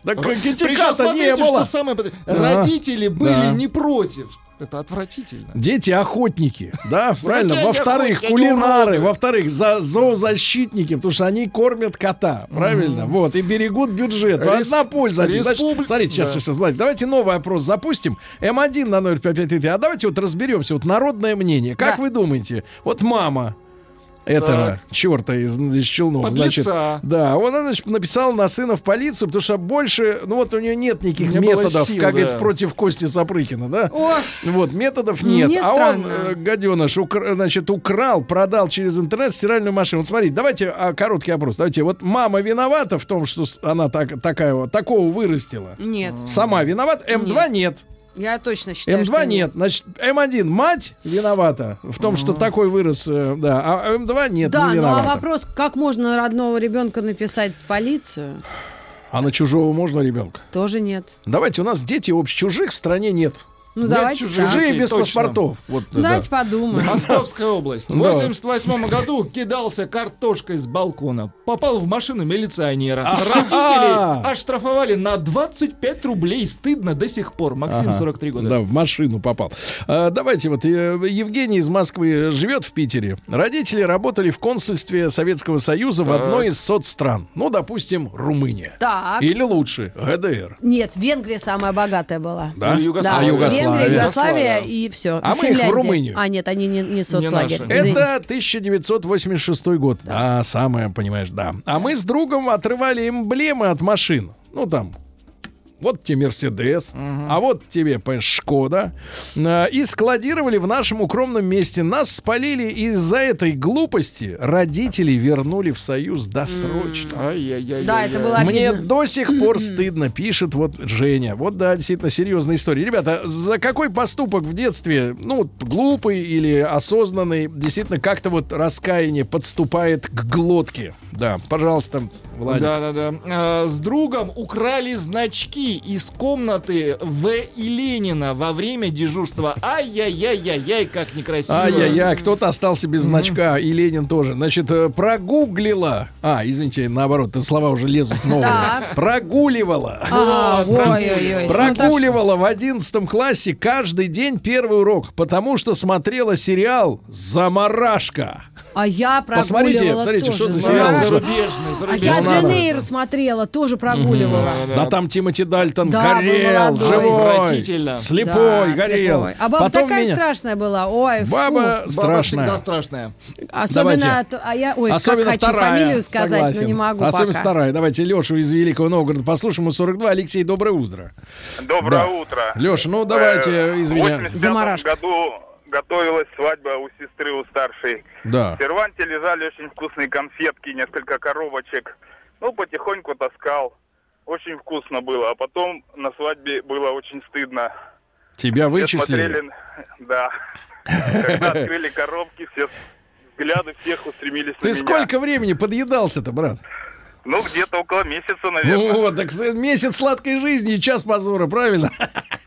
Так Причем китиката не было. что самое... Родители были Да. не против. Это отвратительно. Дети охотники, да, правильно. Во-вторых, кулинары, во-вторых, за зоозащитники, потому что они кормят кота, правильно. Вот и берегут бюджет. Одна польза. смотрите, сейчас, сейчас, давайте новый опрос запустим. М1 на 05533. А давайте вот разберемся. Вот народное мнение. Как вы думаете? Вот мама этого Так. черта из, из Челнов, Подлеца. значит, да, он значит, написал на сына в полицию, потому что больше, ну вот у нее нет никаких Не методов, сил, как да. говорится, против Кости Сапрыкина, да? О, Вот, методов нет. а он, странно. э, гаденыш, укра- значит, украл, продал через интернет стиральную машину. Вот смотрите, давайте а, короткий опрос. Давайте, вот мама виновата в том, что она так, такая вот, такого вырастила? нет. Сама виновата? М2 нет. Я точно считаю, М2 что нет. Значит, М1 мать виновата в том, что такой вырос, э, да, а М2 нет, Да, не ну а виновата. вопрос, как можно родного ребенка написать в полицию? А на чужого можно ребенка? Тоже нет. Давайте, у нас дети общ чужих в стране нет. Ну, Нет давайте. Чужие без Точно. паспортов. Вот, да. Давайте подумаем. Московская область. В Да. 88 году кидался картошкой с балкона. Попал в машину милиционера. Родители оштрафовали на 25 рублей. Стыдно до сих пор. Максим, Ага. 43 года. Да, в машину попал. А, давайте вот, э, Евгений из Москвы живет в Питере. Родители работали в консульстве Советского Союза в одной из соцстран. Ну, допустим, Румыния. Так. Или лучше, ГДР. Нет, Венгрия самая богатая была. Да? Ну. А Югославия? Венгрия, Югославия и все. А мы их в Румынию. А, нет, они не, не соцлагерь. Это 1986 год. Да. самое, понимаешь, да. А мы с другом отрывали эмблемы от машин. Ну, там, вот тебе Мерседес, а вот тебе понимаешь, Шкода. А, И складировали в нашем укромном месте. Нас спалили из-за этой глупости. Родители вернули в Союз досрочно. Ай-яй-яй-яй. Да, это было Мне до сих пор стыдно, пишет вот Женя. Вот да, действительно серьезная история. Ребята, за какой поступок в детстве, ну, глупый или осознанный, действительно как-то вот раскаяние подступает к глотке? Да, пожалуйста, Владик. Да-да-да. А, С другом украли значки из комнаты В. и Ленина во время дежурства. Ай-яй-яй-яй-яй, как некрасиво. Ай-яй-яй, кто-то остался без значка, и Ленин тоже. Значит, э, прогуглила. А, извините, наоборот, слова уже лезут новые. Прогуливала. А. Ну, Прогуливала в одиннадцатом классе каждый день первый урок, потому что смотрела сериал «Замарашка». А я Посмотрите, прогуливала смотрите, тоже. что за сериал. А, зарубежный, А зарубежный. я Эйр смотрела, тоже прогуливала. Да там Тимоти Дальтон Да, горел, живой, слепой, Да, горел. слепой. А баба Потом такая меня- страшная была. Ой, фу. Баба Баба страшная. всегда страшная. Особенно, Давайте. от- а я, ой, Особенно как хочу вторая. фамилию сказать, согласен. но не могу Особенно пока. вторая. Давайте Лешу из Великого Новгорода послушаем. Ему 42. Алексей, доброе утро. Доброе Да. утро. Леша, ну давайте, Э, извини. В 85 Заморашка. году готовилась свадьба у сестры у старшей. Да. В серванте лежали очень вкусные конфетки, несколько коробочек. Ну, потихоньку таскал. Очень вкусно было. А потом на свадьбе было очень стыдно. Тебя Все вычислили. смотрели, да. Когда открыли коробки, все взгляды всех устремились на Ты меня. сколько времени подъедался-то, брат? Ну, где-то около месяца, наверное. Ну вот, так месяц сладкой жизни и час позора, правильно?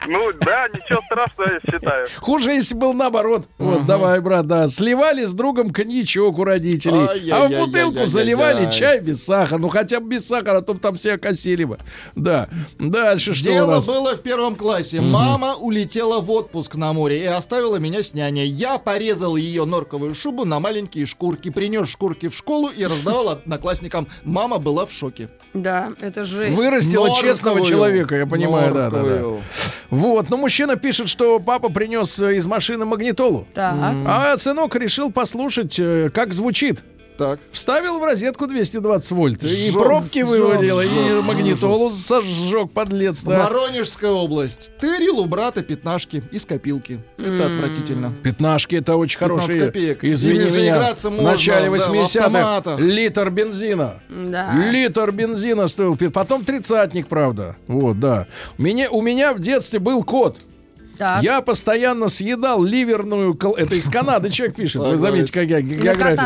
Ну, да, ничего страшного, я считаю. Хуже, если был наоборот. Вот, давай, брат, да. Сливали с другом коньячок у родителей. А в бутылку заливали чай без сахара. Ну, хотя бы без сахара, а то там все окосили бы. Да. Дальше что у Дело нас? было в первом классе. Мама улетела в отпуск на море и оставила меня с няней. Я порезал ее норковую шубу на маленькие шкурки, принес шкурки в школу и раздавал одноклассникам. Мама была в шоке. Да, это жесть. Вырастила Норковую. честного человека, я понимаю, да, да, да. Вот, но мужчина пишет, что папа принес э, из машины магнитолу. Так. А сынок решил послушать, э, как звучит. Так. Вставил в розетку 220 вольт. И Жёг, пробки жёг, вывалил, и жёг, магнитолу ужас. сожжег, подлец, да. Воронежская область. Тырил у брата пятнашки из копилки. Это отвратительно. Пятнашки это очень 15 хорошие. копеек. Извини Ими же меня. играться в можно, начале да, в 80-х автоматах. литр бензина. Да. Литр бензина стоил. Потом тридцатник, правда. Вот, да. Меня, у меня в детстве был кот. Так. Я постоянно съедал ливерную... кол- Это из Канады человек пишет. Вы заметите, как я география.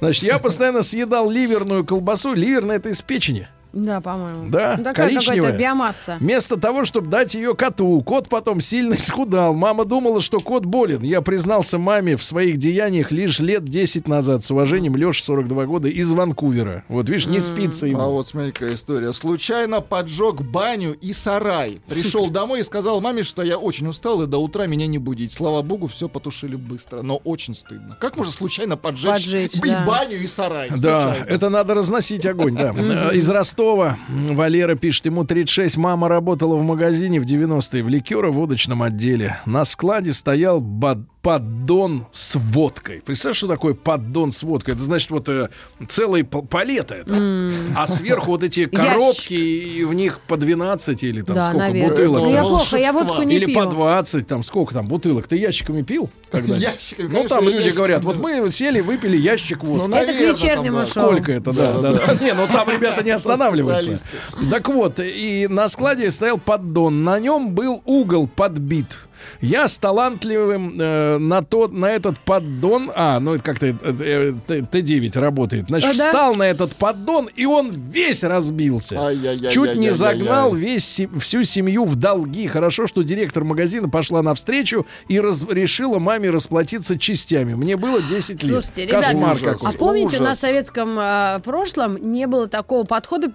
Значит, я постоянно съедал ливерную колбасу. Ливерная это из печени. Да, по-моему. Да, Ну, такая коричневая. какая-то биомасса. Вместо того, чтобы дать ее коту, кот потом сильно исхудал. Мама думала, что кот болен. Я признался маме в своих деяниях лишь лет 10 назад. С уважением, Леша, 42 года, из Ванкувера. Вот, видишь, не спится ему. А вот смотри-ка история. Случайно поджег баню и сарай. Пришел домой и сказал маме, что я очень устал и до утра меня не будить. Слава богу, все потушили быстро, но очень стыдно. Как можно случайно поджечь, Поджечь, и да. баню и сарай? Да, Случайно. это надо разносить огонь, да. Из Ростова м, Валера пишет, ему 36, мама работала в магазине в 90-е в ликеро-водочном отделе. На складе стоял бад- поддон с водкой. Представляешь, что такое поддон с водкой? Это значит вот э, целые пал- палеты это. А сверху вот эти коробки, и в них по 12 или там Да, сколько наверное. бутылок. Ну, я плохо, я водку не Или пью. по 20, там сколько там бутылок. Ты ящиками пил? когда-нибудь? Ящиками, Ну, там люди ящиками, говорят, да. вот мы сели, выпили ящик водки. Ну, Это к вечернему. Сколько это, да, да, да. Не, ну там ребята не останавливаются. Так вот, и на складе стоял поддон. На нем был угол подбит. Я с талантливым э, на, тот, на этот поддон... А, ну это как-то э, э, Т- Т9 работает. Значит, А, да? встал на этот поддон, и он весь разбился. Чуть не загнал весь всю семью в долги. Хорошо, что директор магазина пошла навстречу и раз- решила маме расплатиться частями. Мне было 10 лет. Слушайте, ребята, Кошмар ужас. какой. а помните, Ужас. на советском э, прошлом не было такого подхода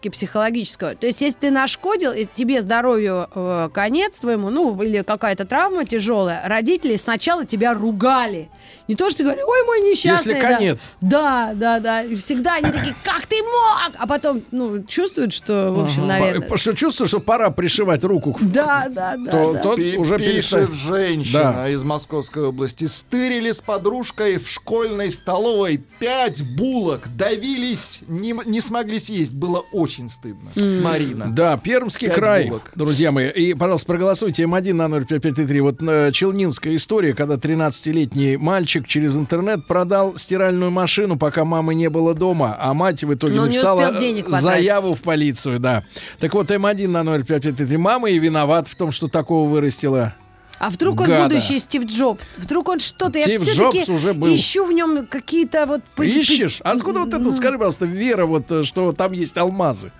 педагогически-психологического. То есть, если ты нашкодил, и тебе здоровью э, конец твоему, ну, или какая-то травма тяжелая, родители сначала тебя ругали. Не то, что ты говоришь, ой, мой несчастный. Если да». конец. Да, да, да. И всегда они такие, как ты мог? А потом, ну, чувствуют, что, в общем, наверное... По- Что чувствую, что пора пришивать руку к Да, да, да. то, да. то Пи- уже Пишет перестань. женщина Да. из Московской области. Стырили с подружкой в школьной столовой пять булок. Давились, не, не смогли съесть. Было очень стыдно. Марина. Да, Пермский Пять край, булок. друзья мои. И, пожалуйста, проголосуйте М1 на 0553. Вот э, челнинская история, когда 13-летний мальчик через интернет продал стиральную машину, пока мамы не было дома, а мать в итоге Но написала заяву в полицию, да. Так вот, М1 на 0553. Мама и виноват в том, что такого вырастила. А вдруг он Гада. будущий Стив Джобс? Вдруг он что-то... Я Стив все-таки Джобс уже был. ищу в нем какие-то вот... Ищешь? Откуда вот это, скажи, пожалуйста, вера, вот, э, что там есть алмазы?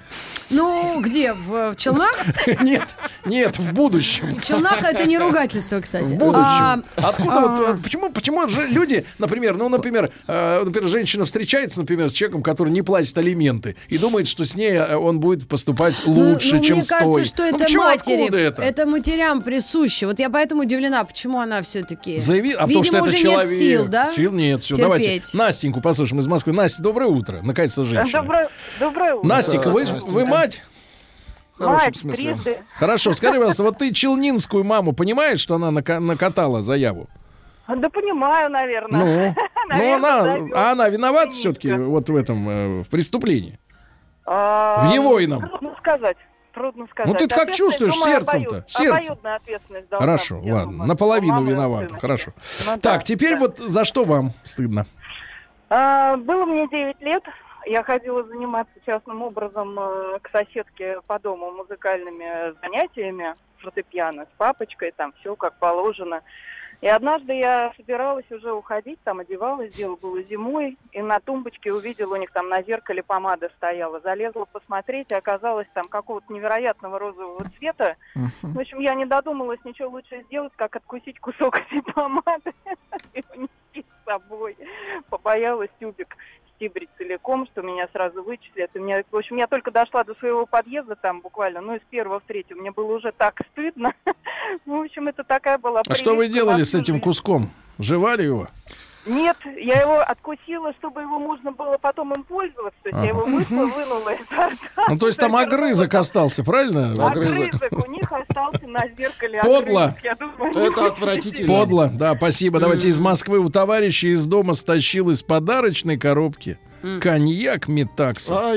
Ну, где? В, в Челнах? Нет, нет, в будущем. Челнах это не ругательство, кстати. В будущем. А, Откуда а, вот, э, почему, почему люди, например, ну, например, э, например, женщина встречается, например, с человеком, который не платит алименты, и думает, что с ней э, он будет поступать ну, лучше, ну, чем мне с кажется, той. что Ну, это почему, матери. откуда это? матерям присуще. Вот я поэтому удивлена, почему она все-таки... Заяви, а потому что это человек. нет сил, да? Сил нет, все. терпеть. Давайте Настеньку послушаем из Москвы. Настя, доброе утро. Наконец-то женщина. Доброе, доброе утро. Настенька, вы. Вы мать? В хорошем Мать, смысле. трижды. Хорошо, скажи, пожалуйста, вот ты челнинскую маму понимаешь, что она нака- накатала заяву? Да понимаю, наверное. Ну, ну она, а она виновата все-таки вот в этом э, в преступлении. А, В его ином. Трудно сказать. Трудно сказать. Ну, ты как чувствуешь сердцем-то? Сердцем. Хорошо, быть, ладно, думаю. наполовину виновата. Хорошо. Ну так, да, теперь да. вот за что вам стыдно? А, было мне 9 лет. Я ходила заниматься частным образом э, к соседке по дому музыкальными занятиями, фортепиано с папочкой, там все как положено. И однажды я собиралась уже уходить, там одевалась, дело было зимой, и на тумбочке увидела, у них там на зеркале помада стояла. Залезла посмотреть, и оказалось там какого-то невероятного розового цвета. В общем, я не додумалась ничего лучше сделать, как откусить кусок этой помады и унести с собой. Побоялась тюбик стибрить целиком, что меня сразу вычислят. И мне, в общем, я только дошла до своего подъезда там буквально, ну, из первого в третий. Мне было уже так стыдно. В общем, это такая была А что вы делали с этим куском? Жевали его? Нет, я его откусила, чтобы его можно было потом им пользоваться. То есть я его вышла, вынула изо рта. Ну, то есть там огрызок остался, правильно? Огрызок у них остался на зеркале. Подло. огрызок, я думаю, Это отвратительно. Подло, да, спасибо. Давайте из Москвы у товарища из дома стащил из подарочной коробки коньяк Метакса.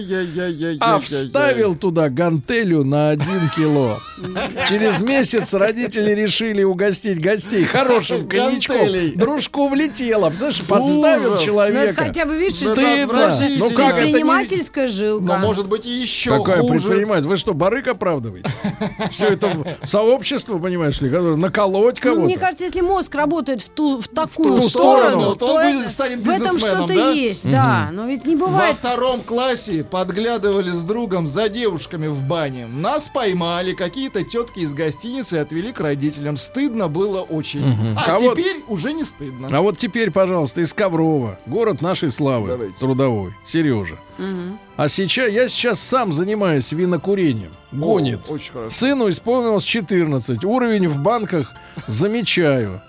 А вставил туда гантелю на один кило. Через месяц родители решили угостить гостей хорошим коньячком. Дружку влетело. Представляешь, подставил. Ну, человека. хотя бы, видишь, Это Стыдно. Ну как это не... предпринимательская жилка. Но может быть и еще Какая хуже. предприниматель? Вы что, барык оправдываете? Все это сообщество, понимаешь ли, которое наколоть Ну, кого-то. мне кажется, если мозг работает в ту в такую ту сторону, сторону, то он это- будет- станет в этом что-то да? есть, да. Но ведь не Во бывает. втором классе подглядывали с другом за девушками в бане. Нас поймали какие-то тетки из гостиницы и отвели к родителям. Стыдно было очень. Мгм. А, А вот- теперь уже не стыдно. А вот теперь, пожалуйста, из Коврова, город нашей славы, Давайте. трудовой, Сережа. Мгм. А сейчас я сейчас сам занимаюсь винокурением. Гонит. О, очень хорошо. Сыну исполнилось 14. Уровень в банках замечаю.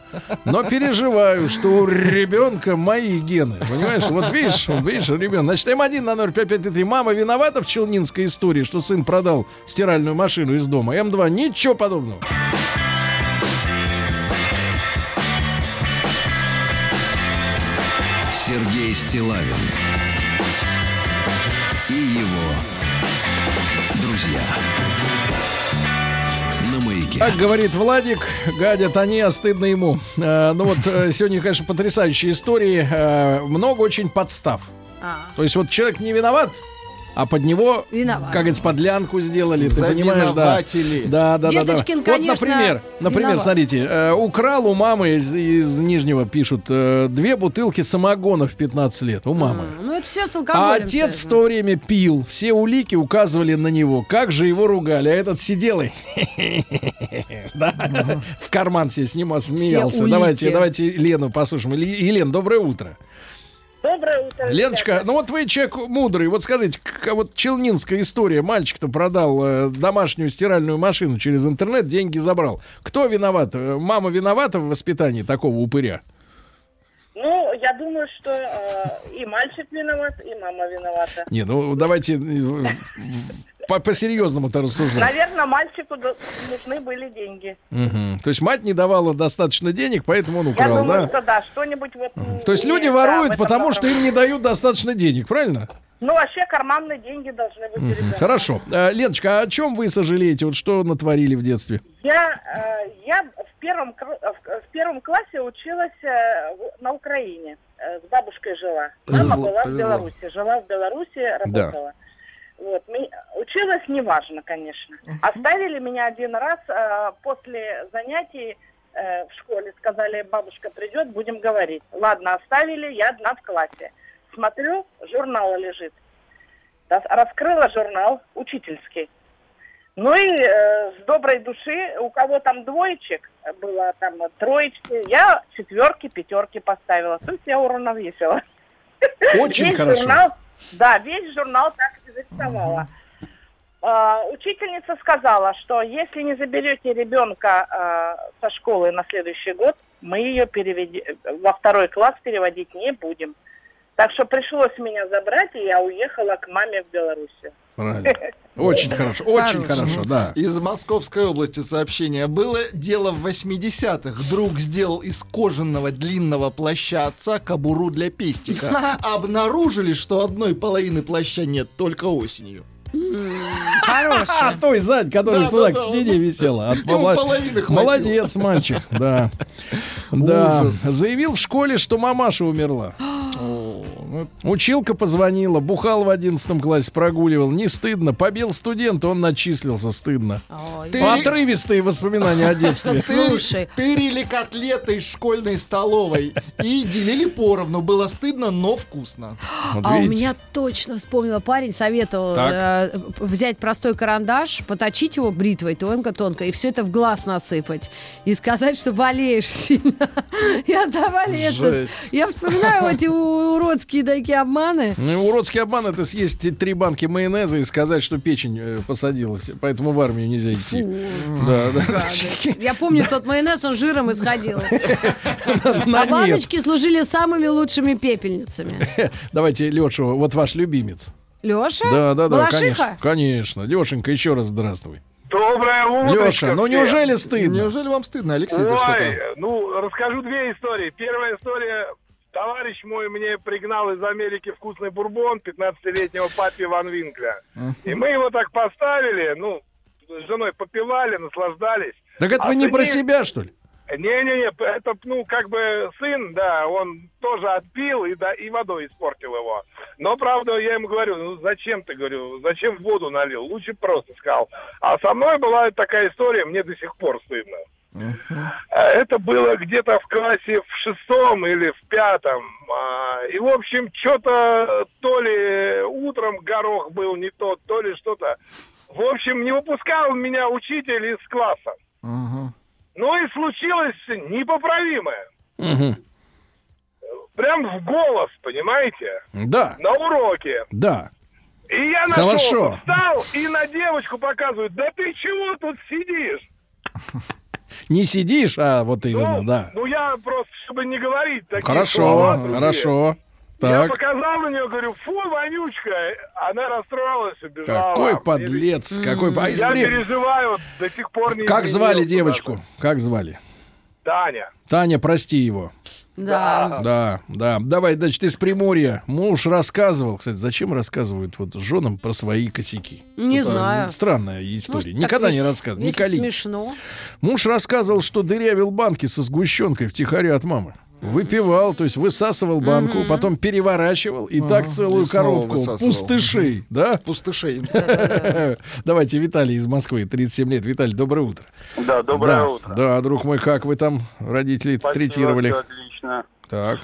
Но переживаю, что у ребенка мои гены. Понимаешь? Вот видишь, видишь, ребенок. Значит, М1 на 0553. Мама виновата в челнинской истории, что сын продал стиральную машину из дома. М2 ничего подобного. Сергей Стилавин Маяке. Как говорит Владик, гадят они, а стыдно ему. Э, ну вот э, сегодня, конечно, потрясающие истории. Э, много очень подстав. А. То есть вот человек не виноват, а под него, Виноват. как говорится, подлянку сделали, ты понимаешь, да. Да, да, да, да. Деточкин, Вот, конечно, например, например, виноват. смотрите, э, украл у мамы из, из Нижнего, пишут, э, две бутылки самогона в 15 лет. У мамы. Ну, это все с А алкоголем. отец в связано. то время пил. Все улики указывали на него. Как же его ругали. А этот сидел и да, в карман себе снимал, смеялся. Давайте, давайте Лену послушаем. Ле- Елена, доброе утро. Доброе утро. Леночка, ну вот вы человек мудрый. Вот скажите, к- вот челнинская история. Мальчик-то продал э, домашнюю стиральную машину через интернет, деньги забрал. Кто виноват? Э, Мама виновата в воспитании такого упыря? Ну, я думаю, что э, и мальчик виноват, и мама виновата. Не, ну давайте э, по-серьезному-то рассуждать. Наверное, мальчику нужны были деньги. Мгм. То есть мать не давала достаточно денег, поэтому он я украл, думаю, да? что да, что-нибудь вот... То есть люди да, воруют, этом потому что им не дают достаточно денег, правильно? Ну, вообще карманные деньги должны быть у Мгм. ребенка. Хорошо. А, Леночка, а о чем вы сожалеете? Вот что натворили в детстве? Я, э, я в, первом, э, в, первом классе училась э, на Украине. С бабушкой жила. Мама Повезло, была повезло. в Беларуси. Жила в Беларуси, работала. Вот. Училась неважно, конечно. Оставили меня один раз э, после занятий э, в школе. Сказали, бабушка придет, будем говорить. Ладно, оставили, я одна в классе. Смотрю, журнал лежит. Рас- Раскрыла журнал учительский. Ну и э, с доброй души, у кого там двоечек было, там троечки, я четверки, пятерки поставила. То есть я уравновесила. Очень Весь хорошо. журнал, да, весь журнал так и зарисовала. Учительница сказала, что если не заберете ребенка а, со школы на следующий год, мы ее переведи- во второй класс переводить не будем. Так что пришлось меня забрать, и я уехала к маме в Белоруссию. Правильно. Очень хорошо, очень хорошо, да. Из Московской области сообщение. Было дело в 80-х. Друг сделал из кожаного длинного плаща отца кобуру для пестика. Обнаружили, что одной половины плаща нет, только осенью. А Хороший. той сзади, которая Да, туда да, к да, стене висела. Молодец, мальчик, да. Да. Ужас. Заявил в школе, что мамаша умерла. ну, Училка позвонила, бухал в 11 классе, прогуливал. Не стыдно. Побил студента, он начислился, стыдно. Ты- Отрывистые воспоминания о детстве. Ты- Тырили котлеты из школьной столовой и делили поровну. Было стыдно, но вкусно. А у меня точно вспомнила парень, советовал э, взять простой карандаш, поточить его бритвой тонко-тонко и все это в глаз насыпать. И сказать, что болеешь сильно. И отдавали это. Я вспоминаю эти уродские такие обманы. Ну, уродский обман это съесть три банки майонеза и сказать, что печень э, посадилась, поэтому в армию нельзя идти. Да, да. Гадость. Я помню, тот майонез, он жиром исходил. На А баночки служили самыми лучшими пепельницами. Давайте Лешу, вот ваш любимец. Леша? Да, да, да, Балашиха? конечно. Конечно. Лешенька, еще раз здравствуй. Доброе утро. Леша, ну неужели стыдно? Неужели вам стыдно, Алексей, за что-то? ну, расскажу две истории. Первая история. Товарищ мой мне пригнал из Америки вкусный бурбон 15-летнего папи Ван Винкля. И мы его так поставили, ну, с женой попивали, наслаждались. Так это А вы не про себя, что ли? Не-не-не, это, ну, как бы сын, да, он тоже отпил и, да, и водой испортил его. Но, правда, я ему говорю, ну, зачем ты, говорю, зачем воду налил? Лучше просто сказал. А со мной была такая история, мне до сих пор стыдно. А Это было где-то в классе в шестом или в пятом. А, И, в общем, что-то то ли утром горох был не тот, то ли что-то. В общем, не выпускал меня учитель из класса. Ну и случилось непоправимое. Прям в голос, понимаете? Да, На уроке. да. И я нашел, Хорошо. встал и на девочку показывает, да ты чего тут сидишь? Не сидишь, а вот именно, да. Ну я просто, чтобы не говорить такие Хорошо, слова хорошо. Я Так. показал на нее, говорю, фу, вонючка. Она расстроилась, убежала. Какой подлец, какой... А Я при- переживаю, до сих пор не Как звали девочку? Как звали? даже. Таня. Таня, прости его. Да. Да, да. Давай, значит, из Приморья. Муж рассказывал, кстати, зачем рассказывают вот женам про свои косяки? Не Это знаю. Странная история. Может, Никогда не рассказывал. Не смешно. Муж рассказывал, что дырявил банки со сгущенкой втихаря от мамы. Выпивал, то есть высасывал банку, Мгм. потом переворачивал и Ага, так целую и коробку высасывал. пустышей, да? Пустышей. Давайте Виталий из Москвы, 37 лет. Виталий, доброе утро. Да, доброе да, утро. Да, друг мой, как вы там родителей Спасибо, третировали? отлично. Так.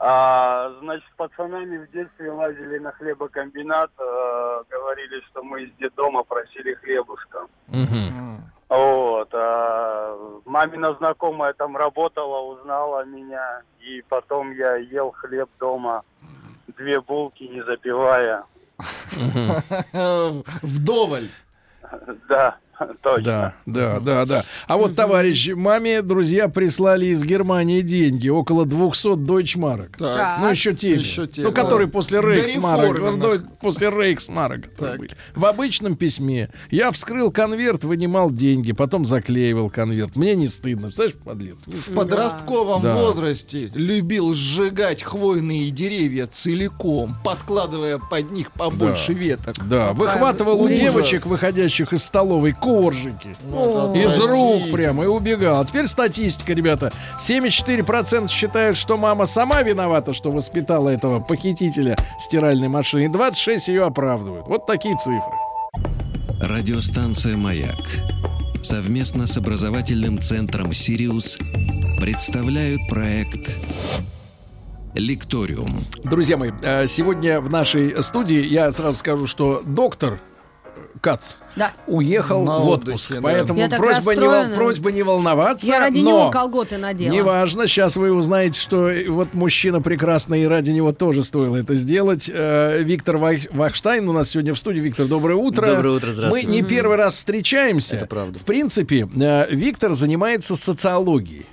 А, значит, с пацанами в детстве лазили на хлебокомбинат, э, говорили, что мы из детдома просили хлебушка. Вот. А мамина знакомая там работала, узнала меня, и потом я ел хлеб дома, две булки, не запивая. Вдоволь. Да, точно. Да, да, да, да. А вот, товарищ, маме друзья прислали из Германии деньги, около 200 дойчмарок. Так. Ну, еще те. Еще те, Ну, да. которые после Рейхсмарок. до- После были. В обычном письме я вскрыл конверт, вынимал деньги, потом заклеивал конверт. Мне не стыдно. Представляешь, подлец? В подростковом Да. возрасте любил сжигать хвойные деревья целиком, подкладывая под них побольше Да. веток. Да, выхватывал у девочек, выходящих из столовой, коржики. Вот Из рук прямо и убегал. А теперь статистика, ребята. 74% считают, что мама сама виновата, что воспитала этого похитителя стиральной машины. И 26 ее оправдывают. Вот такие цифры. Радиостанция «Маяк» совместно с образовательным центром «Сириус» представляют проект «Лекториум». Друзья мои, э, сегодня в нашей студии я сразу скажу, что доктор Кац Да. уехал На в отпуск. отдыхе, да. Поэтому Я просьба не, просьба не волноваться. Я ради но... него колготы надела. Неважно, сейчас вы узнаете, что вот мужчина прекрасный, и ради него тоже стоило это сделать. Э, Виктор Вах- Вахштайн у нас сегодня в студии. Виктор, доброе утро. Доброе утро, Мы здравствуйте. не первый раз встречаемся. Это правда. В принципе, э, Виктор занимается социологией.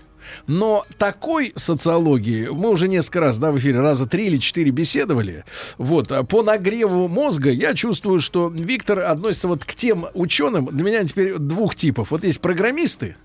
Но такой социологии мы уже несколько раз, да, в эфире раза три или четыре беседовали. Вот, а по нагреву мозга я чувствую, что Виктор относится вот к тем ученым, для меня теперь двух типов. Вот есть программисты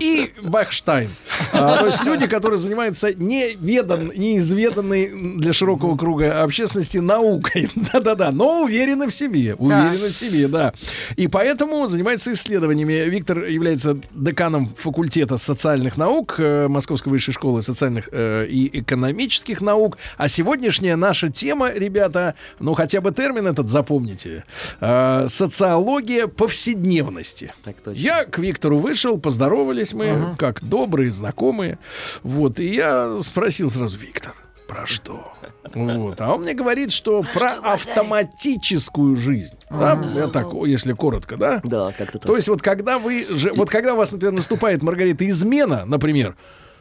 и Бахштайн. А, то есть люди, которые занимаются неведан, неизведанной для широкого круга общественности наукой. Да-да-да, но уверены в себе. Уверены в себе, да. И поэтому занимается исследованиями. Виктор является деканом факультета социальных наук Московской высшей школы социальных э, и экономических наук. А сегодняшняя наша тема, ребята, ну хотя бы термин этот запомните. Э, социология повседневности. Так точно. Я к Виктору вышел, поздоровались мы, как добрые знакомые. Вот, и я спросил сразу, Виктор, про что? Вот. А он мне говорит, что про автоматическую жизнь. Да, я так, если коротко, да? Да, как-то так. То есть вот когда вы вот когда у вас, например, наступает, Маргарита, измена, например,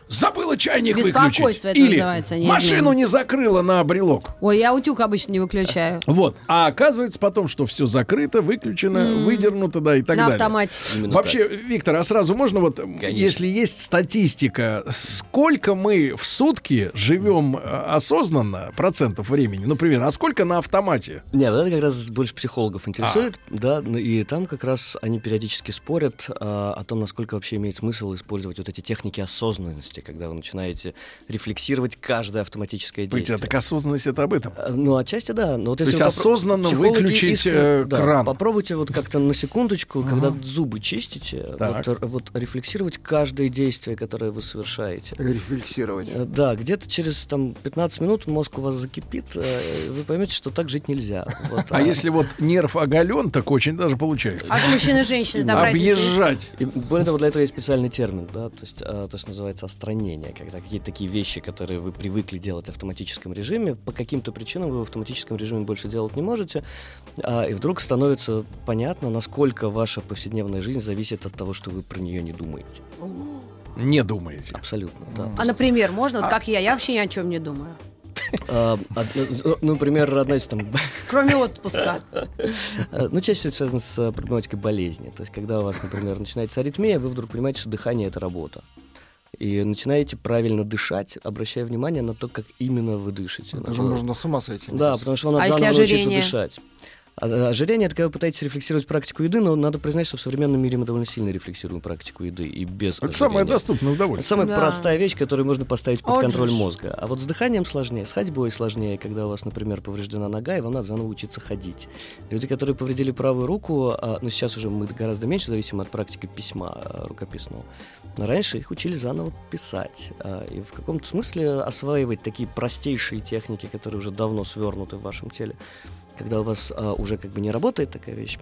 забыла чайник Беспокойство выключить. это Или называется, а не машину не закрыла на брелок. Ой, я утюг обычно не выключаю. Вот. А оказывается потом, что все закрыто, выключено, М. выдернуто, да, и так На далее. автомате. Именно Вообще, Виктор, а сразу можно вот, м, если есть статистика, сколько мы в сутки живем э, осознанно процентов времени, например, а сколько на автомате? Не, вот это как раз больше психологов интересует, да, ну и там как раз они периодически спорят а, о том, насколько вообще имеет смысл использовать вот эти техники осознанности, когда вы начинаете рефлексировать каждое автоматическое действие. так осознанность это об этом. А, Ну, отчасти да. Но вот То если есть вы попро- осознанно выключить, искрен- э, да, кран. Попробуйте вот как-то на секундочку, когда зубы чистите, Так. вот, вот рефлексировать каждое действие, которое вы совершаете. Рефлексировать. Э, Да, где-то через там 15 минут мозг у вас закипит, э, вы поймете, что так жить нельзя. Вот, А если вот нерв оголен, так очень даже получается. А же мужчины и женщины там? Объезжать. И более того, для этого есть специальный термин, да, то есть а, то, что называется остранение, когда какие-то такие вещи, которые вы привыкли делать в автоматическом режиме, по каким-то причинам вы в автоматическом режиме больше делать не можете, а, и вдруг становится понятно, насколько ваша повседневная жизнь зависит от того, что вы про нее не думаете. Не думаете. Абсолютно, да. А, например, можно, вот как я, я вообще ни о чем не думаю. А, од- ну, например, одна из там Кроме отпуска. Э, Ну, чаще всего это связано с э, проблематикой болезни. То есть, когда у вас, например, начинается аритмия, вы вдруг понимаете, что дыхание — это работа. И начинаете правильно дышать, обращая внимание на то, как именно вы дышите. Это же можно с ума сойти. Да, кажется. потому что вам А надо если заново научиться дышать. А ожирение — это когда вы пытаетесь рефлексировать практику еды, но надо признать, что в современном мире мы довольно сильно рефлексируем практику еды и без Это ожирения. самое доступное удовольствие. Это самая Да. простая вещь, которую можно поставить под Очень. контроль мозга. А вот с дыханием сложнее, с ходьбой сложнее, когда у вас, например, повреждена нога, и вам надо заново учиться ходить. Люди, которые повредили правую руку, а, ну сейчас уже мы гораздо меньше зависим от практики письма а, рукописного, раньше их учили заново писать. А, И в каком-то смысле осваивать такие простейшие техники, которые уже давно свернуты в вашем теле, когда у вас а, уже как бы не работает такая вещь,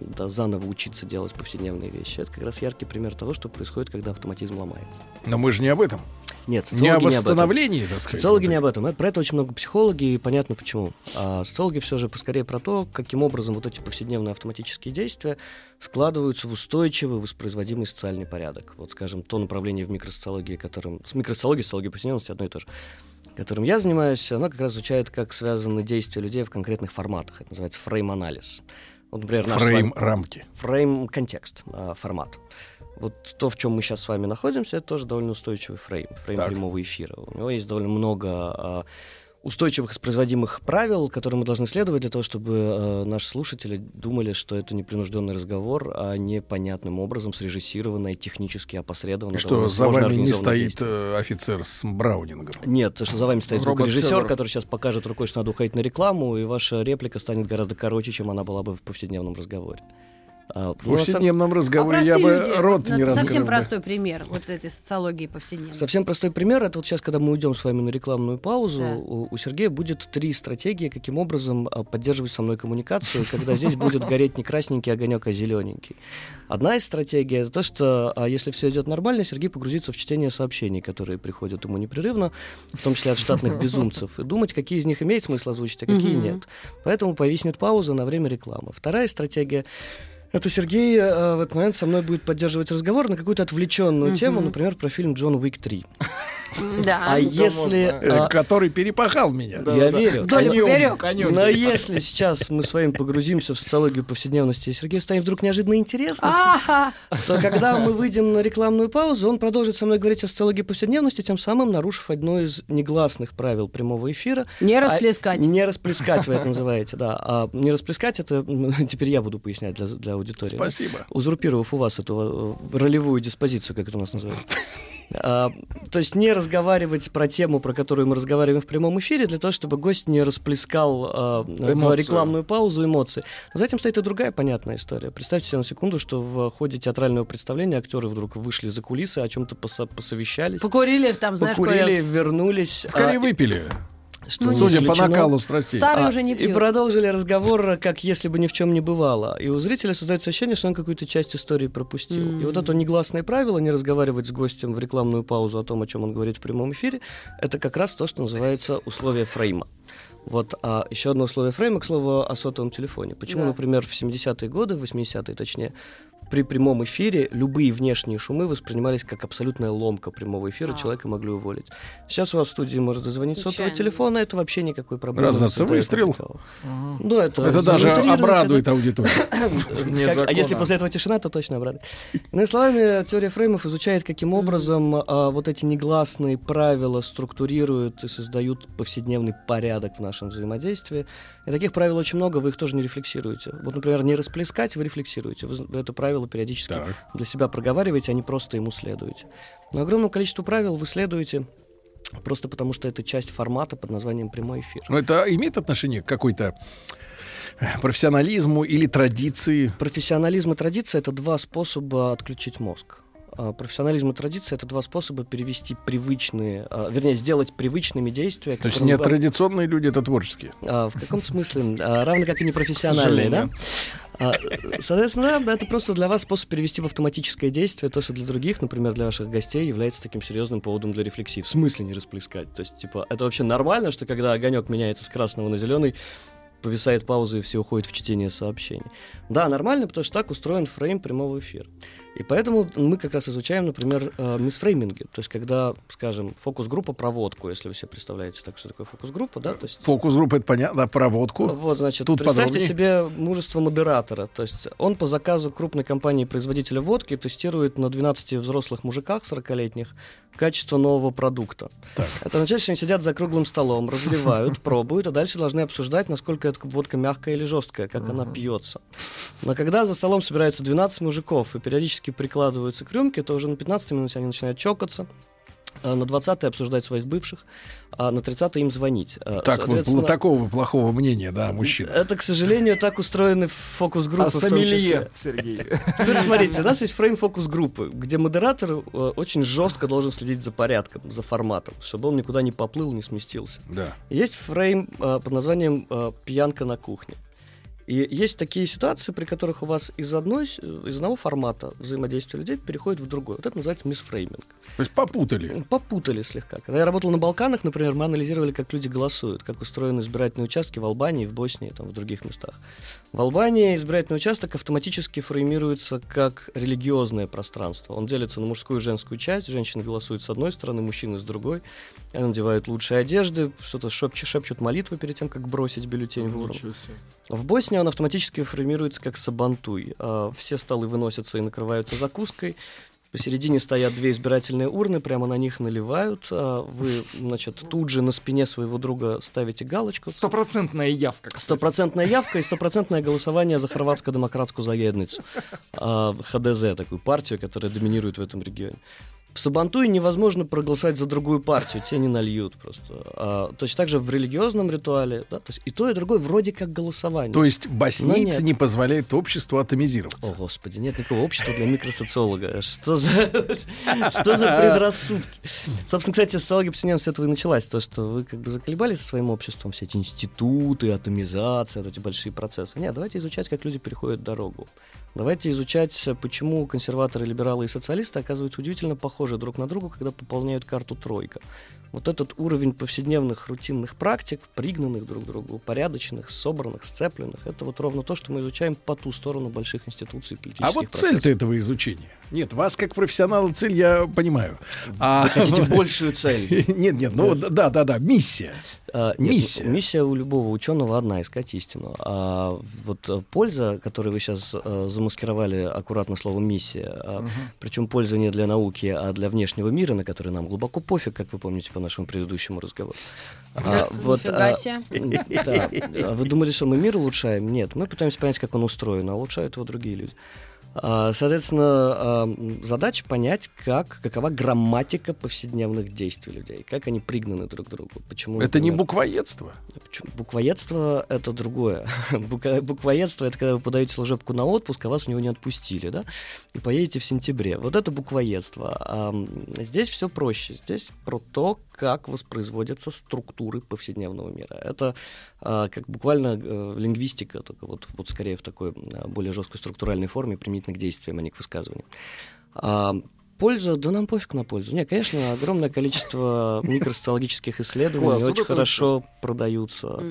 да, заново учиться делать повседневные вещи, это как раз яркий пример того, что происходит, когда автоматизм ломается. Но мы же не об этом. Нет, Не социологи о об этом. восстановлении, так сказать. Социологи не об этом. Это- Про это очень много психологи, и понятно почему. А социологи все же поскорее про то, каким образом вот эти повседневные автоматические действия складываются в устойчивый, воспроизводимый социальный порядок. Вот, скажем, то направление в микросоциологии, которым... С микросоциологией, социологией повседневности одно и то же которым я занимаюсь, оно как раз изучает, как связаны действия людей в конкретных форматах. Это называется фрейм-анализ. Вот, например, наш с вами- Фрейм рамки. Фрейм-контекст, а, формат. Вот то, в чем мы сейчас с вами находимся, это тоже довольно устойчивый фрейм, фрейм Так. прямого эфира. У него есть довольно много а, устойчивых воспроизводимых правил, которым мы должны следовать для того, чтобы э, наши слушатели думали, что это непринужденный разговор, а непонятным образом срежиссированное, технически опосредованно. И что за вами не стоит действие. э, офицер с Браунингом. Нет, то, что за вами стоит Робот режиссер, который сейчас покажет рукой, что надо уходить на рекламу, и ваша реплика станет гораздо короче, чем она была бы в повседневном разговоре. А, В ну, самом- повседневном разговоре А я бы люди, рот вот не раскрыл. Совсем простой пример вот этой социологии повседневной. Совсем простой пример. Это вот сейчас, когда мы уйдем с вами на рекламную паузу, Да. у, у Сергея будет три стратегии, каким образом а, поддерживать со мной коммуникацию, когда здесь будет гореть не красненький огонек, а зелененький. Одна из стратегий это то, что а, если все идет нормально, Сергей погрузится в чтение сообщений, которые приходят ему непрерывно, в том числе от штатных безумцев, и думать, какие из них имеет смысл озвучить, а какие нет. Поэтому повиснет пауза на время рекламы. Вторая стратегия это Сергей э, в этот момент со мной будет поддерживать разговор на какую-то отвлеченную Мгм. тему, например, про фильм Джон Уик 3. Да. А если... Э, а, Который перепахал меня. я верю. Вдоль и Конём, поперёк. конём Но перепахал. если сейчас мы с вами погрузимся в социологию повседневности, и Сергею станет вдруг неожиданно интересно, то когда мы выйдем на рекламную паузу, он продолжит со мной говорить о социологии повседневности, тем самым нарушив одно из негласных правил прямого эфира. Не А- расплескать. не расплескать, вы это называете, да. А не расплескать, это теперь я буду пояснять для, для аудитории. да. Спасибо. Узурпировав у вас эту э, ролевую диспозицию, как это у нас называется. А, то есть не разговаривать про тему, про которую мы разговариваем в прямом эфире, для того, чтобы гость не расплескал а, в рекламную паузу эмоции. Но за этим стоит и другая понятная история. Представьте себе на секунду, что в ходе театрального представления актеры вдруг вышли за кулисы, о чем-то поса- посовещались, Покурили там, знаешь, покурили, курилки. вернулись. Скорее а, выпили. Что Ну, Судя по накалу страстей. Старый А, уже не И пьют. продолжили разговор, как если бы ни в чем не бывало. И у зрителя создается ощущение, что он какую-то часть истории пропустил. И вот это негласное правило, не разговаривать с гостем в рекламную паузу о том, о чем он говорит в прямом эфире, это как раз то, что называется условие фрейма. Вот а еще одно условие фрейма, к слову, о сотовом телефоне. Почему, Да. например, в 70-е годы, в 80-е точнее, при прямом эфире любые внешние шумы воспринимались как абсолютная ломка прямого эфира, А. человека могли уволить. Сейчас у вас в студии может зазвонить сотовый телефон, это вообще никакой проблемы. Раздаться выстрел. никакого. Ну, это, Это даже обрадует да. аудиторию. А если после этого тишина, то точно обрадует. Иными словами, теория фреймов изучает, каким образом а, вот эти негласные правила структурируют и создают повседневный порядок в нашем взаимодействии. И таких правил очень много, вы их тоже не рефлексируете. Вот, например, не расплескать, вы рефлексируете. Это правило периодически Так. для себя проговариваете, а не просто ему следуете. Но огромному количеству правил вы следуете просто потому, что это часть формата под названием прямой эфир. Но это имеет отношение к какой-то э, профессионализму или традиции? Профессионализм и традиция — это два способа отключить мозг. А Профессионализм и традиция — это два способа перевести привычные, а, вернее, сделать привычными действия. То есть не вы- традиционные люди, это творческие. а, в каком-то смысле, равно как и непрофессиональные, да? А, Соответственно, это просто для вас способ перевести в автоматическое действие то, что для других, например, для ваших гостей, является таким серьезным поводом для рефлексии. В смысле не расплескать? То есть, типа, это вообще нормально, что когда огонек меняется с красного на зеленый, повисает пауза и все уходит в чтение сообщений. Да, нормально, потому что так устроен фрейм прямого эфира. И поэтому мы как раз изучаем, например, э, мисфрейминги. То есть, когда, скажем, фокус-группа проводку, если вы себе представляете так, что такое фокус-группа, да, то есть Фокус-группа, это понятно, проводку. вот, значит, Тут представьте подробнее. себе мужество модератора. То есть он по заказу крупной компании-производителя водки тестирует на 12 взрослых мужиках 40-летних качество нового продукта. Это означает, что они сидят за круглым столом, разливают, пробуют, а дальше должны обсуждать, насколько это водка мягкая или жесткая, как она пьется. Но когда за столом собираются 12 мужиков и периодически прикладываются к рюмке, то уже на 15 минуте они начинают чокаться, а на 20 обсуждать своих бывших, а на 30 им звонить. А, Так, вы, пл- такого плохого мнения, да, мужчин. Это, к сожалению, так устроены фокус-группы А сомелье. Сергей? Теперь смотрите, у нас есть фрейм фокус-группы, где модератор э, очень жестко должен следить за порядком, за форматом, чтобы он никуда не поплыл, не сместился. Да. Есть фрейм э, под названием э, «Пьянка на кухне». И есть такие ситуации, при которых у вас из, одной, из одного формата взаимодействия людей переходит в другой. Вот это называется мисфрейминг. То есть попутали. Попутали слегка. Когда я работал на Балканах, например, мы анализировали, как люди голосуют, как устроены избирательные участки в Албании, в Боснии, там, в других местах. В Албании избирательный участок автоматически формируется как религиозное пространство. Он делится на мужскую и женскую часть. Женщины голосуют с одной стороны, мужчины с другой. Они надевают лучшие одежды, что-то шепчут, шепчут молитвы перед тем, как бросить бюллетень в урну. В Боснии он автоматически формируется как сабантуй. А, Все столы выносятся и накрываются закуской. Посередине стоят две избирательные урны, прямо на них наливают. а Вы, значит, тут же на спине своего друга ставите галочку. Стопроцентная явка. кстати. Стопроцентная явка и стопроцентное голосование за хорватско-демократскую заедницу. А, ХДЗ, такую партию, которая доминирует в этом регионе. В Сабантуе невозможно проголосовать за другую партию, те не нальют просто. А, точно так же в религиозном ритуале, да, то есть и то, и другое вроде как голосование. То есть боснийцы не позволяют обществу атомизироваться. О, господи, нет никакого общества для микросоциолога. Что за, что за предрассудки? Собственно, кстати, социология повседневности с этого и началась. То, что вы как бы заколебались со своим обществом, все эти институты, атомизация, вот эти большие процессы. Нет, давайте изучать, как люди переходят дорогу. Давайте изучать, почему консерваторы, либералы и социалисты оказываются удивительно похожи друг на друга, когда пополняют карту тройка. Вот этот уровень повседневных рутинных практик, пригнанных друг к другу, упорядоченных, собранных, сцепленных, это вот ровно то, что мы изучаем по ту сторону больших институций А политических вот процессов. цель-то этого изучения. Нет, вас как профессионала цель я понимаю. А Вы хотите большую цель? Нет, нет, ну вот да, да, да, миссия. А, нет, Миссия. ну, миссия у любого ученого одна искать истину. А вот э, польза, которую вы сейчас замаскировали аккуратно словом миссия, причем польза не для науки, а для внешнего мира, на который нам глубоко пофиг, как вы помните по нашему предыдущему разговору. А, вот, а, да. А Вы думали, что мы мир улучшаем? Нет, мы пытаемся понять, как он устроен, а улучшают его другие люди. А, Соответственно, а, задача понять, как, какова грамматика повседневных действий людей, как они пригнаны друг к другу. Почему, Это не например, буквоедство. Почему? Буквоедство — это другое. Буквоедство — это когда вы подаете служебку на отпуск, а вас у него не отпустили, да? И поедете в сентябре. Вот это буквоедство. А здесь все проще. Здесь про то, как воспроизводятся структуры повседневного мира. Это а, как буквально э, лингвистика, только вот, вот скорее в такой а, более жесткой структуральной форме, применительно к действиям, а не к высказываниям. А, Польза, да нам пофиг на пользу. Нет, конечно, огромное количество микросоциологических исследований Класс, очень хорошо продаются.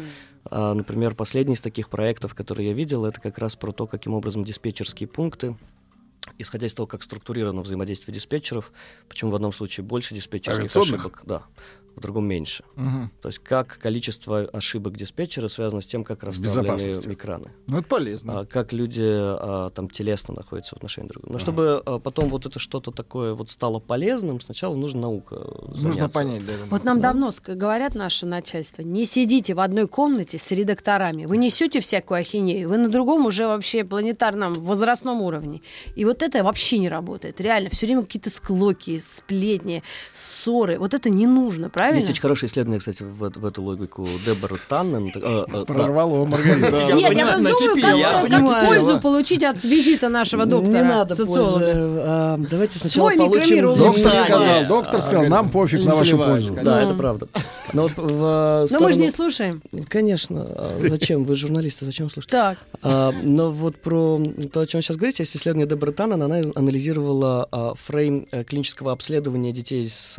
А, например, последний из таких проектов, который я видел, это как раз про то, каким образом диспетчерские пункты, исходя из того, как структурировано взаимодействие диспетчеров, почему в одном случае больше диспетчерских ошибок, да, в другом меньше. Мгм. То есть как количество ошибок диспетчера связано с тем, как расставлены экраны. Ну, это полезно. А, как люди а, там телесно находятся в отношении друг друга. Но чтобы а, потом вот это что-то такое вот стало полезным, сначала нужно наука Нужно заняться. понять, да. Вот нам давно ск- говорят наше начальство, не сидите в одной комнате с редакторами. Вы несете всякую ахинею, вы на другом уже вообще планетарном возрастном уровне. И вот это вообще не работает. Реально, все время какие-то склоки, сплетни, ссоры. Вот это не нужно, правильно? Есть очень хорошее исследование, кстати, в, в эту логику Дебора Таннен. а, да. Прорвало Маргарита. Нет, я просто думаю, как, пользу получить от визита нашего доктора, Не надо социолога. пользы. А, давайте сначала Свой получим. Доктор сказал, доктор сказал, нам пофиг на вашу пользу. Да, это правда. Но мы же не слушаем. Конечно. а Зачем? Вы журналисты, зачем слушать? Так. А, но вот про то, о чем вы сейчас говорите, есть исследование Дебора Таннен, она анализировала а, фрейм э, клинического обследования детей с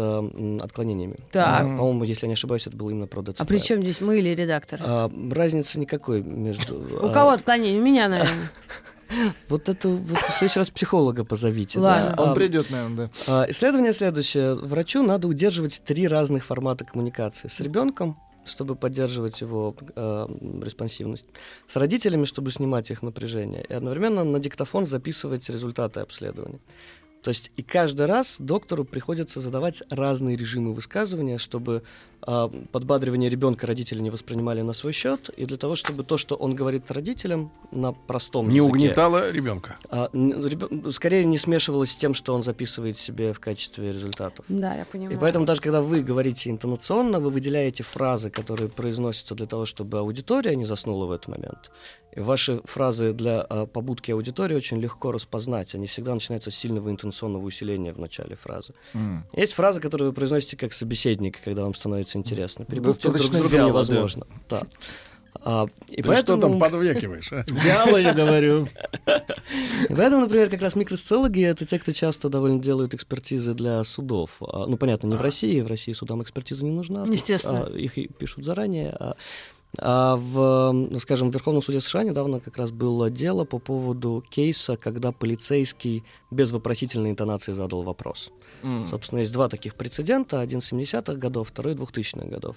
отклонениями. Так. А, По-моему, если я не ошибаюсь, это было именно про ДЦП. А при чем здесь мы или редакторы? А, разницы никакой между... У а, кого отклонение? У меня, наверное. Вот это вот в следующий раз психолога позовите. Ладно. да. Он А, придет, наверное, да. а, Исследование следующее. Врачу надо удерживать три разных формата коммуникации. С ребенком, чтобы поддерживать его э, респонсивность. С родителями, чтобы снимать их напряжение. И одновременно на диктофон записывать результаты обследования. То есть и каждый раз доктору приходится задавать разные режимы высказывания, чтобы подбадривание ребенка родители не воспринимали на свой счет, и для того, чтобы то, что он говорит родителям на простом Не языке, угнетало ребенка. а, н- ребё- скорее не смешивалось с тем, что он записывает себе в качестве результатов. Да, я понимаю. И поэтому даже когда вы говорите интонационно, вы выделяете фразы, которые произносятся для того, чтобы аудитория не заснула в этот момент. И ваши фразы для а, побудки аудитории очень легко распознать. Они всегда начинаются с сильного интонационного усиления в начале фразы. М. Есть фразы, которые вы произносите как собеседник, когда вам становится интересно. Перепутать друг с другом вяло, невозможно. Да. А, и Ты поэтому... что там подвекиваешь? а? Вяло, я говорю. И поэтому, например, как раз микросоциологи — это те, кто часто довольно делают экспертизы для судов. А, Ну, понятно, не в России, в России судам экспертиза не нужна. Естественно. а, Их пишут заранее. а- А в, м, скажем, в Верховном суде США недавно как раз было дело по поводу кейса, когда полицейский без вопросительной интонации задал вопрос. М. Собственно, есть два таких прецедента. Один 70-х годов, второй 2000-х годов.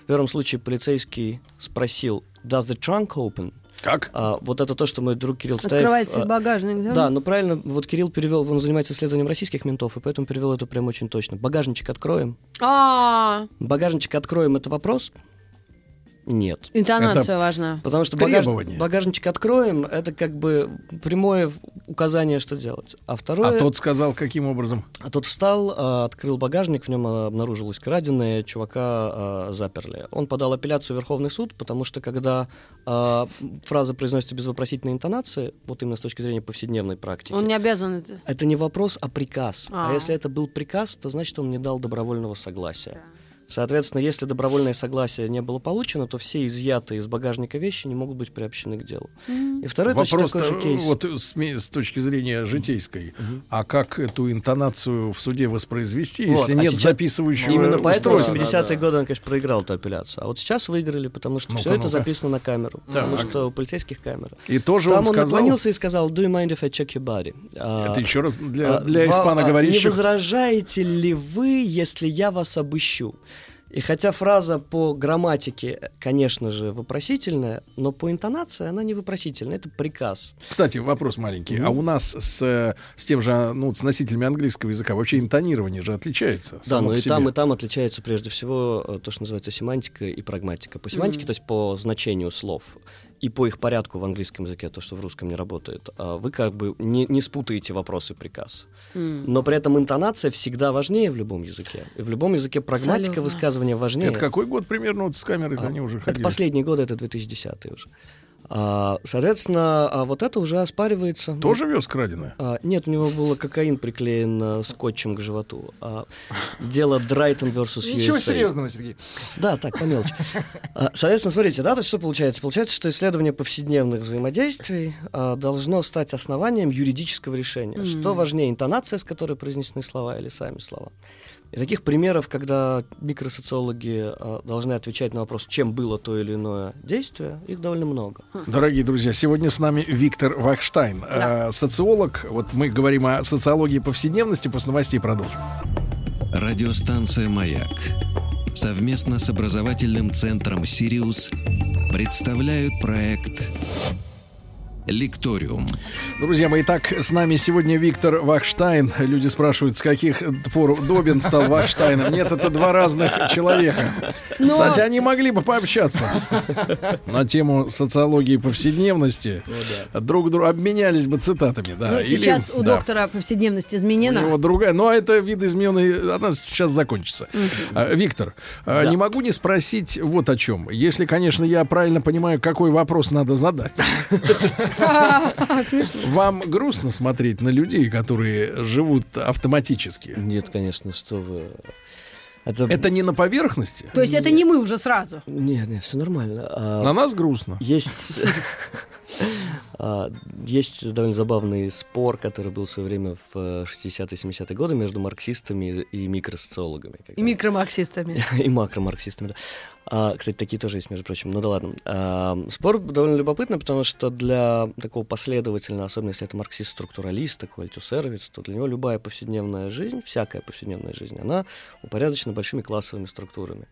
В первом случае полицейский спросил «Does the trunk open?» Как? А, вот это то, что мой друг Кирилл Стаев... Открывается а, багажник, да? да, ну правильно, вот Кирилл перевел, он занимается исследованием российских ментов, и поэтому перевел это прям очень точно. Багажничек откроем. А, Багажничек откроем это вопрос? Нет. интонация важна. Потому что багаж- багажничек откроем, это как бы прямое указание, что делать. А второе... А тот сказал, каким образом? А тот встал, а, открыл багажник, в нем а, обнаружилось краденое, чувака а, заперли. Он подал апелляцию в Верховный суд, потому что когда а, фраза произносится без вопросительной интонации, вот именно с точки зрения повседневной практики, Он не обязан это. это не вопрос, а приказ. А. А. если это был приказ, то значит он не дал добровольного согласия. Соответственно, если добровольное согласие не было получено, то все изъятые из багажника вещи не могут быть приобщены к делу. И второй точно Вопрос такой же кейс. вот с, с точки зрения житейской. А как эту интонацию в суде воспроизвести, Вот, если а нет сейчас- записывающего Именно поэтому в устройства? 70-е годы он, конечно, проиграл эту апелляцию. А вот сейчас выиграли, потому что Ну-ка, все это ну-ка. записано на камеру. Потому Так. что у полицейских камера. И тоже Там он он, сказал... наклонился и сказал, do you mind if I check your body? А, Это еще раз для, а, для а, испаноговорящих. Не возражаете ли вы, если я вас обыщу? И хотя фраза по грамматике, конечно же, вопросительная, но по интонации она не вопросительная, это приказ. Кстати, вопрос маленький. Мгм. А у нас с, с тем же, ну, с носителями английского языка вообще интонирование же отличается. Да, но по и себе. там, и там отличается прежде всего э, то, что называется семантика и прагматика. По семантике, Мгм. то есть по значению слов, и по их порядку в английском языке, то, что в русском не работает, а вы как бы не, не спутаете вопрос и приказ. М. Но при этом интонация всегда важнее в любом языке. И в любом языке прагматика Абсолютно. высказывания важнее. Это какой год примерно вот с камерой А, они уже Это ходили? последние годы, это 2010 уже. А, соответственно, а вот это уже оспаривается. Тоже вез краденое? А, нет, у него было кокаин приклеен а, скотчем к животу. Дело Драйтон versus Ничего USA. серьезного, Сергей. Да, так, по мелочи. Соответственно, смотрите, да, то есть что получается? Получается, что исследование повседневных взаимодействий должно стать основанием юридического решения. Что важнее, интонация, с которой произнесены слова, или сами слова? И таких примеров, когда микросоциологи а, должны отвечать на вопрос, чем было то или иное действие, их довольно много. Дорогие друзья, сегодня с нами Виктор Вахштайн, э, социолог. Вот мы говорим о социологии повседневности. После новостей продолжим. Радиостанция «Маяк» совместно с образовательным центром «Сириус» представляют проект «Лекториум». Друзья мои, итак, с нами сегодня Виктор Вахштайн. Люди спрашивают, с каких пор Добин стал Вахштайном. Нет, это два разных человека. Но- Кстати, они могли бы пообщаться на тему социологии повседневности. Друг другу обменялись бы цитатами. Да. Ну, Или- сейчас у да. доктора повседневность У изменена. него другая, но это вид измененный, она сейчас закончится. А, Виктор, а, Да. не могу не спросить вот о чем. Если, конечно, я правильно понимаю, какой вопрос надо задать. Вам грустно смотреть на людей, которые живут автоматически? Нет, конечно, что вы... Это, Это не на поверхности? То есть это не мы уже сразу. Нет, нет, все нормально. А, На нас грустно. Есть, есть довольно забавный спор, который был в свое время в э, 60-70-е годы между марксистами и микросоциологами. И микромарксистами. и макромарксистами, да. А, кстати, такие тоже есть, между прочим. Ну да ладно. А, спор довольно любопытный, потому что для такого последовательного, особенно если это марксист-структуралист, такой альтюсеровец, то для него любая повседневная жизнь, всякая повседневная жизнь, она упорядочена большими классовыми структурами.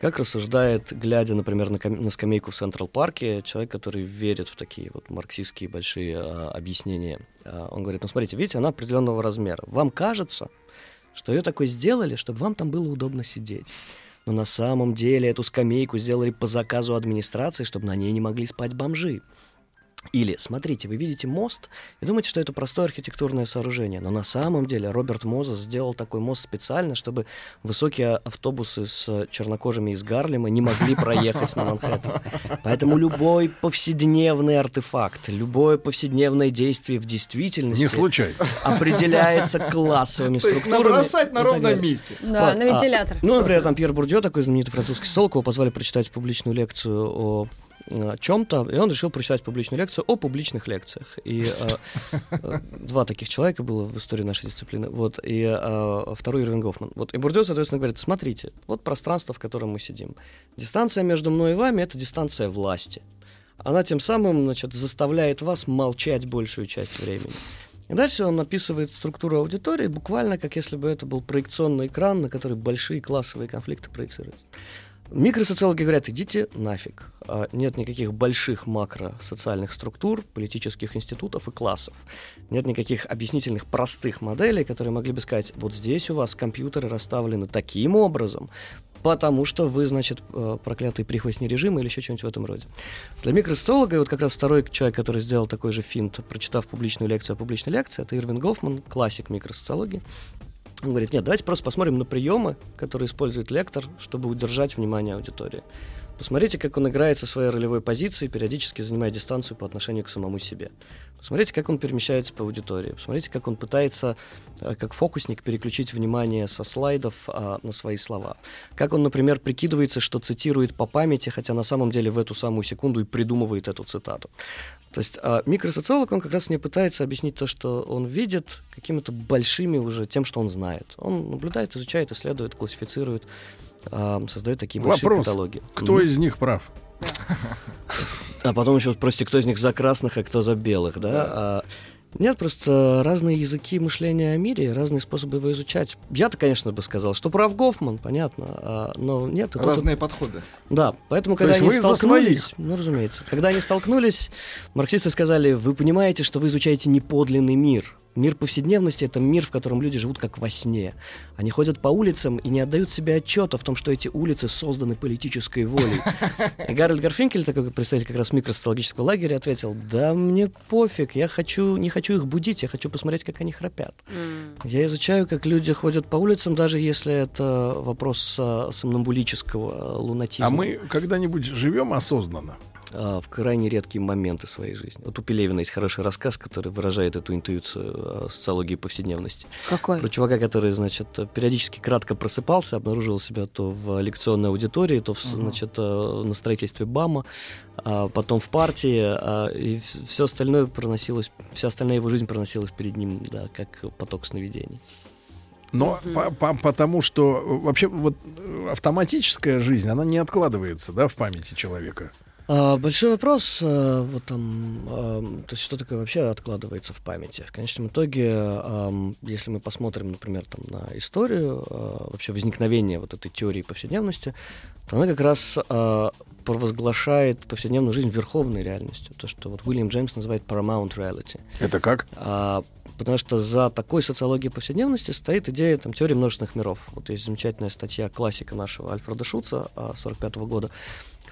Как рассуждает, глядя, например, на, кам- на скамейку в Централ-парке, человек, который верит в такие вот марксистские большие а, объяснения. А, он говорит, ну смотрите, видите, она определенного размера. Вам кажется, что ее такой сделали, чтобы вам там было удобно сидеть. но на самом деле эту скамейку сделали по заказу администрации, чтобы на ней не могли спать бомжи. Или, смотрите, вы видите мост и думаете, что это простое архитектурное сооружение, но на самом деле Роберт Мозес сделал такой мост специально, чтобы высокие автобусы с чернокожими из Гарлема не могли проехать на Манхэттен. Поэтому любой повседневный артефакт, любое повседневное действие в действительности Не случайно. определяется классовыми То есть структурами. набросать на ровном месте. Да, Вот, на а, вентилятор. ну, например, там Пьер Бурдье, такой знаменитый французский социолог, его позвали прочитать публичную лекцию о чем-то, и он решил прочитать публичную лекцию о публичных лекциях. И э, э, два таких человека было в истории нашей дисциплины. Вот, и э, второй Ирвин Гофман. Вот, и Бурдье, соответственно, говорит, смотрите, вот пространство, в котором мы сидим. Дистанция между мной и вами — это дистанция власти. Она тем самым, значит, заставляет вас молчать большую часть времени. И дальше он описывает структуру аудитории буквально как если бы это был проекционный экран, на который большие классовые конфликты проецируются. Микросоциологи говорят, идите нафиг. А, Нет никаких больших макросоциальных структур, политических институтов и классов. Нет никаких объяснительных простых моделей, которые могли бы сказать, вот здесь у вас компьютеры расставлены таким образом, потому что вы, значит, э, проклятый прихвостни режима или еще что-нибудь в этом роде. Для микросоциолога, и вот как раз второй человек, который сделал такой же финт, прочитав публичную лекцию о публичной лекции, это Ирвин Гофман, классик микросоциологии. Он говорит, нет, давайте просто посмотрим на приемы, которые использует лектор, чтобы удержать внимание аудитории. Посмотрите, как он играет со своей ролевой позицией, периодически занимая дистанцию по отношению к самому себе. Посмотрите, как он перемещается по аудитории. Посмотрите, как он пытается, э, как фокусник, переключить внимание со слайдов а, на свои слова. Как он, например, прикидывается, что цитирует по памяти, хотя на самом деле в эту самую секунду и придумывает эту цитату. То есть а, микросоциолог, он как раз не пытается объяснить то, что он видит, какими-то большими уже тем, что он знает. Он наблюдает, изучает, исследует, классифицирует, а, создает такие большие Вопрос. каталоги. Кто Мгм. из них прав? А потом еще спросите, кто из них за красных, а кто за белых, да? А, нет, просто разные языки мышления о мире, разные способы его изучать. Я-то, конечно, бы сказал, что прав Гофман, понятно, а, но нет. Разные подходы. Да, поэтому, То когда они столкнулись, ну, разумеется, когда они столкнулись, марксисты сказали, вы понимаете, что вы изучаете неподлинный мир. Мир повседневности — это мир, в котором люди живут как во сне. Они ходят по улицам и не отдают себе отчета в том, что эти улицы созданы политической волей. И Гарольд Гарфинкель, такой представитель как раз микросоциологического лагеря, ответил, да мне пофиг, я хочу, не хочу их будить, я хочу посмотреть, как они храпят. Я изучаю, как люди ходят по улицам, даже если это вопрос а, сомнамбулического а, лунатизма. А мы когда-нибудь живем осознанно? А, в крайне редкие моменты своей жизни. Вот у Пелевина есть хороший рассказ, который выражает эту интуицию а, социологии повседневности. Какой? Про чувака, который, значит, периодически кратко просыпался, обнаруживал себя то в лекционной аудитории, то, в, значит, э, на строительстве БАМа, а потом в партии, а, и все остальное проносилось, вся остальная его жизнь проносилась перед ним, да, как поток сновидений. Но по- по- потому что э, вообще вот э, автоматическая жизнь, она не откладывается, да, в памяти человека. А, большой вопрос, а, вот там, а, то есть что такое вообще откладывается в памяти? В конечном итоге, если мы посмотрим, например, там, на историю а, вообще возникновения вот этой теории повседневности, то она как раз а, провозглашает повседневную жизнь верховной реальностью. То, что вот Уильям Джеймс называет paramount reality. Это как? А, потому что за такой социологией повседневности стоит идея там, теории множественных миров. Вот есть замечательная статья классика нашего Альфреда Шуца 45 года,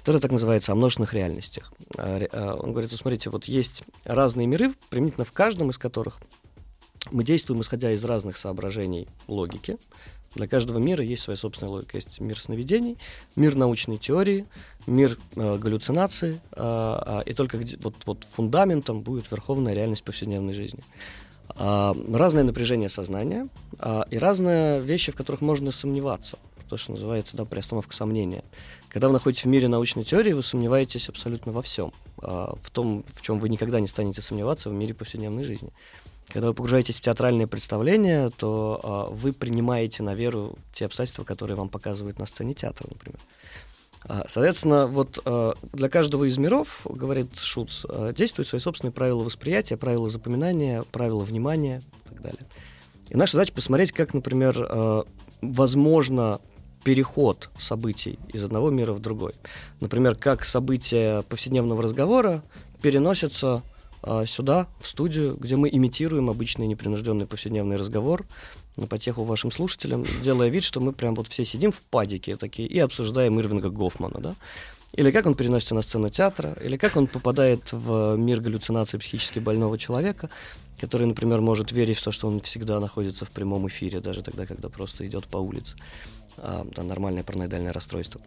которая так называется «О множественных реальностях». А, а, Он говорит, вот смотрите, вот есть разные миры, применительно в каждом из которых мы действуем, исходя из разных соображений логики. Для каждого мира есть своя собственная логика. Есть мир сновидений, мир научной теории, мир э, галлюцинаций, а, а, и только где- вот, вот фундаментом будет верховная реальность повседневной жизни. А, разное напряжение сознания а, и разные вещи, в которых можно сомневаться. То, что называется да, приостановка сомнения. Когда вы находитесь в мире научной теории, вы сомневаетесь абсолютно во всем. а, в том, в чем вы никогда не станете сомневаться в мире повседневной жизни. Когда вы погружаетесь в театральное представление, то а, вы принимаете на веру те обстоятельства, которые вам показывают на сцене театра, например. А, Соответственно, вот для каждого из миров, говорит Шуц, действуют свои собственные правила восприятия, правила запоминания, правила внимания и так далее. И наша задача посмотреть, как, например, возможно переход событий из одного мира в другой. Например, как события повседневного разговора переносятся а, сюда, в студию, где мы имитируем обычный непринужденный повседневный разговор, на потеху вашим слушателям, делая вид, что мы прям вот все сидим в падике такие и обсуждаем Ирвинга Гофмана, да? Или как он переносится на сцену театра, или как он попадает в мир галлюцинаций психически больного человека, который, например, может верить в то, что он всегда находится в прямом эфире, даже тогда, когда просто идет по улице. А, да, нормальное параноидальное расстройство.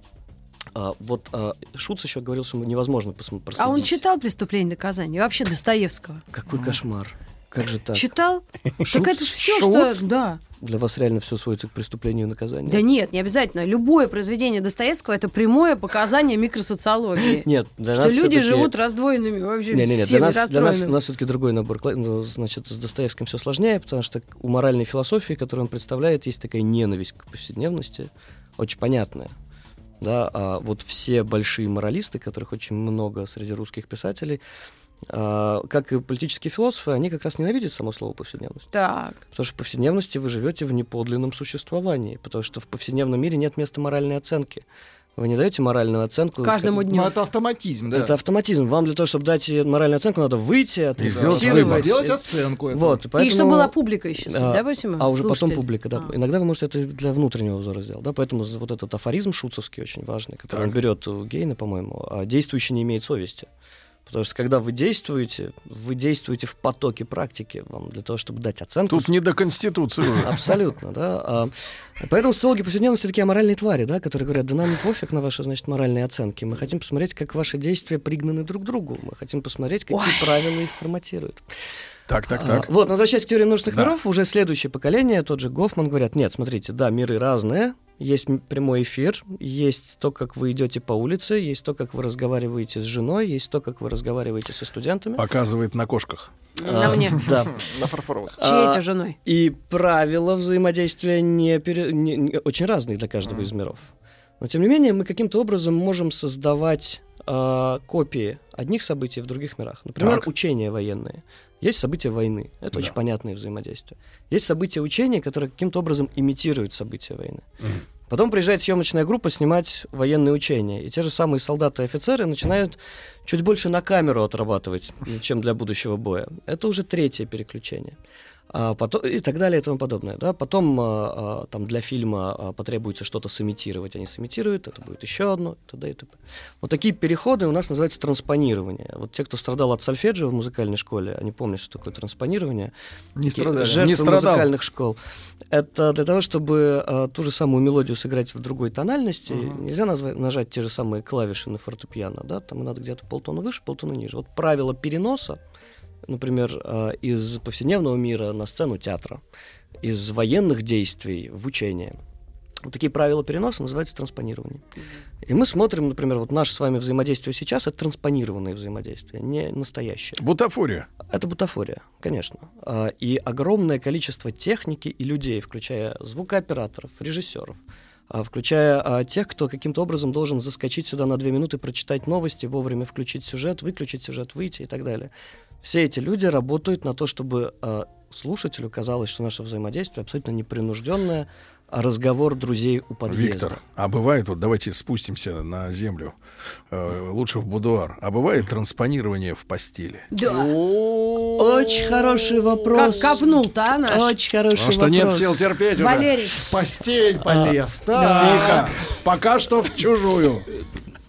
А, вот а, Шуц еще говорил, что невозможно пос- проследить. А он читал «Преступление и наказание»? Вообще Достоевского? Какой кошмар. Как же так? Читал? Шуц? Так это же все, Шуц? что... Да. Для вас реально все сводится к преступлению и наказанию? Да нет, не обязательно. Любое произведение Достоевского это прямое показание микросоциологии. Нет, для что нас люди живут раздвоенными, вообще Не, не, не, всеми для нас, для нас, у нас все-таки другой набор. ну, Значит, с Достоевским все сложнее, потому что у моральной философии, которую он представляет, есть такая ненависть к повседневности, очень понятная. Да, а вот все большие моралисты, которых очень много среди русских писателей, как и политические философы, они как раз ненавидят само слово повседневность. Так. Потому что в повседневности вы живете в неподлинном существовании, потому что в повседневном мире нет места моральной оценки. Вы не даете моральную оценку. Каждому как- дню. Ну, это автоматизм, да. Это автоматизм. Вам для того, чтобы дать моральную оценку, надо выйти, отрефлексировать. Сделать оценку этого. Вот, и поэтому, И чтобы была публика еще, а, да, Максим? А уже потом Слушатели. публика, да. Иногда вы можете это для внутреннего взора сделать, да, поэтому вот этот афоризм шуцовский очень важный, который он берет у Гейна, по-моему, а действующий не имеет совести. Потому что когда вы действуете, вы действуете в потоке практики вам для того, чтобы дать оценку. Тут не до Конституции. Абсолютно, да. А, Поэтому социологи повседневности такие аморальные твари, да, которые говорят, да нам пофиг на ваши, значит, моральные оценки. Мы хотим посмотреть, как ваши действия пригнаны друг к другу. Мы хотим посмотреть, какие Ой. правила их форматируют. Так, так, А, так. вот, возвращаясь к теории множественных Да. миров, уже следующее поколение, тот же Гофман, говорят, нет, смотрите, да, миры разные, есть прямой эфир, есть то, как вы идете по улице, есть то, как вы разговариваете с женой, есть то, как вы разговариваете со студентами. Показывает на кошках. На А, мне. Да. На фарфоровых. Чьей А, это женой? И правила взаимодействия не пере- не- не- очень разные для каждого из миров. Но тем не менее мы каким-то образом можем создавать а, копии одних событий в других мирах. Например, Так. учения военные. Есть события войны. Это Да. очень понятное взаимодействие. Есть события учения, которые каким-то образом имитируют события войны. Потом приезжает съемочная группа снимать военные учения. И те же самые солдаты и офицеры начинают чуть больше на камеру отрабатывать, чем для будущего боя. Это уже третье переключение. А потом, и так далее и тому подобное. Да? Потом а, а, там для фильма потребуется что-то сымитировать, они сымитируют, это будет еще одно, и т.д. и т.п. Вот такие переходы у нас называются транспонирование. Вот те, кто страдал от сольфеджио в музыкальной школе, они помнят, что такое транспонирование. Не страдали. Жертвы Не страдал. музыкальных школ. Это для того, чтобы ту же самую мелодию сыграть в другой тональности, нельзя назва- нажать те же самые клавиши на фортепиано, да, там надо где-то полтона выше, полтона ниже. Вот правило переноса, например, а, из повседневного мира на сцену театра, из военных действий в учение. Вот такие правила переноса называются транспонирование. И мы смотрим, например, вот наше с вами взаимодействие сейчас, это транспонированное взаимодействие, не настоящее. Бутафория. Это бутафория, конечно. А, И огромное количество техники и людей, включая звукооператоров, режиссеров, включая а, тех, кто каким-то образом должен заскочить сюда на две минуты, прочитать новости, вовремя включить сюжет, выключить сюжет, выйти и так далее. Все эти люди работают на то, чтобы а, слушателю казалось, что наше взаимодействие абсолютно непринужденное, а разговор друзей у подъезда. Виктор, а бывает, вот давайте спустимся на землю, э, лучше в будуар, а бывает транспонирование в постели? Да. Очень хороший вопрос. Как копнул-то, а, наш? Очень хороший Потому что нет вопрос. сил терпеть уже. Валерий. В постель полез. Тихо. Так. Пока что в чужую.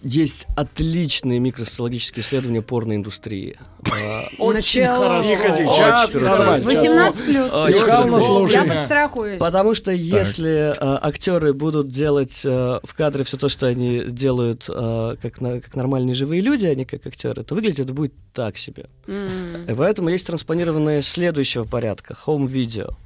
Есть отличные микросоциологические исследования порноиндустрии. А, Очень Начало. хорошо. Тихо, тихо, Очень сейчас хорошо. нормально. 18 плюс. Я слушаем. подстрахуюсь. Потому что если а, актеры будут делать а, в кадре все то, что они делают а, как, нормальные живые люди, а не как актеры, то выглядит это будет так себе. И поэтому есть транспонированное следующего порядка home-видео.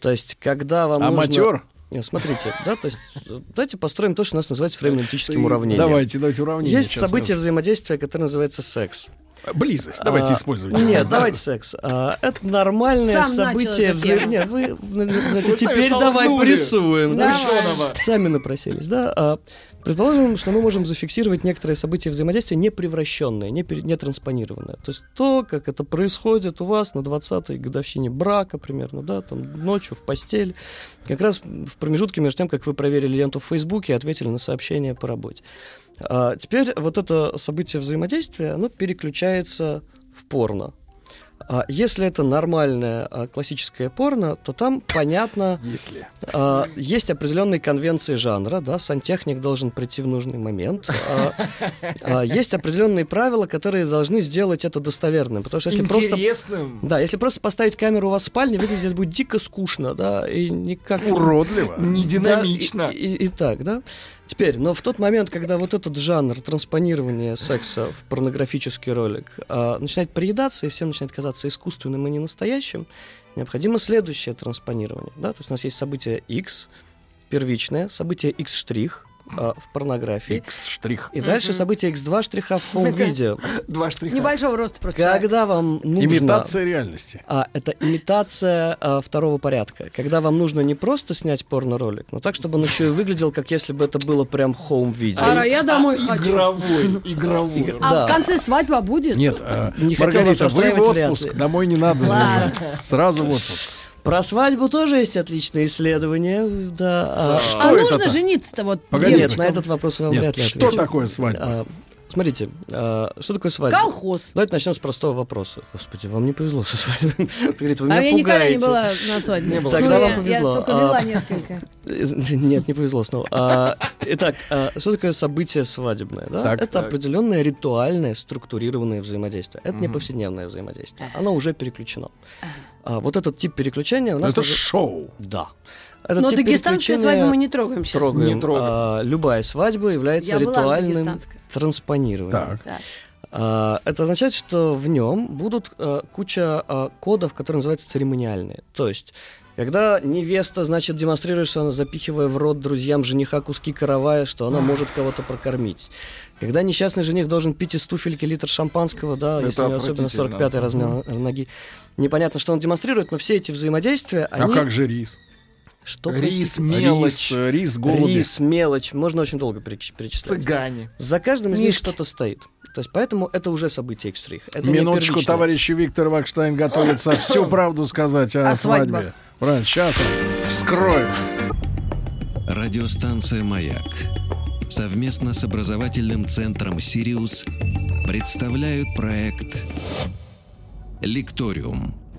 То есть, когда вам Аматер? нужно... Нет, смотрите, да, то есть, э, давайте построим то, что у нас называется временно-аналитическим уравнением. Давайте, давайте уравнение. Есть сейчас событие мы- взаимодействия, которое называется секс. Близость. Давайте А, использовать. Нет, давайте секс. А, это нормальное Сам событие взаимодействия. вы называете, Вы теперь давай порисуем. да? Давай. Сами напросились, да? Предположим, что мы можем зафиксировать некоторые события взаимодействия не превращенные, не, не транспонированные. То есть то, как это происходит у вас на 20-й годовщине брака примерно, да, там ночью в постель, как раз в промежутке между тем, как вы проверили ленту в Фейсбуке и ответили на сообщение по работе. А теперь вот это событие взаимодействия, оно переключается в порно. А если это нормальное а, классическое порно, то там понятно, Если. а, есть определенные конвенции жанра, да, сантехник должен прийти в нужный момент. А, а, есть определенные правила, которые должны сделать это достоверным, потому что если просто Интересным. да, если просто поставить камеру у вас в спальне, выглядит это будет дико скучно, да, и никак... Уродливо. Не динамично. Да, и, и- и так, да. Теперь, но в тот момент, когда вот этот жанр транспонирования секса в порнографический ролик а, начинает приедаться, и всем начинает казаться искусственным и не настоящим, необходимо следующее транспонирование, да, то есть у нас есть событие X, первичное, событие X а, в порнографии. X штрих. И дальше событие X2 штриха в home-видео. Два штриха. Небольшого роста просто. Когда вам нужно... Имитация реальности. А, это имитация а, второго порядка. Когда вам нужно не просто снять порно-ролик, но так, чтобы он еще и выглядел, как если бы это было прям home-видео. Ара, я домой хочу. Игровой, игровой. Игр- А да. в конце свадьба будет? Нет, э, Не Маргарита, вы в отпуск, домой не надо. Сразу в отпуск. Про свадьбу тоже есть отличные исследования. Да. а- Что а это-то? нужно жениться-то вот Погоди, Нет, на этот вопрос я вам Нет, вряд ли что отвечу. такое свадьба? А, Смотрите, а, что такое свадьба? Колхоз. Давайте начнем с простого вопроса. Господи, вам не повезло со свадьбой. Говорит, вы А меня я никогда не пугаете. была на свадьбе. Не было. Тогда Ну, вам я- повезло. Я только А, вела несколько. Нет, не повезло снова. А, итак, а, что такое событие свадебное? Да? Так. это определенное ритуальное, структурированное взаимодействие. Это не повседневное взаимодействие. Оно уже переключено. А, вот этот тип переключения у нас... Это уже- шоу. Да. Этот Но переключения- свадьбы мы не трогаем сейчас. Трогаем. Не трогаем. А, любая свадьба является Я ритуальным транспонированием. Так. Так. А, Это означает, что в нем будут а, куча а, кодов, которые называются церемониальные. То есть, когда невеста, значит, демонстрирует, что она запихивая в рот друзьям жениха куски каравая, что она может кого-то прокормить. Когда несчастный жених должен пить из туфельки литр шампанского, да, Это если у него особенно отвратительно. 45-й размер ноги. Непонятно, что он демонстрирует, но все эти взаимодействия, А они... как же рис? Что, Рис, простите? мелочь, Рис, рис, голуби. Рис, мелочь. Можно очень долго переч- перечислять. цыгане. За каждым из них что-то стоит. То есть поэтому это уже событие экстрих. Это Минуточку, первичное. товарищ Виктор Вакштайн готовится всю правду сказать о, О свадьбе. свадьбах. Правильно, сейчас он вскроет. Радиостанция «Маяк» совместно с образовательным центром «Сириус» представляют проект «Лекториум».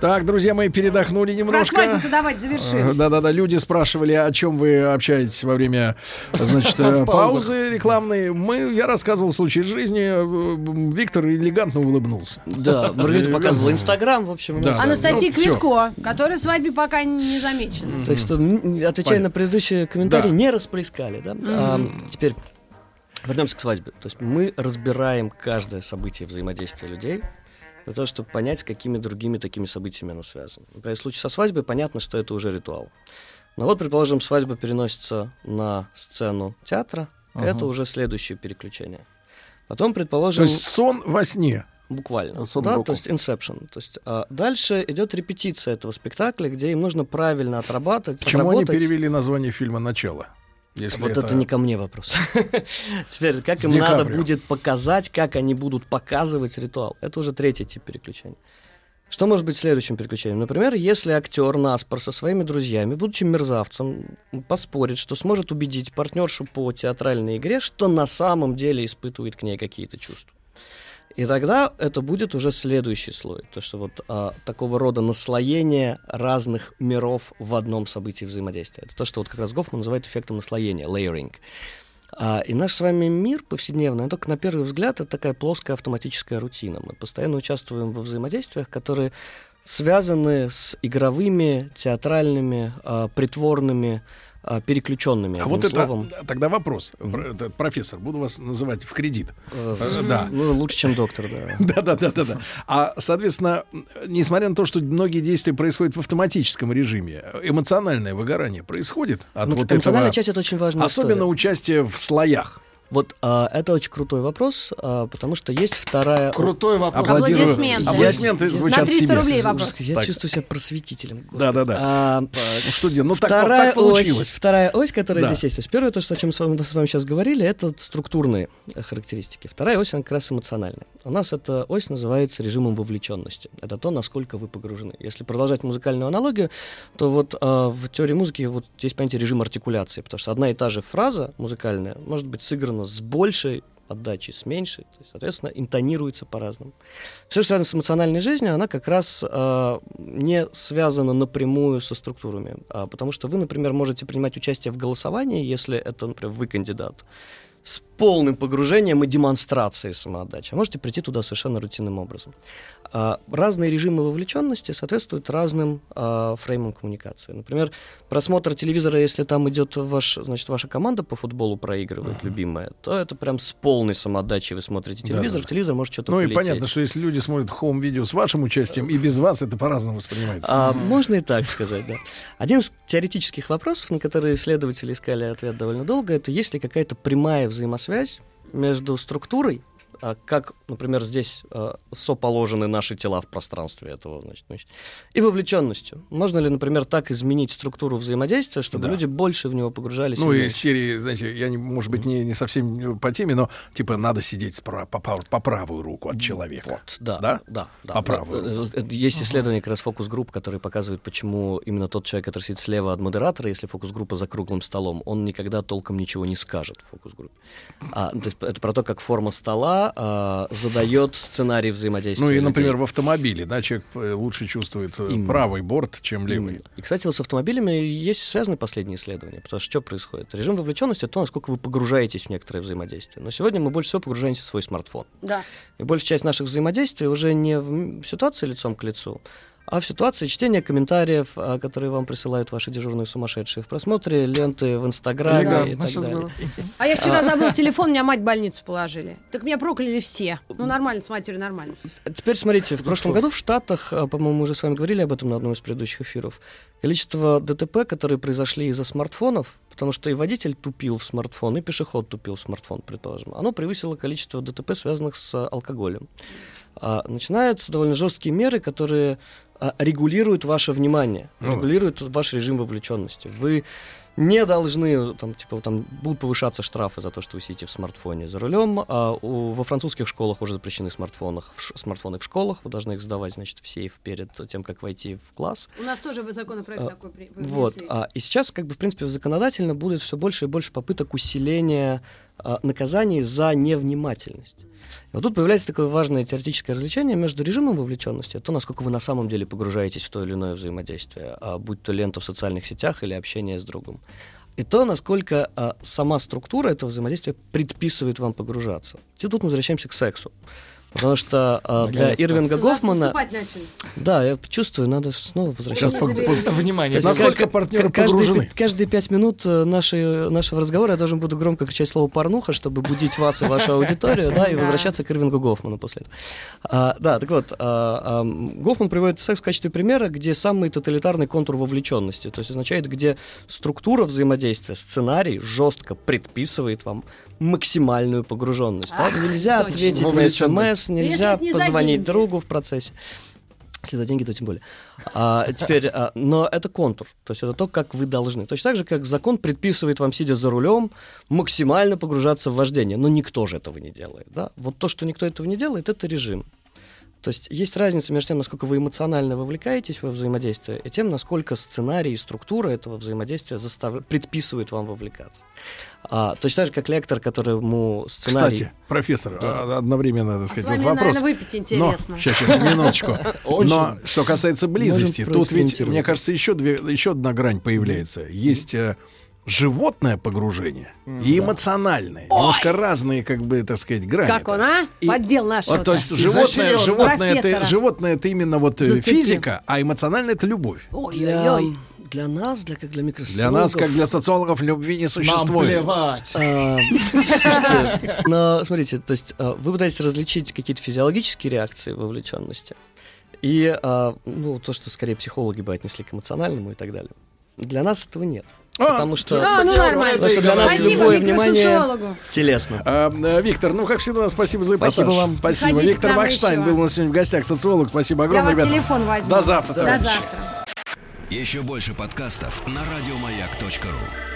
Так, друзья мои, передохнули Про немножко. свадьбу-то давайте Э, завершим. Да-да-да, люди спрашивали, о чем вы общаетесь во время, значит, э, паузы рекламной. Мы, я рассказывал случай из жизни. э, Виктор элегантно улыбнулся. Да, Маргарита показывала Инстаграм, в общем. Да, нас. да. Анастасия Ну. Квитко, которая свадьбе пока не замечена. Так что, отвечая на предыдущие комментарии, Да. не расплескали, да? А, теперь вернемся к свадьбе. То есть мы разбираем каждое событие взаимодействия людей для того, чтобы понять, с какими другими такими событиями оно связано. Например, в случае со свадьбой понятно, что это уже ритуал. Но вот, предположим, свадьба переносится на сцену театра, это уже следующее переключение. Потом, То предположим... есть сон во сне. Буквально. Сон да, то есть Inception. То есть, а, дальше идет репетиция этого спектакля, где им нужно правильно отрабатывать. Почему они перевели название фильма «Начало»? Если Вот это... не ко мне вопрос. Теперь, как С им Ди надо Каприо. будет показать, как они будут показывать ритуал. Это уже третий тип переключения. Что может быть следующим переключением? Например, если актер Наспор со своими друзьями, будучи мерзавцем, поспорит, что сможет убедить партнершу по театральной игре, что на самом деле испытывает к ней какие-то чувства. И тогда это будет уже следующий слой. То, что вот а, такого рода наслоение разных миров в одном событии взаимодействия. Это то, что вот как раз Гофман называет эффектом наслоения, layering. А, и наш с вами мир повседневный, только на первый взгляд, это такая плоская автоматическая рутина. Мы постоянно участвуем во взаимодействиях, которые связаны с игровыми, театральными, а, притворными, а, переключенными. А одним вот это словом. тогда вопрос, Пр- это, профессор, буду вас называть в кредит. Э, Да. Ну, лучше, чем доктор, да. Да, да, да, да, да. А, соответственно, несмотря на то, что многие действия происходят в автоматическом режиме, эмоциональное выгорание происходит от Ну, вот эмоциональная этого, часть это очень важная особенно участие в слоях. Вот а, это очень крутой вопрос, а, потому что есть вторая... Крутой вопрос. Аплодирую. Аплодисменты. Аплодисменты На звучат 300 себе. рублей вопрос. Я Так. чувствую себя просветителем. господи. Да, да, да. А, Ну что делать? Ну так, вторая, так получилось. ось, вторая ось, которая Да. здесь есть. То есть первое, то, что, о чем с вами, с вами сейчас говорили, это структурные характеристики. Вторая ось, она как раз эмоциональная. У нас эта ось называется режимом вовлеченности. Это то, насколько вы погружены. Если продолжать музыкальную аналогию, то вот а, в теории музыки вот есть понятие режим артикуляции, потому что одна и та же фраза музыкальная может быть сыграна с большей отдачи с меньшей, то есть, соответственно, интонируется по-разному. Все, что связано с эмоциональной жизнью, она как раз э, не связана напрямую со структурами, а потому что вы, например, можете принимать участие в голосовании, если это, например, вы кандидат, с полным погружением и демонстрацией самоотдачи. А можете прийти туда совершенно рутинным образом. А, разные режимы вовлеченности соответствуют разным а, фреймам коммуникации. Например, просмотр телевизора, если там идет ваш, значит, ваша команда по футболу проигрывает, uh-huh. любимая, то это прям с полной самоотдачей вы смотрите телевизор, да, телевизор может что-то Ну полететь. и понятно, что если люди смотрят хоум-видео с вашим участием и без вас, это по-разному воспринимается. А, можно и так сказать, да. Один из теоретических вопросов, на которые исследователи искали ответ довольно долго, это есть ли какая-то прямая взаимосвязь между структурой как, например, здесь а, соположены наши тела в пространстве этого, значит, значит, и вовлеченностью. Можно ли, например, так изменить структуру взаимодействия, чтобы да. люди больше в него погружались? Ну, и из серии, знаете, я, не, может быть, не, не совсем по теме, но, типа, надо сидеть справа, по, по правую руку от человека. Вот, да, да, да. да по правую. Э, э, есть исследование как раз фокус-групп, которые показывают, почему именно тот человек, который сидит слева от модератора, если фокус-группа за круглым столом, он никогда толком ничего не скажет в фокус-группе. А, это про то, как форма стола а, задает сценарий взаимодействия. Ну и, людей. например, в автомобиле, да, человек э, лучше чувствует э, Именно. правый борт, чем левый. Именно. И, кстати, вот с автомобилями есть связаны последние исследования, потому что что происходит? Режим вовлеченности — это то, насколько вы погружаетесь в некоторое взаимодействие. Но сегодня мы больше всего погружаемся в свой смартфон. Да. И большая часть наших взаимодействий уже не в ситуации лицом к лицу, а в ситуации чтения комментариев, а, которые вам присылают ваши дежурные сумасшедшие, в просмотре ленты в Инстаграме да, и так далее. Было. А я вчера забыл телефон, меня мать в больницу положили. Так меня прокляли все. Ну, нормально, с матерью нормально. Теперь смотрите, в прошлом году в Штатах, а, по-моему, мы уже с вами говорили об этом на одном из предыдущих эфиров, количество ДТП, которые произошли из-за смартфонов, потому что и водитель тупил в смартфон, и пешеход тупил в смартфон, предположим, оно превысило количество ДТП, связанных с алкоголем. А начинаются довольно жесткие меры, которые а, регулируют ваше внимание, ну. регулируют ваш режим вовлеченности. Вы не должны, там, типа, там будут повышаться штрафы за то, что вы сидите в смартфоне за рулем. А у, во французских школах уже запрещены смартфоны в, смартфоны в школах. Вы должны их сдавать, значит, в сейф перед тем, как войти в класс. У нас тоже законопроект а, такой при, Вот. А, и сейчас, как бы, в принципе, законодательно будет все больше и больше попыток усиления наказаний за невнимательность. И вот тут появляется такое важное теоретическое различение между режимом вовлеченности, то, насколько вы на самом деле погружаетесь в то или иное взаимодействие, а будь то лента в социальных сетях или общение с другом, и то, насколько а, сама структура этого взаимодействия предписывает вам погружаться. И тут мы возвращаемся к сексу. Потому что э, для Ирвинга Гофмана... Да, я чувствую, надо снова возвращаться. Внимание, насколько партнеры каждые, каждые пять минут э, нашей, нашего разговора я должен буду громко кричать слово «порнуха», чтобы будить вас и вашу аудиторию, да, и возвращаться к Ирвингу Гофману после этого. А, да, так вот, а, а, Гофман приводит секс в качестве примера, где самый тоталитарный контур вовлеченности, то есть означает, где структура взаимодействия, сценарий жестко предписывает вам максимальную погруженность. Ах, да? Нельзя точно. ответить на смс, нельзя позвонить другу в процессе. Если за деньги, то тем более. А, теперь, а, но это контур, то есть это то, как вы должны. Точно так же, как закон предписывает вам, сидя за рулем, максимально погружаться в вождение. Но никто же этого не делает. Да? Вот то, что никто этого не делает, это режим. То есть есть разница между тем, насколько вы эмоционально вовлекаетесь во взаимодействие, и тем, насколько сценарий и структура этого взаимодействия застав... предписывают вам вовлекаться. А, точно так же, как лектор, которому сценарий... Кстати, профессор, да. А, одновременно, так сказать, а с вами, вот вопрос. наверное, выпить интересно. Но, сейчас, сейчас, минуточку. Но что касается близости, тут ведь, мне кажется, еще, две, еще одна грань появляется. Есть э, животное погружение mm, и эмоциональное. Ой. Немножко разные, как бы, так сказать, грани. Как он, а? И, Поддел нашего. Вот, то есть животное, животное, это, животное это именно вот э, Зацепил. физика, а эмоциональное это любовь. Ой-ой-ой. Для нас, для, как для микросоциологов... Для нас, как для социологов, любви не существует. Нам плевать. А, но, смотрите, то есть а, вы пытаетесь различить какие-то физиологические реакции вовлеченности и а, ну, то, что скорее психологи бы отнесли к эмоциональному и так далее. Для нас этого нет. А, потому что, а, ну нормально. Потому что для нас спасибо любое внимание телесно. А, э, Виктор, ну как всегда, спасибо за эпатаж. Спасибо вам. Спасибо. Ходите Виктор Макштайн был у нас сегодня в гостях, социолог. Спасибо огромное, Я вас телефон возьму. До завтра, До завтра. Еще больше подкастов на радиомаяк.ру